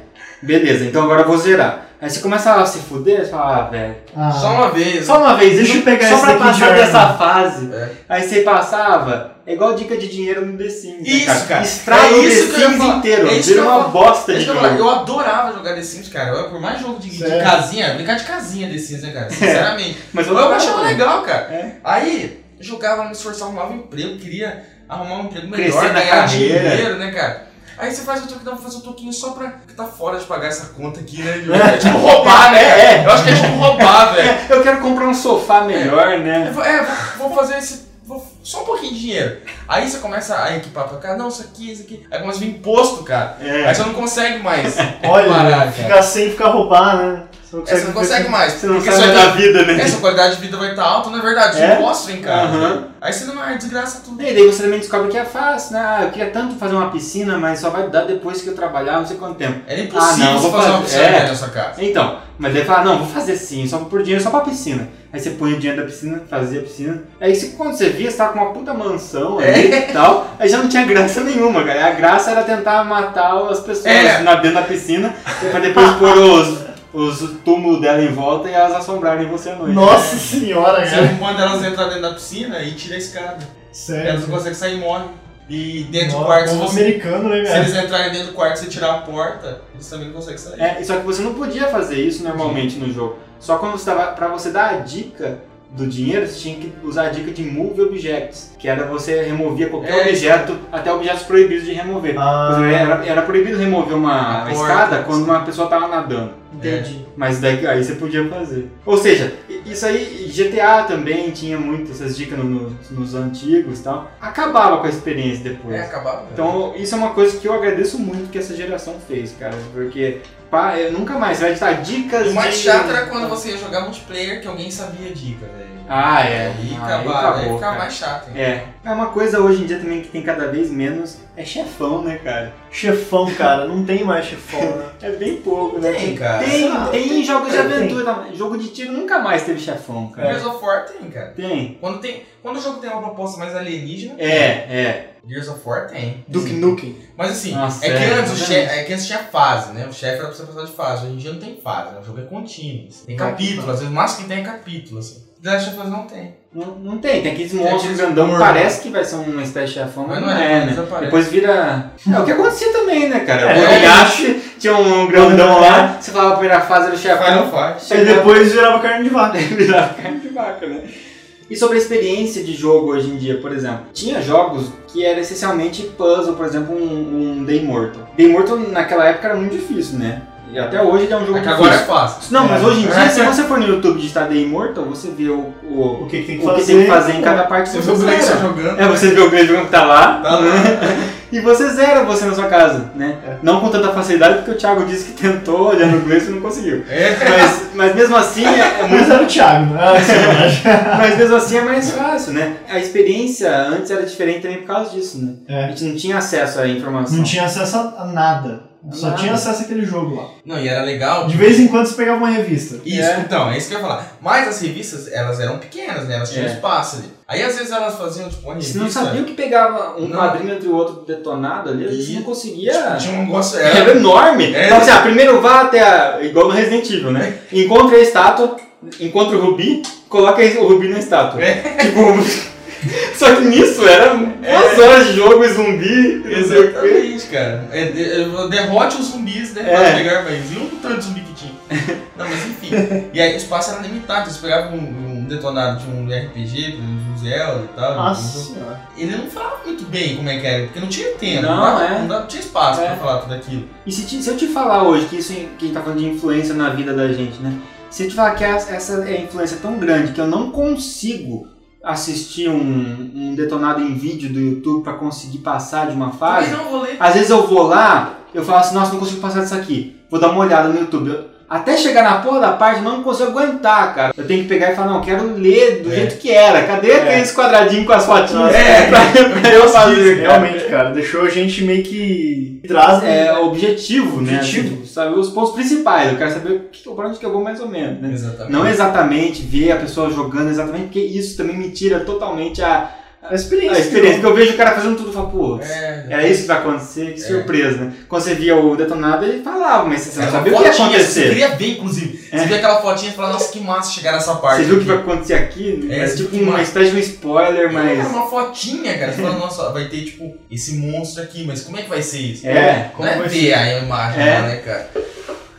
Speaker 3: beleza, então agora eu vou zerar. Aí você começa a se fuder, você fala, ah, velho,
Speaker 4: Ah,
Speaker 2: Só uma vez.
Speaker 3: só uma vez,
Speaker 4: Deixa eu pegar
Speaker 3: só
Speaker 4: esse
Speaker 3: pra
Speaker 4: daqui de
Speaker 3: passar
Speaker 4: arma.
Speaker 3: dessa fase.
Speaker 2: É.
Speaker 3: Aí você passava, é igual dica de dinheiro no The Sims. né,
Speaker 2: Isso, cara.
Speaker 3: Estraga
Speaker 2: É
Speaker 3: o The
Speaker 2: isso eu ia
Speaker 3: Sims inteiro,
Speaker 2: É
Speaker 3: vira
Speaker 2: eu
Speaker 3: uma bosta
Speaker 2: É
Speaker 3: de
Speaker 2: que eu, eu adorava jogar The Sims, cara. Eu, por mais jogo de, de casinha, brincar de casinha The Sims, né, cara? [LAUGHS] Sinceramente.
Speaker 3: Mas
Speaker 2: eu,
Speaker 3: adorava
Speaker 2: achava legal, cara.
Speaker 3: É.
Speaker 2: Aí, jogava, me esforçava, arrumava um emprego, queria arrumar um emprego melhor,
Speaker 3: Crescer na
Speaker 2: ganhar
Speaker 3: carreira.
Speaker 2: dinheiro, né, cara? Aí você faz o toque, não, vou fazer o toquinho só pra que tá fora de pagar essa conta aqui, né? [LAUGHS] É tipo roubar, né?
Speaker 3: É,
Speaker 2: Eu acho que é tipo roubar, velho. [LAUGHS]
Speaker 3: Eu quero comprar um sofá melhor, né?
Speaker 2: Eu vou- É, vou, vou fazer esse. vou- só um pouquinho de dinheiro. Aí você começa a equipar pra cá, não, isso aqui, isso aqui. Aí começa a vir imposto, cara.
Speaker 3: É.
Speaker 2: Aí você não consegue mais. [LAUGHS]
Speaker 4: Olha,
Speaker 2: parar,
Speaker 4: ficar sem ficar roubar, né? Você
Speaker 2: É, você não consegue mais.
Speaker 3: Você não
Speaker 2: porque
Speaker 3: sabe da vida, né?
Speaker 2: Essa qualidade de vida vai estar alta, não é verdade?
Speaker 3: É?
Speaker 2: impostos vem cá.
Speaker 3: Aham.
Speaker 2: Aí você não vai, desgraça tudo.
Speaker 3: E daí você também descobre que é fácil, né? Ah, eu queria tanto fazer uma piscina, mas só vai dar depois que eu trabalhar, não sei quanto tempo.
Speaker 2: Era impossível
Speaker 3: Ah, não, vou
Speaker 2: fazer uma
Speaker 3: fazer-
Speaker 2: piscina
Speaker 3: é.
Speaker 2: na sua casa.
Speaker 3: Então, mas daí fala, não, vou fazer sim, só por dinheiro, só pra piscina. Aí você põe o dinheiro da piscina, fazia a piscina. Aí você- quando você via, você tava com uma puta mansão ali
Speaker 2: É.
Speaker 3: e tal. Aí já não tinha graça nenhuma, cara. A graça era tentar matar as pessoas
Speaker 2: É.
Speaker 3: na, dentro da piscina pra depois pôr os, os túmulos dela em volta e elas assombrarem você à noite.
Speaker 4: Nossa senhora,
Speaker 2: Você
Speaker 4: cara.
Speaker 2: manda elas entrar dentro da piscina e tira a escada.
Speaker 4: Sério.
Speaker 2: Elas não conseguem sair e morrem. E dentro do quarto, se
Speaker 4: povo
Speaker 2: você
Speaker 4: americano, né,
Speaker 2: Se eles entrarem dentro do quarto e você tirar a porta, eles também não conseguem sair.
Speaker 3: É, só que você não podia fazer isso normalmente no jogo. Só quando você tava, pra você dar a dica do dinheiro, você tinha que usar a dica de Move Objects, que era você removia qualquer
Speaker 2: É.
Speaker 3: objeto, até objetos proibidos de remover.
Speaker 4: Ah.
Speaker 3: Era, era proibido remover uma escada quando
Speaker 2: sim.
Speaker 3: uma pessoa tava nadando.
Speaker 4: Entendi.
Speaker 3: Mas daí aí você podia fazer. Ou seja, isso aí, GTA também tinha muito essas dicas no- no- nos antigos e tal. Acabava com a experiência depois.
Speaker 2: É, acabava.
Speaker 3: Então, isso é uma coisa que eu agradeço muito que essa geração fez, cara. Porque, pá, eu nunca mais. Você vai estar dicas.
Speaker 2: O mais
Speaker 3: de-
Speaker 2: chato era quando você ia jogar multiplayer que alguém sabia a dica, velho.
Speaker 3: Ah, é.
Speaker 2: Aí
Speaker 3: Aí
Speaker 2: aí
Speaker 3: acabou,
Speaker 2: ficava
Speaker 3: cara.
Speaker 2: mais chato. hein?
Speaker 3: É. É uma coisa hoje em dia também que tem cada vez menos. É chefão, né, cara?
Speaker 4: Chefão, cara, não tem mais chefão, né? [LAUGHS]
Speaker 3: É bem pouco, né?
Speaker 2: Tem, cara.
Speaker 3: Tem,
Speaker 4: Ah,
Speaker 3: tem,
Speaker 4: tem.
Speaker 3: jogos de
Speaker 4: É,
Speaker 3: aventura. Jogo de tiro nunca mais teve chefão, cara.
Speaker 2: Gears of War tem, cara.
Speaker 3: Tem.
Speaker 2: Quando, tem. quando o jogo tem uma proposta mais alienígena,
Speaker 3: É, é.
Speaker 2: Gears of War tem.
Speaker 4: Duke
Speaker 2: Sim.
Speaker 4: Nukem.
Speaker 2: Mas assim,
Speaker 3: Nossa,
Speaker 2: é que
Speaker 3: é,
Speaker 2: antes o chefe, é que antes tinha fase, né? O chefe era pra você passar de fase. Hoje em dia não tem fase, né? O jogo é contínuo. Tem
Speaker 4: Vai
Speaker 2: capítulo,
Speaker 4: que
Speaker 2: às vezes o máximo que tem é capítulo, assim. The Last of Us não tem.
Speaker 3: Não, não tem, tem aqueles monstros grandão que
Speaker 2: gordos.
Speaker 3: parece que vai ser uma espécie de chefão, mas, não,
Speaker 2: não
Speaker 3: é,
Speaker 2: é,
Speaker 3: né? Depois vira. É o que acontecia também, né, cara?
Speaker 4: É.
Speaker 3: o Oriashi tinha um grandão lá, você falava a primeira fase era o chefão.
Speaker 4: Aí depois virava carne de vaca. [LAUGHS]
Speaker 3: virava carne de vaca, né? E sobre a experiência de jogo hoje em dia, por exemplo, tinha jogos que era essencialmente puzzle, por exemplo, um, um The Immortal. The Immortal naquela época era muito difícil, né? E até hoje ele é um jogo
Speaker 2: É que
Speaker 3: difícil.
Speaker 2: agora é fácil.
Speaker 3: Não, mas
Speaker 4: É.
Speaker 3: hoje em dia, se você for no YouTube digitar The Immortal, você vê o, o,
Speaker 4: O que, que tem
Speaker 3: o
Speaker 4: que
Speaker 3: que
Speaker 4: fazer?
Speaker 3: tem que fazer em cada parte
Speaker 2: Você
Speaker 3: do
Speaker 2: vê o Gleison
Speaker 3: zera.
Speaker 2: jogando.
Speaker 3: É, você vê o grande jogo que tá lá,
Speaker 2: Tá lá. [LAUGHS]
Speaker 3: e você zera você na sua casa, né?
Speaker 4: É.
Speaker 3: Não com tanta facilidade, porque o Thiago disse que tentou olhando o Gleison e não conseguiu.
Speaker 2: É.
Speaker 3: Mas, mas mesmo assim, é, é
Speaker 4: Mas
Speaker 3: muito
Speaker 4: era o Thiago, né? Ah, [LAUGHS]
Speaker 3: mas mesmo assim é mais fácil, né? A experiência antes era diferente também por causa disso, né? A
Speaker 4: É.
Speaker 3: gente não tinha acesso à informação.
Speaker 4: Não tinha acesso a a nada. Só
Speaker 3: Nada.
Speaker 4: tinha acesso àquele jogo lá.
Speaker 2: Não, e era legal.
Speaker 4: De vez em quando você pegava uma revista.
Speaker 2: Isso,
Speaker 3: É.
Speaker 2: então, é isso que eu ia falar. Mas as revistas, elas eram pequenas, né? Elas tinham
Speaker 3: É.
Speaker 2: espaço ali. Aí às vezes elas faziam, tipo, uma
Speaker 3: Você
Speaker 2: revista.
Speaker 3: não sabia o que pegava um
Speaker 2: Não.
Speaker 3: quadrinho entre o outro detonado ali, vezes você não
Speaker 2: E-
Speaker 3: conseguia.
Speaker 2: Tipo, tinha um negócio.
Speaker 3: Era
Speaker 2: Era,
Speaker 3: enorme.
Speaker 2: É.
Speaker 3: Então, assim, ah, primeiro vá até a. igual no Resident Evil, né? [LAUGHS] Encontre a estátua, encontre o rubi, coloca o rubi na estátua.
Speaker 2: É.
Speaker 3: Tipo. [LAUGHS] Só que nisso era duas horas de jogo e zumbi. não o.
Speaker 2: Exatamente, cara. É, de- é, derrote os zumbis, né?
Speaker 3: É.
Speaker 2: Pra pegar mais. E um tanto de zumbi que tinha. [LAUGHS] Não, mas enfim. E aí o espaço era limitado. Você pegava um, um detonado de um RPG, de um Zelda e tal.
Speaker 4: Nossa
Speaker 2: um-
Speaker 4: senhora.
Speaker 2: Ele não falava muito bem como é que era, porque não tinha tempo.
Speaker 3: Não,
Speaker 2: dava-
Speaker 3: é.
Speaker 2: não dava- tinha espaço
Speaker 3: É.
Speaker 2: pra falar tudo aquilo.
Speaker 3: E se, te- se eu te falar hoje que isso que a gente tá falando de influência na vida da gente, né? Se eu te falar que essa essa é influência tão grande que eu não consigo assistir um, um detonado em vídeo do YouTube pra conseguir passar de uma fase.
Speaker 2: Também não vou ler.
Speaker 3: Às vezes eu vou lá, eu falo assim, nossa, não consigo passar disso aqui. Vou dar uma olhada no YouTube. Até chegar na porra da parte, eu não consigo aguentar, cara. Eu tenho que pegar e falar, não, quero ler do
Speaker 2: É.
Speaker 3: jeito que era. Cadê aqueles quadradinhos com as fotinhas? [LAUGHS]
Speaker 2: É.
Speaker 3: pra, pra eu fazer.
Speaker 4: Realmente, cara, deixou a gente meio que. Traz.
Speaker 3: É objetivo, né?
Speaker 4: Objetivo.
Speaker 3: Assim, saber os pontos principais. Eu quero saber pra onde que eu vou mais ou menos, né?
Speaker 2: Exatamente.
Speaker 3: Não exatamente ver a pessoa jogando exatamente, porque isso também me tira totalmente a,
Speaker 4: a experiência.
Speaker 3: a experiência. Porque eu vejo o cara fazendo tudo e falo, pô,
Speaker 2: É,
Speaker 3: era isso que vai acontecer, que
Speaker 2: É.
Speaker 3: surpresa, né? Quando você via o detonado, ele falava, mas você não
Speaker 2: Era
Speaker 3: sabia o que ia
Speaker 2: fotinha, Você
Speaker 3: acontecer.
Speaker 2: queria ver, inclusive.
Speaker 3: É.
Speaker 2: Você via aquela fotinha e falava, nossa, que massa chegar nessa parte.
Speaker 3: Você viu o que vai acontecer aqui?
Speaker 2: É,
Speaker 3: É, tipo uma espécie de um spoiler,
Speaker 2: Era
Speaker 3: mas.
Speaker 2: uma fotinha, cara. Você fala, nossa, vai ter, tipo, esse monstro aqui, mas como é que vai ser isso?
Speaker 3: É,
Speaker 4: como
Speaker 2: Não é
Speaker 4: vai
Speaker 2: ver
Speaker 4: ser?
Speaker 2: a imagem
Speaker 3: É.
Speaker 2: lá, né, cara?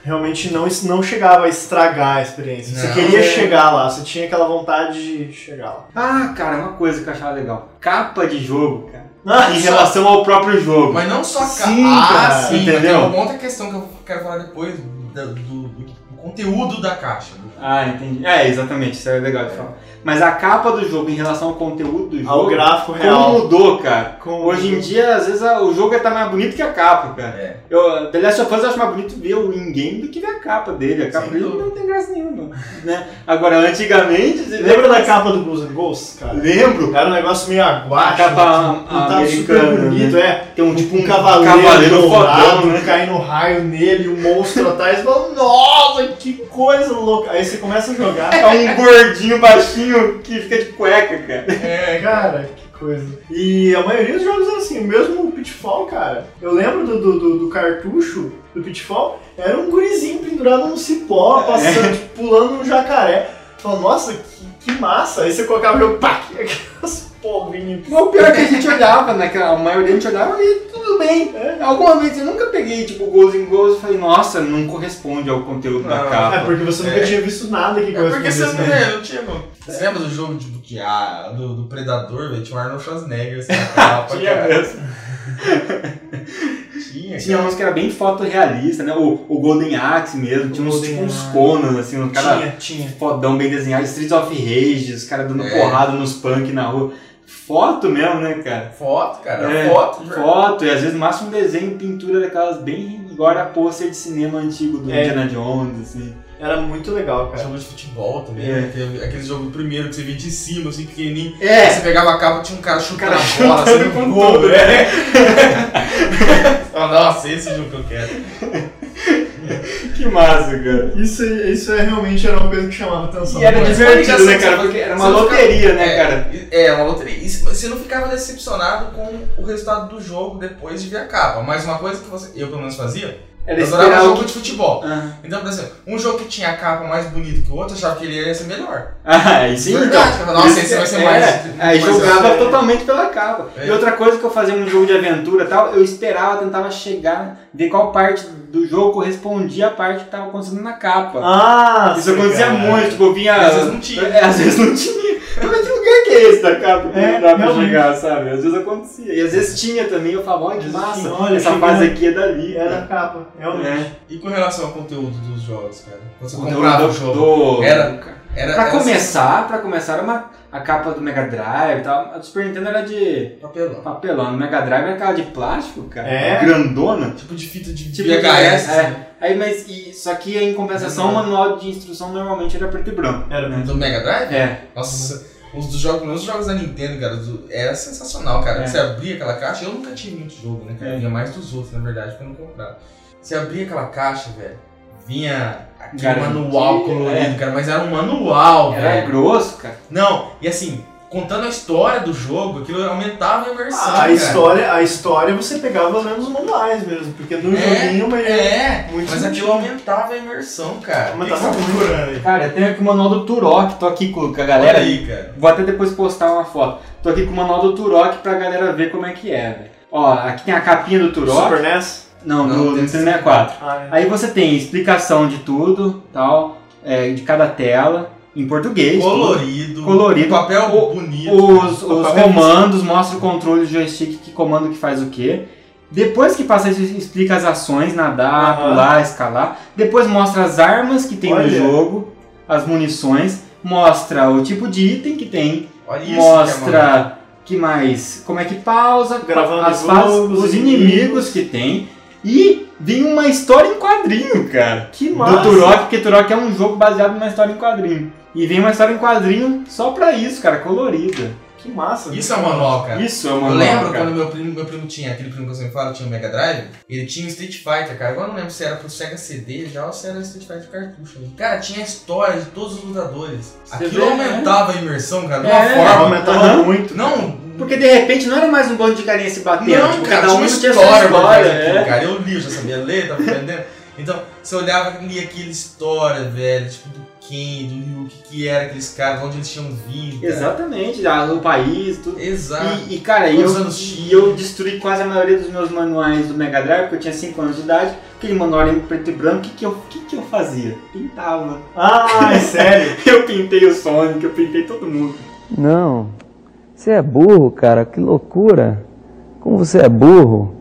Speaker 4: Realmente não, não chegava a estragar a experiência. Você
Speaker 2: Não,
Speaker 4: queria
Speaker 3: é.
Speaker 4: chegar lá, você tinha aquela vontade de chegar lá.
Speaker 3: Ah, cara, uma coisa que eu achava legal. Capa de jogo, cara.
Speaker 4: Ah,
Speaker 3: Em relação ao próprio jogo.
Speaker 2: Mas não só ca-
Speaker 4: Sim,
Speaker 2: Ah,
Speaker 4: cara.
Speaker 2: sim,
Speaker 3: Entendeu?
Speaker 2: Tem uma outra questão que eu quero falar depois do, do- do conteúdo da caixa.
Speaker 3: Ah, entendi. É, exatamente, isso é legal de falar. Mas a capa do jogo em relação ao conteúdo do
Speaker 4: Ao
Speaker 3: jogo.
Speaker 4: gráfico
Speaker 3: Como
Speaker 4: real.
Speaker 3: mudou, cara?
Speaker 4: Com-
Speaker 3: Hoje em dia, às vezes, a- o jogo tá mais bonito que a capa, cara.
Speaker 2: É.
Speaker 3: Eu, The Last of Us eu acho mais bonito ver o in-game do que ver a capa dele. A capa
Speaker 2: Sem
Speaker 3: dele não tem graça nenhuma. Né? Agora, antigamente.
Speaker 4: Lembra da capa do Ghouls and Ghosts, cara?
Speaker 3: Lembro.
Speaker 4: Era um negócio meio aguache.
Speaker 3: A capa
Speaker 4: né? Tava super
Speaker 3: americana,
Speaker 4: bonito, é.
Speaker 3: Tem um tipo
Speaker 4: Um
Speaker 3: um
Speaker 4: cavaleiro,
Speaker 3: cavaleiro
Speaker 4: dourado,
Speaker 3: né?
Speaker 4: caindo raio nele, um monstro atrás. e fala, Nossa, que coisa louca. Aí você começa a jogar.
Speaker 3: É um gordinho baixinho que fica de cueca, cara.
Speaker 4: É, cara, que coisa. E a maioria dos jogos é assim, mesmo o Pitfall, cara. Eu lembro do, do, do- do cartucho do Pitfall, era um gurizinho pendurado num cipó, passando, tipo, pulando um jacaré. Falando, nossa, que, que massa. Aí você colocava o jogo, pá, aquelas polvinhas.
Speaker 3: Mas o pior é que a gente olhava, naquela, a maioria a gente olhava e tudo bem. Alguma vez eu nunca peguei, tipo, Ghosts in Ghosts e falei, nossa, não corresponde ao conteúdo da
Speaker 2: Não,
Speaker 3: capa.
Speaker 4: É porque você nunca
Speaker 2: É.
Speaker 4: tinha visto nada que
Speaker 2: É porque
Speaker 4: correspondesse
Speaker 2: você não,
Speaker 4: nele.
Speaker 2: é, não tinha como. Você lembra do jogo de, de- ah, do, do Predador, velho? Tinha o Arnold Schwarzenegger, assim, [LAUGHS] na capa, [LAUGHS]
Speaker 3: Tinha
Speaker 2: cara.
Speaker 3: mesmo.
Speaker 2: Tinha,
Speaker 3: Tinha uns que era bem fotorrealista, né? O, o Golden Axe mesmo, tinha uns, tipo, uns conos, assim, um cara
Speaker 4: Tinha, tinha.
Speaker 3: fodão bem desenhado, Streets of Rage, os caras dando
Speaker 2: É.
Speaker 3: porrada nos punk na rua. Foto mesmo, né, cara?
Speaker 2: Foto, cara.
Speaker 3: É,
Speaker 2: foto.
Speaker 3: Foto, e às vezes no máximo um desenho, pintura daquelas bem igual a pôster de cinema antigo do
Speaker 4: É.
Speaker 3: Indiana Jones, assim.
Speaker 4: Era muito legal, cara.
Speaker 2: Jogo de futebol também,
Speaker 3: É.
Speaker 2: né? Aquele, jogo primeiro que você via de cima, assim, pequenininho. Aí
Speaker 3: É,
Speaker 2: você pegava a capa tinha um cara chutando
Speaker 3: cara
Speaker 2: a bola, assim,
Speaker 3: com
Speaker 2: gol,
Speaker 3: tudo,
Speaker 2: né? [LAUGHS] Ah, Nossa, esse jogo que eu quero.
Speaker 3: que massa, cara.
Speaker 4: Isso, isso é, realmente era uma coisa que chamava atenção.
Speaker 3: E era
Speaker 2: Mas
Speaker 3: divertido, né, cara? Porque era uma
Speaker 2: ficava-
Speaker 3: loteria, né,
Speaker 2: é,
Speaker 3: cara?
Speaker 2: É, uma loteria. E você não ficava decepcionado com o resultado do jogo depois de ver a capa. Mas uma coisa que você, eu pelo menos fazia,
Speaker 3: Era
Speaker 2: eu adorava jogo
Speaker 3: que...
Speaker 2: de futebol.
Speaker 3: Ah,
Speaker 2: Então, por exemplo, um jogo que tinha a capa mais bonita que o outro, eu achava que ele ia ser melhor. [LAUGHS]
Speaker 3: ah e sim, então.
Speaker 2: Verdade. Nossa,
Speaker 3: isso
Speaker 2: esse vai ser
Speaker 3: é,
Speaker 2: mais-
Speaker 3: Aí
Speaker 2: mais
Speaker 3: jogava
Speaker 2: assim.
Speaker 3: totalmente pela capa.
Speaker 2: É.
Speaker 3: E outra coisa que eu fazia num jogo de aventura e tal, eu esperava, tentava chegar, ver qual parte do jogo correspondia à parte que tava acontecendo na capa.
Speaker 4: Ah,
Speaker 3: Isso acontecia
Speaker 4: cara.
Speaker 3: muito, tipo, eu vinha.
Speaker 2: Às vezes não tinha.
Speaker 3: É, às vezes não tinha. Mas que lugar que é esse da capa que
Speaker 4: É,
Speaker 3: não dá pra chegar, sabe? Às vezes acontecia. E às vezes tinha também, eu falava, olha que massa,
Speaker 4: tinha, olha,
Speaker 3: essa fase aqui é dali.
Speaker 4: Era
Speaker 3: cara.
Speaker 4: a capa, realmente.
Speaker 3: É.
Speaker 2: E com relação ao conteúdo dos jogos, cara? Você comprava
Speaker 3: do-
Speaker 2: o jogo.
Speaker 3: do-
Speaker 2: Era- Era,
Speaker 3: Pra
Speaker 2: era
Speaker 3: começar, pra começar, era uma, a capa do Mega Drive e tal. A do Super Nintendo era de
Speaker 2: assim, papelão.
Speaker 3: papelão. No Mega Drive era aquela de plástico, cara.
Speaker 4: É.
Speaker 3: Grandona.
Speaker 2: Tipo de fita de
Speaker 3: Tipo,
Speaker 2: VHS.
Speaker 3: é,
Speaker 2: né?
Speaker 3: Aí, mas, e, só que em compensação, o manual de instrução normalmente era preto e branco.
Speaker 4: Era muito.
Speaker 2: Do Mega Drive?
Speaker 3: É.
Speaker 2: Nossa, os dos jogos, os jogos da Nintendo, cara, era sensacional, cara.
Speaker 3: É.
Speaker 2: Você abria aquela caixa, eu nunca tive muito jogo, né, cara?
Speaker 3: É.
Speaker 2: Vinha mais dos outros, na verdade, porque eu não comprava. Você abria aquela caixa, velho, vinha aquele manual colorido,
Speaker 3: é.
Speaker 2: cara, mas era um manual,
Speaker 3: Era
Speaker 2: velho.
Speaker 3: grosso, cara.
Speaker 2: Não, e assim, contando a história do jogo, aquilo aumentava a imersão,
Speaker 4: A
Speaker 2: cara.
Speaker 4: história, a história você pegava os mesmos manuais mesmo, porque no
Speaker 2: É,
Speaker 4: joguinho, mas
Speaker 2: É,
Speaker 4: Muito
Speaker 2: mas aquilo aumentava a imersão, cara.
Speaker 4: Mas tá muito.
Speaker 2: procurando aí?
Speaker 3: Cara, eu tenho aqui o manual do Turok, tô aqui com a
Speaker 2: Olha
Speaker 3: galera.
Speaker 2: aí, cara.
Speaker 3: Vou até depois postar uma foto. Tô aqui com o manual do Turok pra galera ver como é que é, velho. Ó, aqui tem a capinha do Turok.
Speaker 4: Super NES.
Speaker 3: Não,
Speaker 2: Não,
Speaker 3: do
Speaker 2: tem
Speaker 3: Nintendo 64.
Speaker 4: Ah, é.
Speaker 3: Aí você tem explicação de tudo, tal, é, de cada tela, em português.
Speaker 2: Colorido,
Speaker 3: Colorido.
Speaker 2: papel bonito.
Speaker 3: Os, os
Speaker 4: papel
Speaker 3: comandos mostram o controle do joystick, que comando que faz o quê. Depois que passa isso, explica as ações, nadar,
Speaker 4: Aham.
Speaker 3: pular, escalar. Depois mostra as armas que tem
Speaker 4: Olha.
Speaker 3: no jogo, as munições. Mostra o tipo de item que tem.
Speaker 2: Olha isso, que é
Speaker 3: mostra que mais, como é que pausa,
Speaker 4: Gravando
Speaker 3: as fases,
Speaker 4: os
Speaker 3: os
Speaker 4: inimigos.
Speaker 3: inimigos que tem. E vem uma história em quadrinho, cara.
Speaker 4: Que
Speaker 3: Do
Speaker 4: massa.
Speaker 3: Turok, porque Turok é um jogo baseado numa história em quadrinho. E vem uma história em quadrinho só pra isso, cara, colorida.
Speaker 4: Que massa.
Speaker 2: Isso é um manual, cara.
Speaker 3: Isso é uma
Speaker 2: Eu lembro
Speaker 3: cara.
Speaker 2: quando meu primo, meu primo tinha, aquele primo que você me fala, tinha o Mega Drive, ele tinha o Street Fighter, cara. Agora eu não lembro se era pro Sega CD já ou se era Street Fighter cartucho. né? Cara, tinha a história de todos os lutadores.
Speaker 3: Você
Speaker 2: Aquilo
Speaker 3: vê,
Speaker 2: aumentava a imersão, cara, de uma
Speaker 3: É,
Speaker 2: forma.
Speaker 4: Aumentava
Speaker 3: Aham.
Speaker 4: muito.
Speaker 2: Não,
Speaker 3: Porque de repente não era mais um bando de carinha se batendo.
Speaker 2: não,
Speaker 3: tipo,
Speaker 2: cara,
Speaker 3: cada
Speaker 2: tinha
Speaker 3: um tinha
Speaker 2: história,
Speaker 3: sua história.
Speaker 2: daquilo,
Speaker 3: é.
Speaker 2: cara. Eu li, eu já sabia ler, tava aprendendo. Então, você olhava e lia aquela história, velho, tipo, do Ken, do Ryu, o que, que era aqueles caras, onde eles tinham vindo. cara.
Speaker 3: Exatamente, o país, tudo.
Speaker 2: Exato.
Speaker 3: E, e, cara, eu, e eu destruí quase a maioria dos meus manuais do Mega Drive, porque eu tinha 5 anos de idade. Aquele manual em preto e branco, o que, que, eu, que, que eu fazia? Pintava.
Speaker 4: Ah, é sério? [LAUGHS]
Speaker 3: Eu pintei o Sonic, eu pintei todo mundo.
Speaker 6: Não. Você é burro, cara. Que loucura. Como você é burro.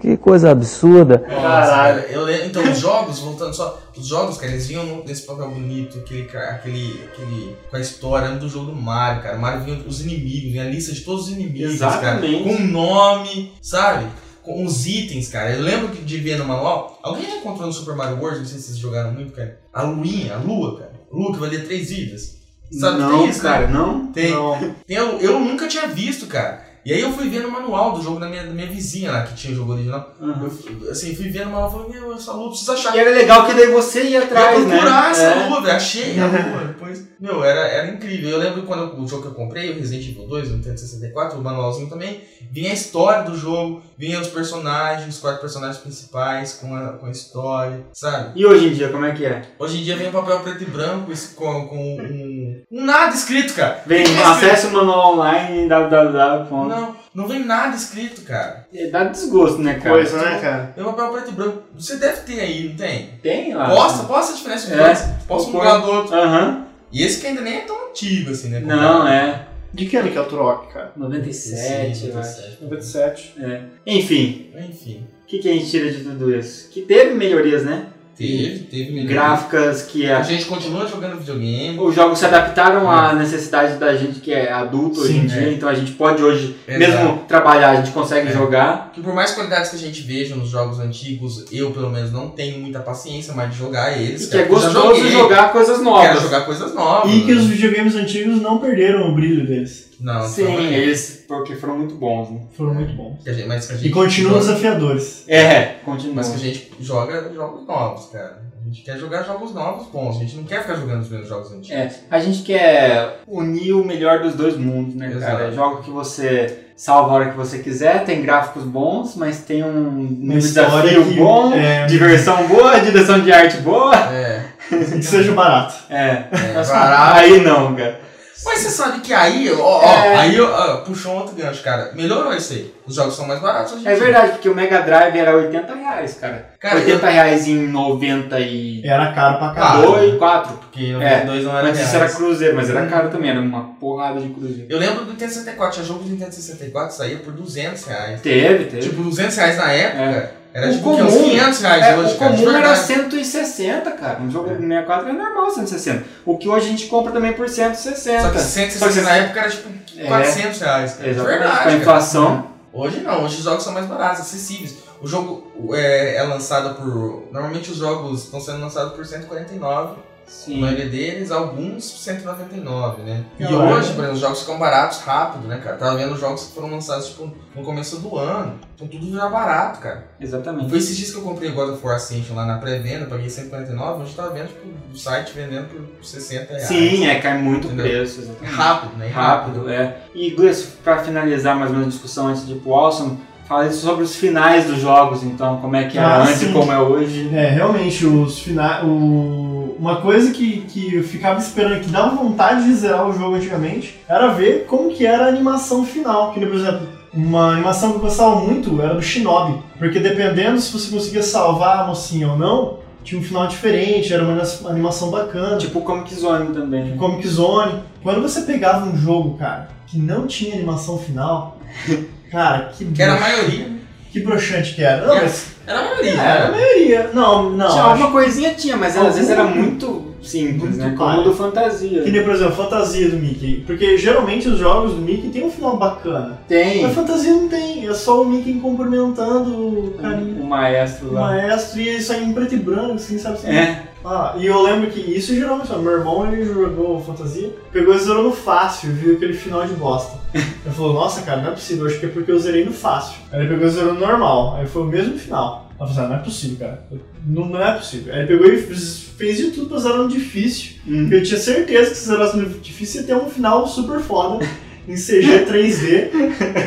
Speaker 6: Que coisa absurda.
Speaker 2: Nossa,
Speaker 4: Caralho.
Speaker 2: cara, eu lembro, então os jogos, voltando só, os jogos, cara, eles vinham nesse papel bonito, aquele, aquele, aquele, com a história do jogo do Mario, cara, o Mario vinha os inimigos, vinha a lista de todos os inimigos,
Speaker 3: Exatamente.
Speaker 2: cara, com nome, sabe, com os itens, cara, eu lembro que de ver no manual, alguém já encontrou no Super Mario World, não sei se vocês jogaram muito, cara, a luinha, a lua, cara, lua que valia três vidas, sabe,
Speaker 3: não,
Speaker 2: tem isso,
Speaker 3: cara,
Speaker 2: né?
Speaker 3: não.
Speaker 2: Tem,
Speaker 4: Não.
Speaker 2: tem, eu, eu nunca tinha visto, cara, e aí eu fui ver no manual do jogo da minha, da minha vizinha lá, que tinha o jogo original,
Speaker 3: Uhum.
Speaker 2: eu, fui- assim, fui vendo uma falei, meu, essa lua precisa achar.
Speaker 3: E era legal que daí você ia atrás,
Speaker 2: eu ia procurar
Speaker 3: né?
Speaker 2: essa
Speaker 3: É.
Speaker 2: lua, velho. Achei a lua. Depois, meu, era, era incrível. Eu lembro quando eu- o jogo que eu comprei, o Resident Evil 2, o Nintendo 64, o manualzinho também, vinha a história do jogo, vinha os personagens, os quatro personagens principais com a, com a história, sabe?
Speaker 3: E hoje em dia, como é que é?
Speaker 2: Hoje em dia vem um papel preto e branco com, com um, Nada escrito, cara.
Speaker 3: Vem,
Speaker 2: é
Speaker 3: acesse o manual online em www.
Speaker 2: Não, não vem nada escrito, cara.
Speaker 3: É, Dá desgosto, né, cara?
Speaker 4: Coisa, né, cara?
Speaker 2: É um papel preto e branco. Você deve ter aí, não tem?
Speaker 3: Tem lá.
Speaker 2: Posta, posta a diferença de
Speaker 3: É.
Speaker 2: dois. Posta um
Speaker 3: Põe.
Speaker 2: do outro.
Speaker 3: Aham.
Speaker 2: E esse que ainda nem é tão antigo assim, né?
Speaker 3: Não, é.
Speaker 4: De que ano que é o Turok, cara?
Speaker 3: 97, eu acho.
Speaker 2: 97.
Speaker 4: 97.
Speaker 3: É. Enfim,
Speaker 2: Enfim.
Speaker 3: o que, que a gente tira de tudo isso? Que teve melhorias, né?
Speaker 2: Teve, teve melhoria.
Speaker 3: Gráficas que
Speaker 2: A
Speaker 3: a
Speaker 2: gente continua jogando videogame.
Speaker 3: Os jogos se adaptaram à necessidade da gente que é adulto hoje
Speaker 4: Sim,
Speaker 3: em dia,
Speaker 2: é.
Speaker 3: então a gente pode hoje,
Speaker 2: Exato.
Speaker 3: mesmo trabalhar, a gente consegue
Speaker 2: É.
Speaker 3: jogar.
Speaker 2: Que por mais qualidades que a gente veja nos jogos antigos, eu pelo menos não tenho muita paciência mais de jogar eles.
Speaker 3: E que é gostoso jogar coisas
Speaker 2: Quero
Speaker 3: novas.
Speaker 2: jogar coisas novas.
Speaker 4: E que
Speaker 2: né?
Speaker 4: os videogames antigos não perderam o brilho deles.
Speaker 2: Não,
Speaker 3: Sim,
Speaker 2: é.
Speaker 3: eles porque foram muito bons. Né?
Speaker 4: Foram muito bons.
Speaker 2: Que a gente- mas que a gente
Speaker 4: E continuam
Speaker 2: joga-
Speaker 4: desafiadores.
Speaker 3: É, continua.
Speaker 2: Mas que a gente joga jogos novos, cara. A gente quer jogar jogos novos bons. A gente não quer ficar jogando os mesmos jogos antigos.
Speaker 3: É, a gente quer unir o melhor dos dois mundos, né, cara?
Speaker 2: Exato.
Speaker 3: Jogo que você salva a hora que você quiser, tem gráficos bons, mas tem um, um desafio
Speaker 4: que-
Speaker 3: bom,
Speaker 4: é.
Speaker 3: diversão boa, direção de arte boa.
Speaker 2: É. [LAUGHS]
Speaker 4: Que seja barato.
Speaker 3: É,
Speaker 2: é
Speaker 3: Mas
Speaker 2: barato.
Speaker 3: aí não, cara.
Speaker 2: Mas você sabe que aí, ó, ó,
Speaker 3: É.
Speaker 2: aí ó, puxou um outro gancho, cara. Melhorou isso aí. Os jogos são mais baratos hoje em
Speaker 3: É
Speaker 2: dia.
Speaker 3: verdade, porque o Mega Drive era 80 reais, cara.
Speaker 2: Cara,
Speaker 3: 80 reais em 90 e...
Speaker 4: Era caro pra caralho.
Speaker 3: Dois, quatro.
Speaker 2: Porque em 92 não era
Speaker 3: Antes isso era cruzeiro, mas era
Speaker 2: Hum.
Speaker 3: caro também, era uma porrada de cruzeiro.
Speaker 2: Eu lembro do Nintendo 64, tinha jogo do Nintendo 64 saía por 200 reais.
Speaker 3: Teve, teve.
Speaker 2: Tipo, 200 reais na época, era
Speaker 3: O
Speaker 2: tipo que, uns 500 reais
Speaker 3: é,
Speaker 2: hoje,
Speaker 3: o
Speaker 2: cara.
Speaker 3: comum era
Speaker 2: verdade.
Speaker 3: 160, cara. Um jogo do 64 é normal 160. O que hoje a gente compra também por 160.
Speaker 2: Só que 160 na época era tipo
Speaker 3: É.
Speaker 2: 400 reais, cara. De
Speaker 3: Exatamente,
Speaker 2: verdade,
Speaker 3: com a
Speaker 2: cara.
Speaker 3: inflação.
Speaker 2: Hoje não, hoje os jogos são mais baratos, acessíveis. O jogo é, é lançado por. Normalmente os jogos estão sendo lançados por 149, a
Speaker 3: Sim.
Speaker 2: maioria deles, alguns 199, né? E
Speaker 4: Caralho.
Speaker 2: hoje, por exemplo, os jogos ficam baratos rápido, né, cara? Tava vendo jogos que foram lançados tipo, no começo do ano. Então tudo já barato, cara.
Speaker 3: Exatamente.
Speaker 2: Foi esses dias que eu comprei o God of War Ascension lá na pré-venda, paguei 149, hoje tava vendo tipo, o site vendendo por 60 reais.
Speaker 3: Sim, é, cai muito o preço. Exatamente.
Speaker 2: Rápido, né?
Speaker 3: Rápido, é. E Gleice, pra finalizar mais ou menos a discussão antes de ir pro Awesome, fala sobre os finais dos jogos, então, como é que era
Speaker 4: Ah,
Speaker 3: antes
Speaker 4: sim.
Speaker 3: e como é hoje.
Speaker 4: É, realmente, os finais. O... Uma coisa que, que eu ficava esperando, que dava vontade de zerar o jogo antigamente, era ver como que era a animação final. Que, por exemplo, uma animação que eu gostava muito era do Shinobi. Porque dependendo se você conseguia salvar a mocinha ou não, tinha um final diferente, era uma animação bacana.
Speaker 3: Tipo o Comic Zone também.
Speaker 4: Comic Zone. Quando você pegava um jogo, cara, que não tinha animação final, [LAUGHS] cara, que,
Speaker 2: Que era a maioria. né?
Speaker 4: Que broxante que era. Não, mas
Speaker 2: Era a maioria.
Speaker 4: era a maioria. Não, não.
Speaker 3: tinha
Speaker 4: acho-
Speaker 3: alguma coisinha tinha, mas às vezes era muito simples, né? Como o do Fantasia.
Speaker 4: Que nem, por exemplo, fantasia do Mickey. Porque geralmente os jogos do Mickey tem um final bacana.
Speaker 3: Tem
Speaker 4: Mas fantasia não tem. É só o Mickey cumprimentando o carinha.
Speaker 3: o maestro
Speaker 4: O
Speaker 3: lá.
Speaker 4: maestro e isso aí em preto e branco, assim, sabe? assim?
Speaker 3: É,
Speaker 4: Ah, e eu lembro que isso geralmente, ó, meu irmão ele jogou fantasia, pegou e zerou no fácil, viu aquele final de bosta. [LAUGHS] Ele falou, nossa cara, não é possível, acho que é porque eu zerei no fácil. Aí ele pegou e zerou no normal, aí foi o mesmo final. Aí eu falei, ah, não é possível, cara. Não, não é possível. Aí ele pegou e fez, de tudo pra zerar no difícil.
Speaker 3: Hum.
Speaker 4: Eu tinha certeza que se zerasse no difícil ia ter um final super foda. Em CG 3D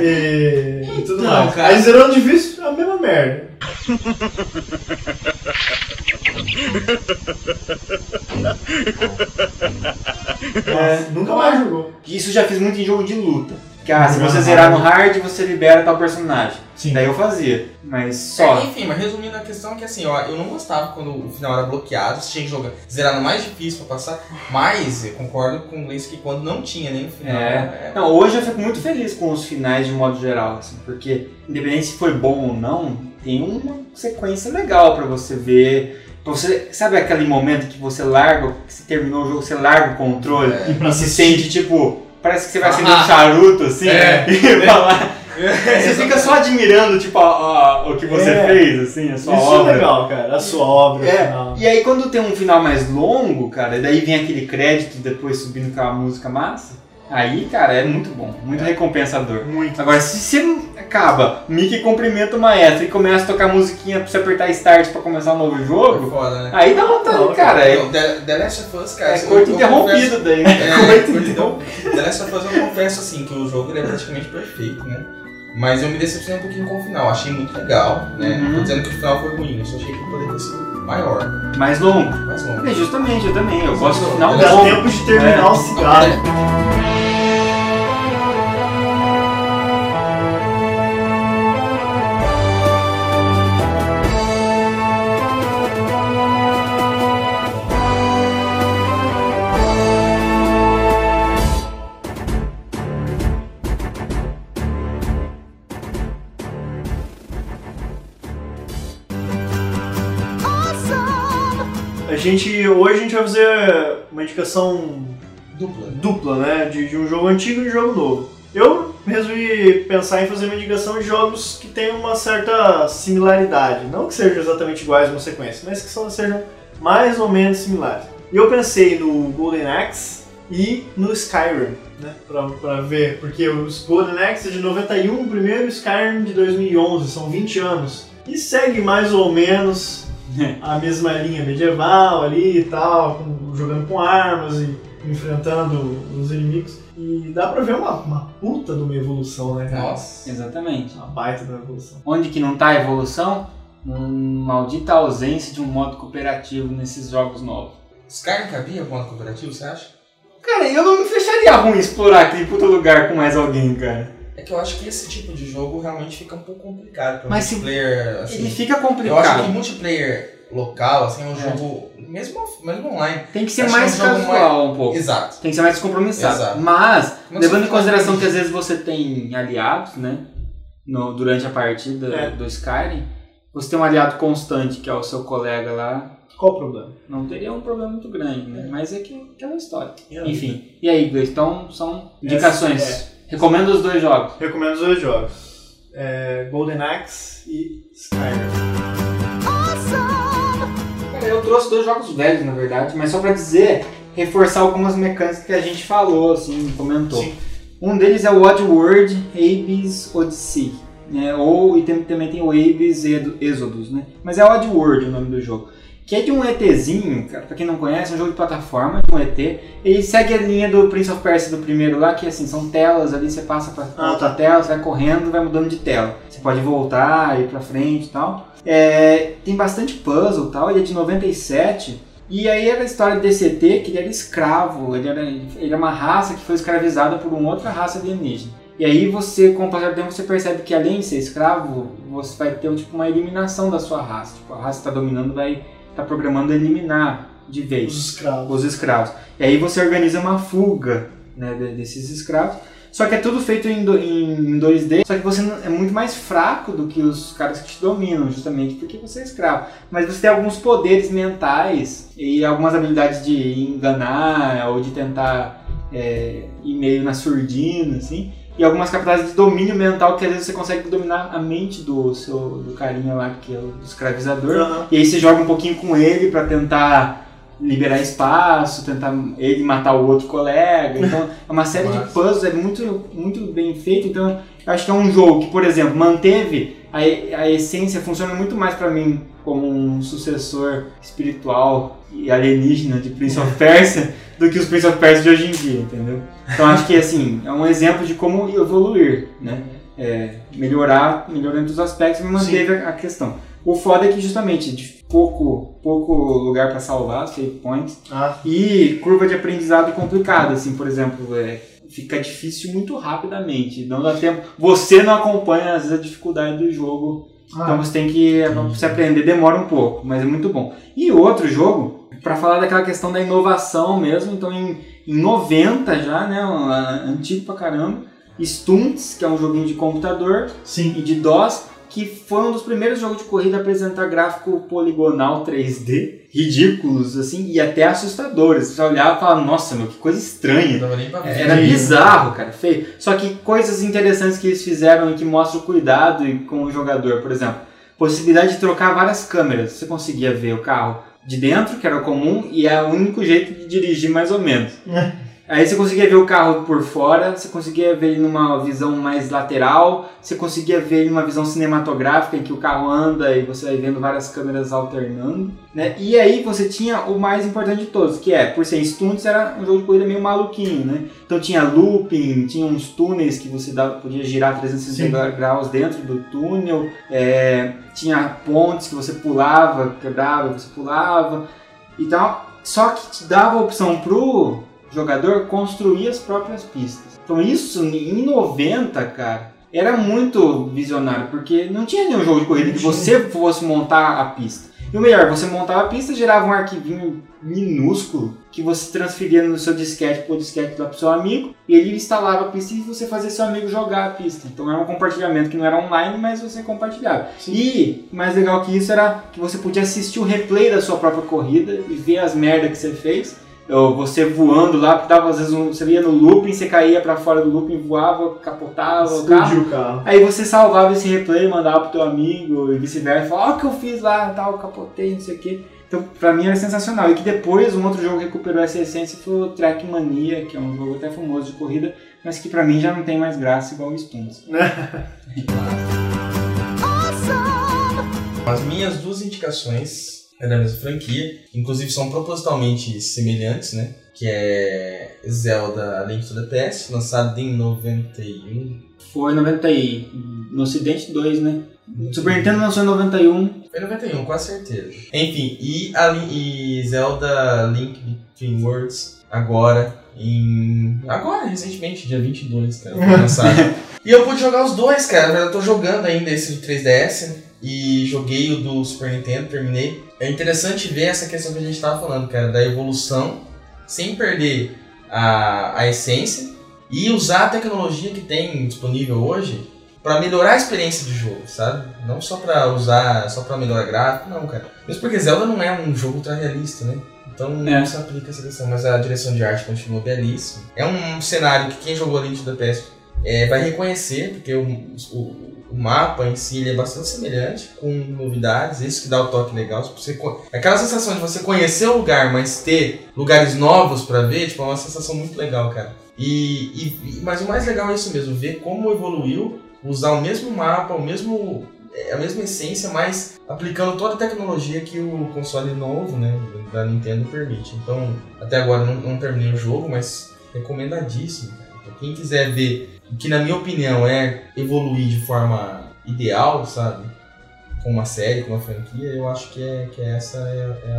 Speaker 4: e, e tudo
Speaker 2: Não,
Speaker 4: mais.
Speaker 2: cara.
Speaker 4: Aí zerou no difícil, a mesma merda.
Speaker 3: É.
Speaker 4: Nunca mais jogou.
Speaker 3: Isso eu já fiz muito em jogo de luta. Que ah, se você zerar no
Speaker 4: hard.
Speaker 3: você libera tal personagem.
Speaker 4: Sim.
Speaker 3: Daí eu fazia. Mas só.
Speaker 2: É, enfim, mas resumindo a questão é que assim, ó, eu não gostava quando o final era bloqueado, você tinha que jogar, zerar no mais difícil pra passar, mas eu concordo com o Gleice que quando não tinha nem o final.
Speaker 3: É. Não, hoje eu fico muito feliz com os finais de modo geral, assim, porque independente se foi bom ou não, tem uma sequência legal pra você ver. Pra você, sabe aquele momento que você larga, que você terminou o jogo, você larga o controle
Speaker 2: É.
Speaker 4: E
Speaker 3: se sente tipo, parece que você vai acender
Speaker 2: Ah. [LAUGHS]
Speaker 3: um charuto assim,
Speaker 2: É. [LAUGHS]
Speaker 3: e falar. Você fica só admirando tipo a- a- o que você
Speaker 4: É.
Speaker 3: fez, assim, a sua
Speaker 4: Isso
Speaker 3: obra.
Speaker 4: é legal, cara. A sua obra.
Speaker 3: É,
Speaker 4: final.
Speaker 3: e aí quando tem um final mais longo, cara, e daí vem aquele crédito depois subindo com a música massa, aí, cara, é muito bom, muito recompensador.
Speaker 4: Muito.
Speaker 3: Agora, se você acaba, Mickey cumprimenta o maestro e começa a tocar musiquinha pra você apertar start pra começar um novo jogo,
Speaker 2: foda, né?
Speaker 3: aí dá vontade,
Speaker 4: Não,
Speaker 3: cara. É,
Speaker 2: Não, The, The Last of Us, cara.
Speaker 3: é
Speaker 2: assim, eu
Speaker 3: interrompido daí, né?
Speaker 2: confesso- É,
Speaker 3: corte interrompido.
Speaker 2: The Last of Us eu confesso assim que o jogo ele é praticamente perfeito, né? Mas eu me decepcionei um pouquinho com o final. Achei muito legal, né?
Speaker 3: Uhum.
Speaker 2: Tô dizendo que o final foi ruim, eu só achei que poderia ter sido maior,
Speaker 3: Mais longo.
Speaker 2: mais longo.
Speaker 3: É, justamente, eu também. Eu gosto do final
Speaker 4: Dá tempo de terminar
Speaker 3: É.
Speaker 4: o cigarro. Gente, hoje a gente vai fazer uma indicação
Speaker 2: Dupla.
Speaker 4: dupla, né? De, de um jogo antigo e um jogo novo. Eu resolvi pensar em fazer uma indicação de jogos que tenham uma certa similaridade. Não que sejam exatamente iguais uma sequência, mas que são, sejam mais ou menos similares. E eu pensei no Golden Axe e no Skyrim, né? Pra, pra ver, porque os Golden Axe é de 91, o primeiro Skyrim de 2011, são 20 anos. E segue mais ou menos [LAUGHS] a mesma linha medieval ali e tal, com- jogando com armas e enfrentando os inimigos. E dá pra ver uma, uma puta de uma evolução, né, cara?
Speaker 2: Nossa.
Speaker 3: Exatamente.
Speaker 4: Uma baita de uma evolução.
Speaker 3: Onde que não tá a evolução? Uma maldita ausência de um modo cooperativo nesses jogos novos.
Speaker 2: Skyrim cabia modo cooperativo, você acha?
Speaker 3: Cara, eu não me fecharia ruim explorar aquele puta lugar com mais alguém, cara.
Speaker 2: É que eu acho que esse tipo de jogo realmente fica um pouco complicado pra
Speaker 3: Mas se-
Speaker 2: multiplayer, assim.
Speaker 3: Ele fica
Speaker 2: Eu acho que
Speaker 3: complicado.
Speaker 2: multiplayer local, assim, é um
Speaker 3: É.
Speaker 2: jogo, mesmo, mesmo online.
Speaker 3: Tem que ser
Speaker 2: Acho
Speaker 3: mais
Speaker 2: que é um
Speaker 3: casual um pouco.
Speaker 2: Exato.
Speaker 3: Tem que ser mais descompromissado.
Speaker 2: Exato.
Speaker 3: Mas,
Speaker 2: Não
Speaker 3: levando em consideração que às vezes você tem aliados, né? No, durante a partida
Speaker 4: É.
Speaker 3: do Skyrim, você tem um aliado constante, que é o seu colega lá,
Speaker 4: Qual o problema?
Speaker 3: não teria um problema muito grande, né? Mas é que aquela história.
Speaker 4: É.
Speaker 3: Enfim. E aí, Gleice? Então, são indicações. Recomendo os dois jogos.
Speaker 4: Recomendo os dois jogos. É, Golden Axe e Skyrim.
Speaker 3: Cara, eu trouxe dois jogos velhos, na verdade, mas só pra dizer, reforçar algumas mecânicas que a gente falou, assim, comentou.
Speaker 4: Sim.
Speaker 3: Um deles é o Oddworld Abyss Odyssey, né? Ou e tem- também tem o Abyss Edo- Exodus, né? Mas é Oddworld o nome do jogo. Que é de um ETzinho, cara, pra quem não conhece, é um jogo de plataforma, de um ET. Ele segue a linha do Prince of Persia do primeiro lá, que assim, são telas ali, você passa pra
Speaker 4: Ah,
Speaker 3: outra
Speaker 4: tá.
Speaker 3: tela, você vai correndo, vai mudando de tela. Você pode voltar, ir pra frente e tal. É, tem bastante puzzle e tal, ele é de 97. E aí era a história desse ET, que ele era escravo, ele era, ele era uma raça que foi escravizada por uma outra raça alienígena. E aí você, com o passar do tempo, você percebe que além de ser escravo, você vai ter tipo, uma eliminação da sua raça. Tipo, a raça que está dominando vai estar programando eliminar de vez
Speaker 4: Os escravos.
Speaker 3: os escravos. E aí você organiza uma fuga né, de- desses escravos. Só que é tudo feito em, do- em 2D, só que você é muito mais fraco do que os caras que te dominam, justamente porque você é escravo. Mas você tem alguns poderes mentais e algumas habilidades de enganar ou de tentar é, ir meio na surdina, assim. E algumas capacidades de domínio mental que às vezes você consegue dominar a mente do seu do carinha lá, que é o escravizador.
Speaker 4: Aham.
Speaker 3: E aí você joga um pouquinho com ele pra tentar liberar espaço, tentar ele matar o outro colega. Então é uma série de [LAUGHS]
Speaker 2: Massa.
Speaker 3: puzzles, é muito, muito bem feito. Então eu acho que é um jogo que, por exemplo, manteve a, a essência, funciona muito mais pra mim como um sucessor espiritual e alienígena de Prince of [LAUGHS] Persia do que os Prince of Persia de hoje em dia, entendeu? Então acho que assim, é um exemplo de como evoluir, né? É, melhorar, melhorando os aspectos, mas manteve a, a questão. O foda é que justamente de pouco, pouco lugar para salvar, save points,
Speaker 4: Ah,
Speaker 3: e curva de aprendizado complicada, assim, por exemplo, é, fica difícil muito rapidamente, não dá tempo. Você não acompanha às vezes a dificuldade do jogo, então você tem que você aprender demora um pouco, mas é muito bom. E outro jogo, para falar daquela questão da inovação mesmo, então em, em 90 já, né, antigo pra caramba, Stunts, que é um joguinho de computador,
Speaker 4: sim.
Speaker 3: e de DOS, que foi um dos primeiros jogos de corrida a apresentar gráfico poligonal 3D, ridículos, assim, e até assustadores. Você olhava e falava, nossa, meu, que coisa
Speaker 2: Não
Speaker 3: estranha.
Speaker 2: dava nem pra ver.
Speaker 3: Era bizarro, cara, feio. Só que coisas interessantes que eles fizeram e que mostram o cuidado e- com o jogador, por exemplo, possibilidade de trocar várias câmeras. Você conseguia ver o carro de dentro, que era comum, e é o único jeito de dirigir mais ou menos. [LAUGHS] Aí você conseguia ver o carro por fora, você conseguia ver ele numa visão mais lateral, você conseguia ver ele numa visão cinematográfica em que o carro anda e você vai vendo várias câmeras alternando, né? E aí você tinha o mais importante de todos, que é, por ser stunts, era um jogo de corrida meio maluquinho, né? Então tinha looping, tinha uns túneis que você dava, podia girar 360 graus dentro do túnel, é, tinha pontes que você pulava, quebrava, você pulava. Então, só que te dava a opção pro jogador construir as próprias pistas. Então isso em 90, cara, era muito visionário, porque não tinha nenhum jogo de corrida que você fosse montar a pista. E o melhor, você montava a pista, gerava um arquivinho minúsculo que você transferia no seu disquete para o disquete lá pro seu amigo e ele instalava a pista e você fazia seu amigo jogar a pista. Então era um compartilhamento que não era online, mas você compartilhava. E mais legal que isso era que você podia assistir o replay da sua própria corrida e ver as merdas que você fez ou você voando lá, porque dava, às vezes um, você ia no looping, você caía pra fora do looping, voava, capotava o carro.
Speaker 4: O carro.
Speaker 3: Aí você salvava esse replay, mandava pro teu amigo e vice-versa, falava, ó o que eu fiz lá, tal, capotei, não sei o quê. Então, pra mim era sensacional. E que depois um outro jogo que recuperou essa essência foi o Trackmania, que é um jogo até famoso de corrida, mas que pra mim já não tem mais graça igual o Stunts. [LAUGHS]
Speaker 2: As minhas duas indicações é da mesma franquia, inclusive são propositalmente semelhantes, né? Que é Zelda Link to the Past, lançado em 91.
Speaker 3: Foi em 90 e... no Ocidente 2, né? Super Nintendo lançou em 91.
Speaker 2: Foi em 91, com certeza. Enfim, e, a, e Zelda Link Between Worlds agora em. Agora, recentemente, dia 22, cara, foi lançado. [LAUGHS] e eu pude jogar os dois, cara. Eu tô jogando ainda esse do 3DS né? e joguei o do Super Nintendo, terminei. É interessante ver essa questão que a gente tava falando, cara, da evolução sem perder a, a essência e usar a tecnologia que tem disponível hoje pra melhorar a experiência de jogo, sabe? Não só pra usar, só pra melhorar gráfico, não, cara. Mesmo porque Zelda não é um jogo ultra realista, né? Então
Speaker 3: É.
Speaker 2: não se aplica essa questão, mas a direção de arte continua belíssima. É um cenário que quem jogou Link to the Past é, vai reconhecer, porque o, o, o mapa em si é bastante semelhante, com novidades, isso que dá o toque legal. Você, co- aquela sensação de você conhecer o lugar, mas ter lugares novos pra ver, tipo, é uma sensação muito legal, cara. E, e- e- mas o mais legal é isso mesmo, ver como evoluiu, usar o mesmo mapa, o mesmo é a mesma essência, mas aplicando toda a tecnologia que o console novo, né, da Nintendo permite. Então, até agora não, não terminei o jogo, mas recomendadíssimo. Quem quiser ver o que, na minha opinião, é evoluir de forma ideal, sabe? Com uma série, com uma franquia, eu acho que, é, que essa é, a-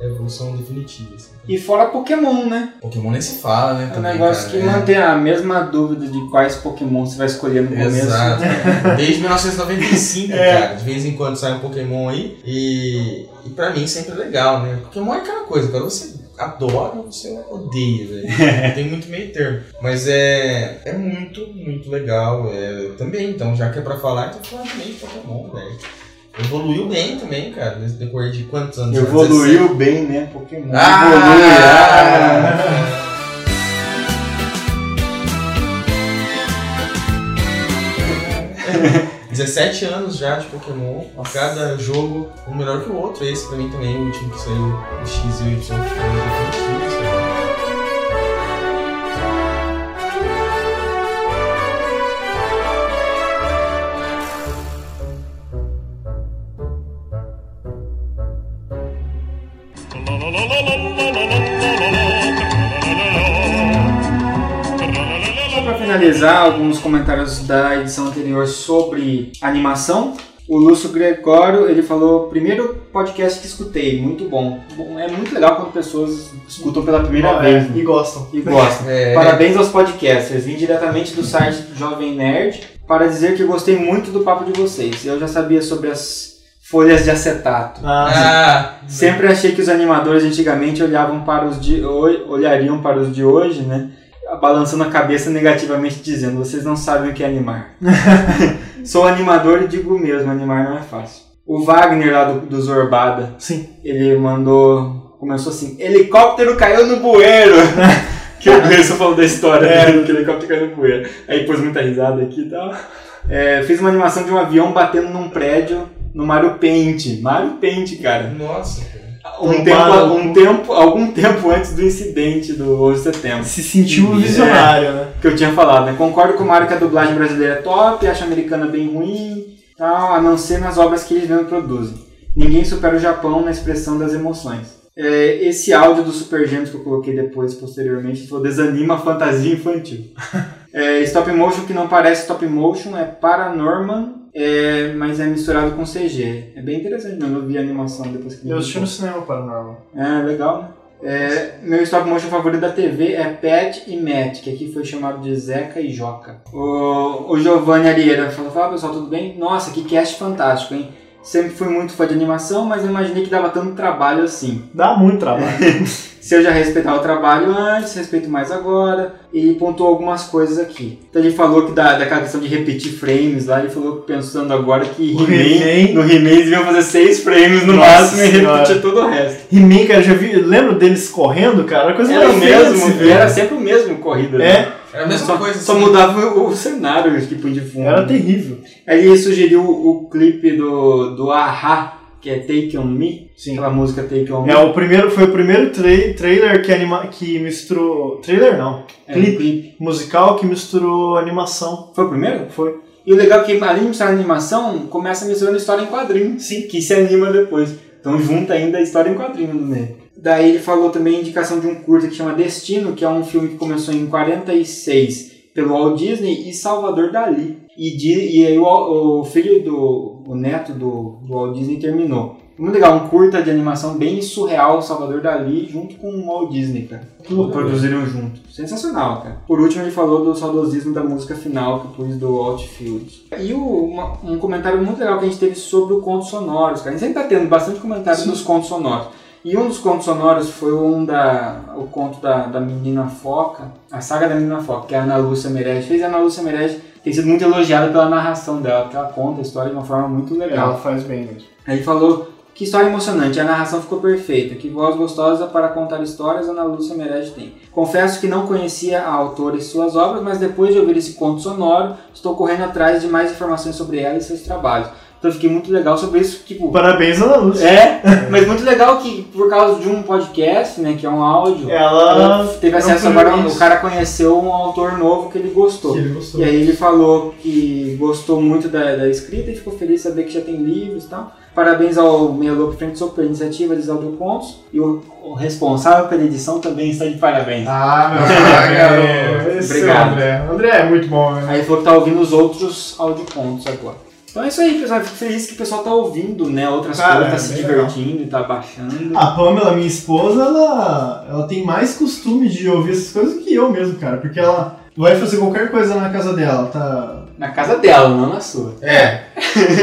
Speaker 2: é a evolução definitiva. Assim.
Speaker 3: E fora Pokémon, né?
Speaker 2: Pokémon nem se fala, né?
Speaker 3: É um negócio
Speaker 2: cara,
Speaker 3: que
Speaker 2: é.
Speaker 3: mantém a mesma dúvida de quais Pokémon você vai escolher no começo.
Speaker 2: Exato. [LAUGHS] Desde 1995,
Speaker 4: É.
Speaker 2: cara. De vez em quando sai um Pokémon aí. E, e pra mim sempre é legal, né? Pokémon é aquela coisa, cara. Você adora ou você odeia, velho. [LAUGHS] Tem muito meio termo. Mas é, é muito, muito legal. É, também, então, já que é pra falar, então falar também de Pokémon, velho. Evoluiu bem também, cara, nesse decorrer de quantos anos?
Speaker 3: Evoluiu bem, né? Pokémon.
Speaker 2: Ah!
Speaker 3: Evolui. Ah! [LAUGHS]
Speaker 2: 17 anos já de Pokémon, cada jogo um melhor que o outro. Esse pra mim também, o último que saiu, o X e o Y,
Speaker 3: finalizar, alguns comentários da edição anterior sobre animação. O Lúcio Gregório, ele falou, primeiro podcast que escutei, muito bom. Bom, É muito legal quando pessoas escutam pela primeira
Speaker 4: É,
Speaker 3: vez né?
Speaker 4: E gostam.
Speaker 3: e gostam.
Speaker 2: É,
Speaker 3: Parabéns aos podcasters. Vim diretamente do site do Jovem Nerd para dizer que gostei muito do papo de vocês. Eu já sabia sobre as folhas de acetato.
Speaker 4: Ah,
Speaker 2: Ah,
Speaker 3: Sempre achei que os animadores antigamente olhavam para os de olhariam para os de hoje, né? Balançando a cabeça negativamente, dizendo: vocês não sabem o que é animar. [LAUGHS] Sou animador e digo mesmo: animar não é fácil. O Wagner lá do, do Zorbada,
Speaker 4: sim.
Speaker 3: ele mandou. Começou assim: helicóptero caiu no bueiro. [LAUGHS] que o Gleison falou da história
Speaker 4: É.
Speaker 3: dele, que o helicóptero caiu no bueiro. Aí pôs muita risada aqui e tal. É, fiz uma animação de um avião batendo num prédio no Mario Paint. Mario Paint, cara.
Speaker 2: nossa.
Speaker 3: Um
Speaker 4: Tomara
Speaker 3: tempo, um tempo, algum tempo antes do incidente do 11 de setembro.
Speaker 4: Se sentiu
Speaker 3: É.
Speaker 4: visionário, né?
Speaker 3: que eu tinha falado, né? Concordo com o Mário que a dublagem brasileira é top, acho a americana bem ruim, tal, a não ser nas obras que eles mesmos produzem. Ninguém supera o Japão na expressão das emoções. É, esse áudio do Super Gêmeos que eu coloquei depois, posteriormente, falou desanima a fantasia infantil. [LAUGHS] É, stop motion que não parece stop motion é Paranorman, é, mas é misturado com CG. É bem interessante, mesmo, eu vi a animação depois que
Speaker 4: Eu assisti no cinema Paranormal.
Speaker 3: é, legal, né? É, meu stop motion favorito da TV é Pet e Matt, que aqui foi chamado de Zeca e Joca. O, o Giovanni Arieira falou: Fala pessoal, tudo bem? Nossa, que cast fantástico, hein? Sempre fui muito fã de animação, mas eu imaginei que dava tanto trabalho assim.
Speaker 4: Dá muito trabalho. [LAUGHS]
Speaker 3: Se eu já respeitava o trabalho antes, respeito mais agora. E pontuou algumas coisas aqui. Então ele falou que da, daquela questão de repetir frames lá, ele falou que pensando agora que He-Man,
Speaker 4: He-Man-
Speaker 3: no He-Man eles iam fazer seis frames no
Speaker 4: Nossa
Speaker 3: máximo e
Speaker 4: Senhora.
Speaker 3: repetir todo o resto.
Speaker 4: He-Man, cara, já vi. Lembra deles correndo, cara? Era coisa
Speaker 3: Era o mesmo, era sempre o mesmo corrida. né?
Speaker 4: É,
Speaker 2: Era a mesma
Speaker 3: só,
Speaker 2: coisa.
Speaker 3: Só
Speaker 2: assim.
Speaker 3: mudava o, o cenário, tipo, de fundo.
Speaker 4: era terrível.
Speaker 3: Ele sugeriu o, clipe do, do Aha, que é Take On Me.
Speaker 4: Sim.
Speaker 3: Aquela música Take On Me.
Speaker 4: É, o primeiro, foi o primeiro trai- trailer que, anima, que misturou. Trailer não.
Speaker 3: É,
Speaker 4: clipe.
Speaker 3: clipe.
Speaker 4: Musical que misturou animação.
Speaker 3: Foi o primeiro?
Speaker 4: Foi.
Speaker 3: E o legal é que, além de misturar animação, começa misturando história em quadrinho. Sim. Que se anima depois. Então junta ainda a história em quadrinho no meio. Daí ele falou também a indicação de um curta que chama Destino, que é um filme que começou em 46 pelo Walt Disney e Salvador Dali. E, di- e aí o, o filho do. o neto do, do Walt Disney terminou. Muito legal, um curta de animação bem surreal, Salvador Dali, junto com o Walt Disney, cara.
Speaker 4: Tudo.
Speaker 3: Produziram junto. Sensacional, cara. Por último, ele falou do saudosismo da música final que eu pus do Outfield. E o, uma- um comentário muito legal que a gente teve sobre o contos sonoros, cara. A gente sempre tá tendo bastante comentário dos contos sonoros. E um dos contos sonoros foi um da. o conto da, da menina foca, a saga da menina foca, que a Ana Lúcia Merege fez. A Ana Lúcia Merege tem sido muito elogiada pela narração dela, porque ela conta a história de uma forma muito legal.
Speaker 4: Ela faz bem mesmo.
Speaker 3: Aí ele falou que história emocionante, a narração ficou perfeita, que voz gostosa para contar histórias Ana Lúcia Merege tem. Confesso que não conhecia a autora e suas obras, mas depois de ouvir esse conto sonoro, estou correndo atrás de mais informações sobre ela e seus trabalhos. Então eu fiquei muito legal sobre isso, tipo...
Speaker 4: Parabéns, Ana Lúcia.
Speaker 3: É, mas muito legal que por causa de um podcast, né, que é um áudio,
Speaker 4: Ela
Speaker 3: ela teve
Speaker 4: é
Speaker 3: acesso agora, o cara conheceu um autor novo que ele gostou.
Speaker 4: Que ele gostou.
Speaker 3: E aí ele falou que gostou muito da, da escrita e ficou feliz de saber que já tem livros e tal. Parabéns ao Meia Louco Frente Soco pela iniciativa de Audio Contos. E o, o responsável pela edição também está de parabéns.
Speaker 4: Ah, meu garoto.
Speaker 3: Obrigado.
Speaker 4: André. André é muito bom, né?
Speaker 3: Aí falou que tá ouvindo os outros audiocontos agora. Então é isso aí, pessoal. Fico feliz que o pessoal tá ouvindo, né? Outras
Speaker 4: Cara,
Speaker 3: coisas, tá
Speaker 4: é
Speaker 3: se
Speaker 4: legal.
Speaker 3: divertindo e tá baixando.
Speaker 4: A Pamela, minha esposa, ela, ela tem mais costume de ouvir essas coisas que eu mesmo, cara. Porque ela vai fazer qualquer coisa na casa dela. Tá...
Speaker 3: Na casa dela, não na sua.
Speaker 2: É,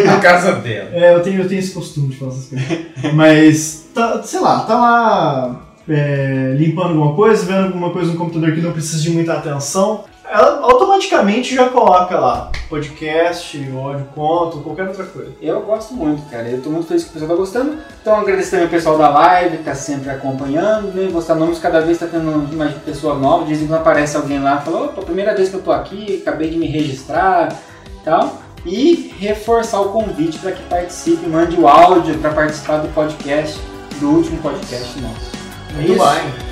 Speaker 2: na casa dela.
Speaker 4: É, eu tenho, eu tenho esse costume de falar essas coisas. Mas, tá, sei lá, tá lá é, limpando alguma coisa, vendo alguma coisa no computador que não precisa de muita atenção. Ela automaticamente já coloca lá podcast, áudio conto, qualquer outra coisa.
Speaker 3: Eu gosto muito, cara. Eu tô muito feliz que o pessoal tá gostando. Então agradecer também o pessoal da live, que tá sempre acompanhando, né? Gostar nomes, cada vez tá tendo mais pessoa nova. De vez em quando aparece alguém lá e fala, opa, primeira vez que eu tô aqui, acabei de me registrar e tal. E reforçar o convite para que participe, mande o áudio para participar do podcast, do último podcast nosso.
Speaker 4: Muito
Speaker 3: isso.
Speaker 4: bem.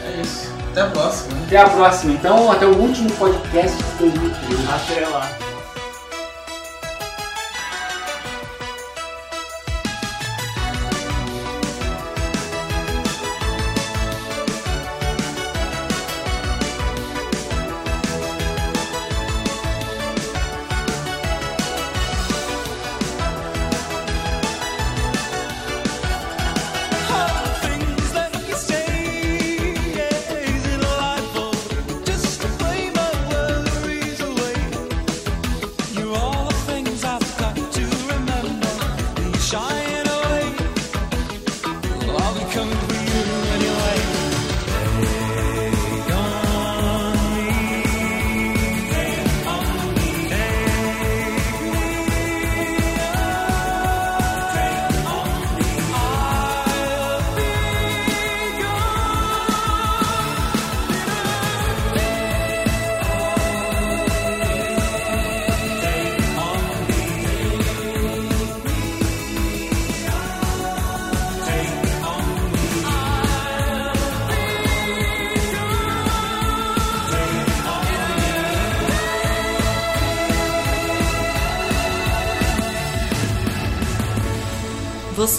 Speaker 2: Até a próxima. né?
Speaker 3: Até a próxima, então, até o último podcast de 2013.
Speaker 4: Até lá.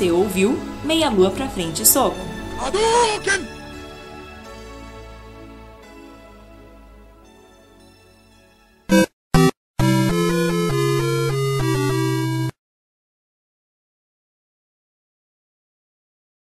Speaker 1: Você ouviu Meia Lua pra Frente Soco.
Speaker 7: Hadouken!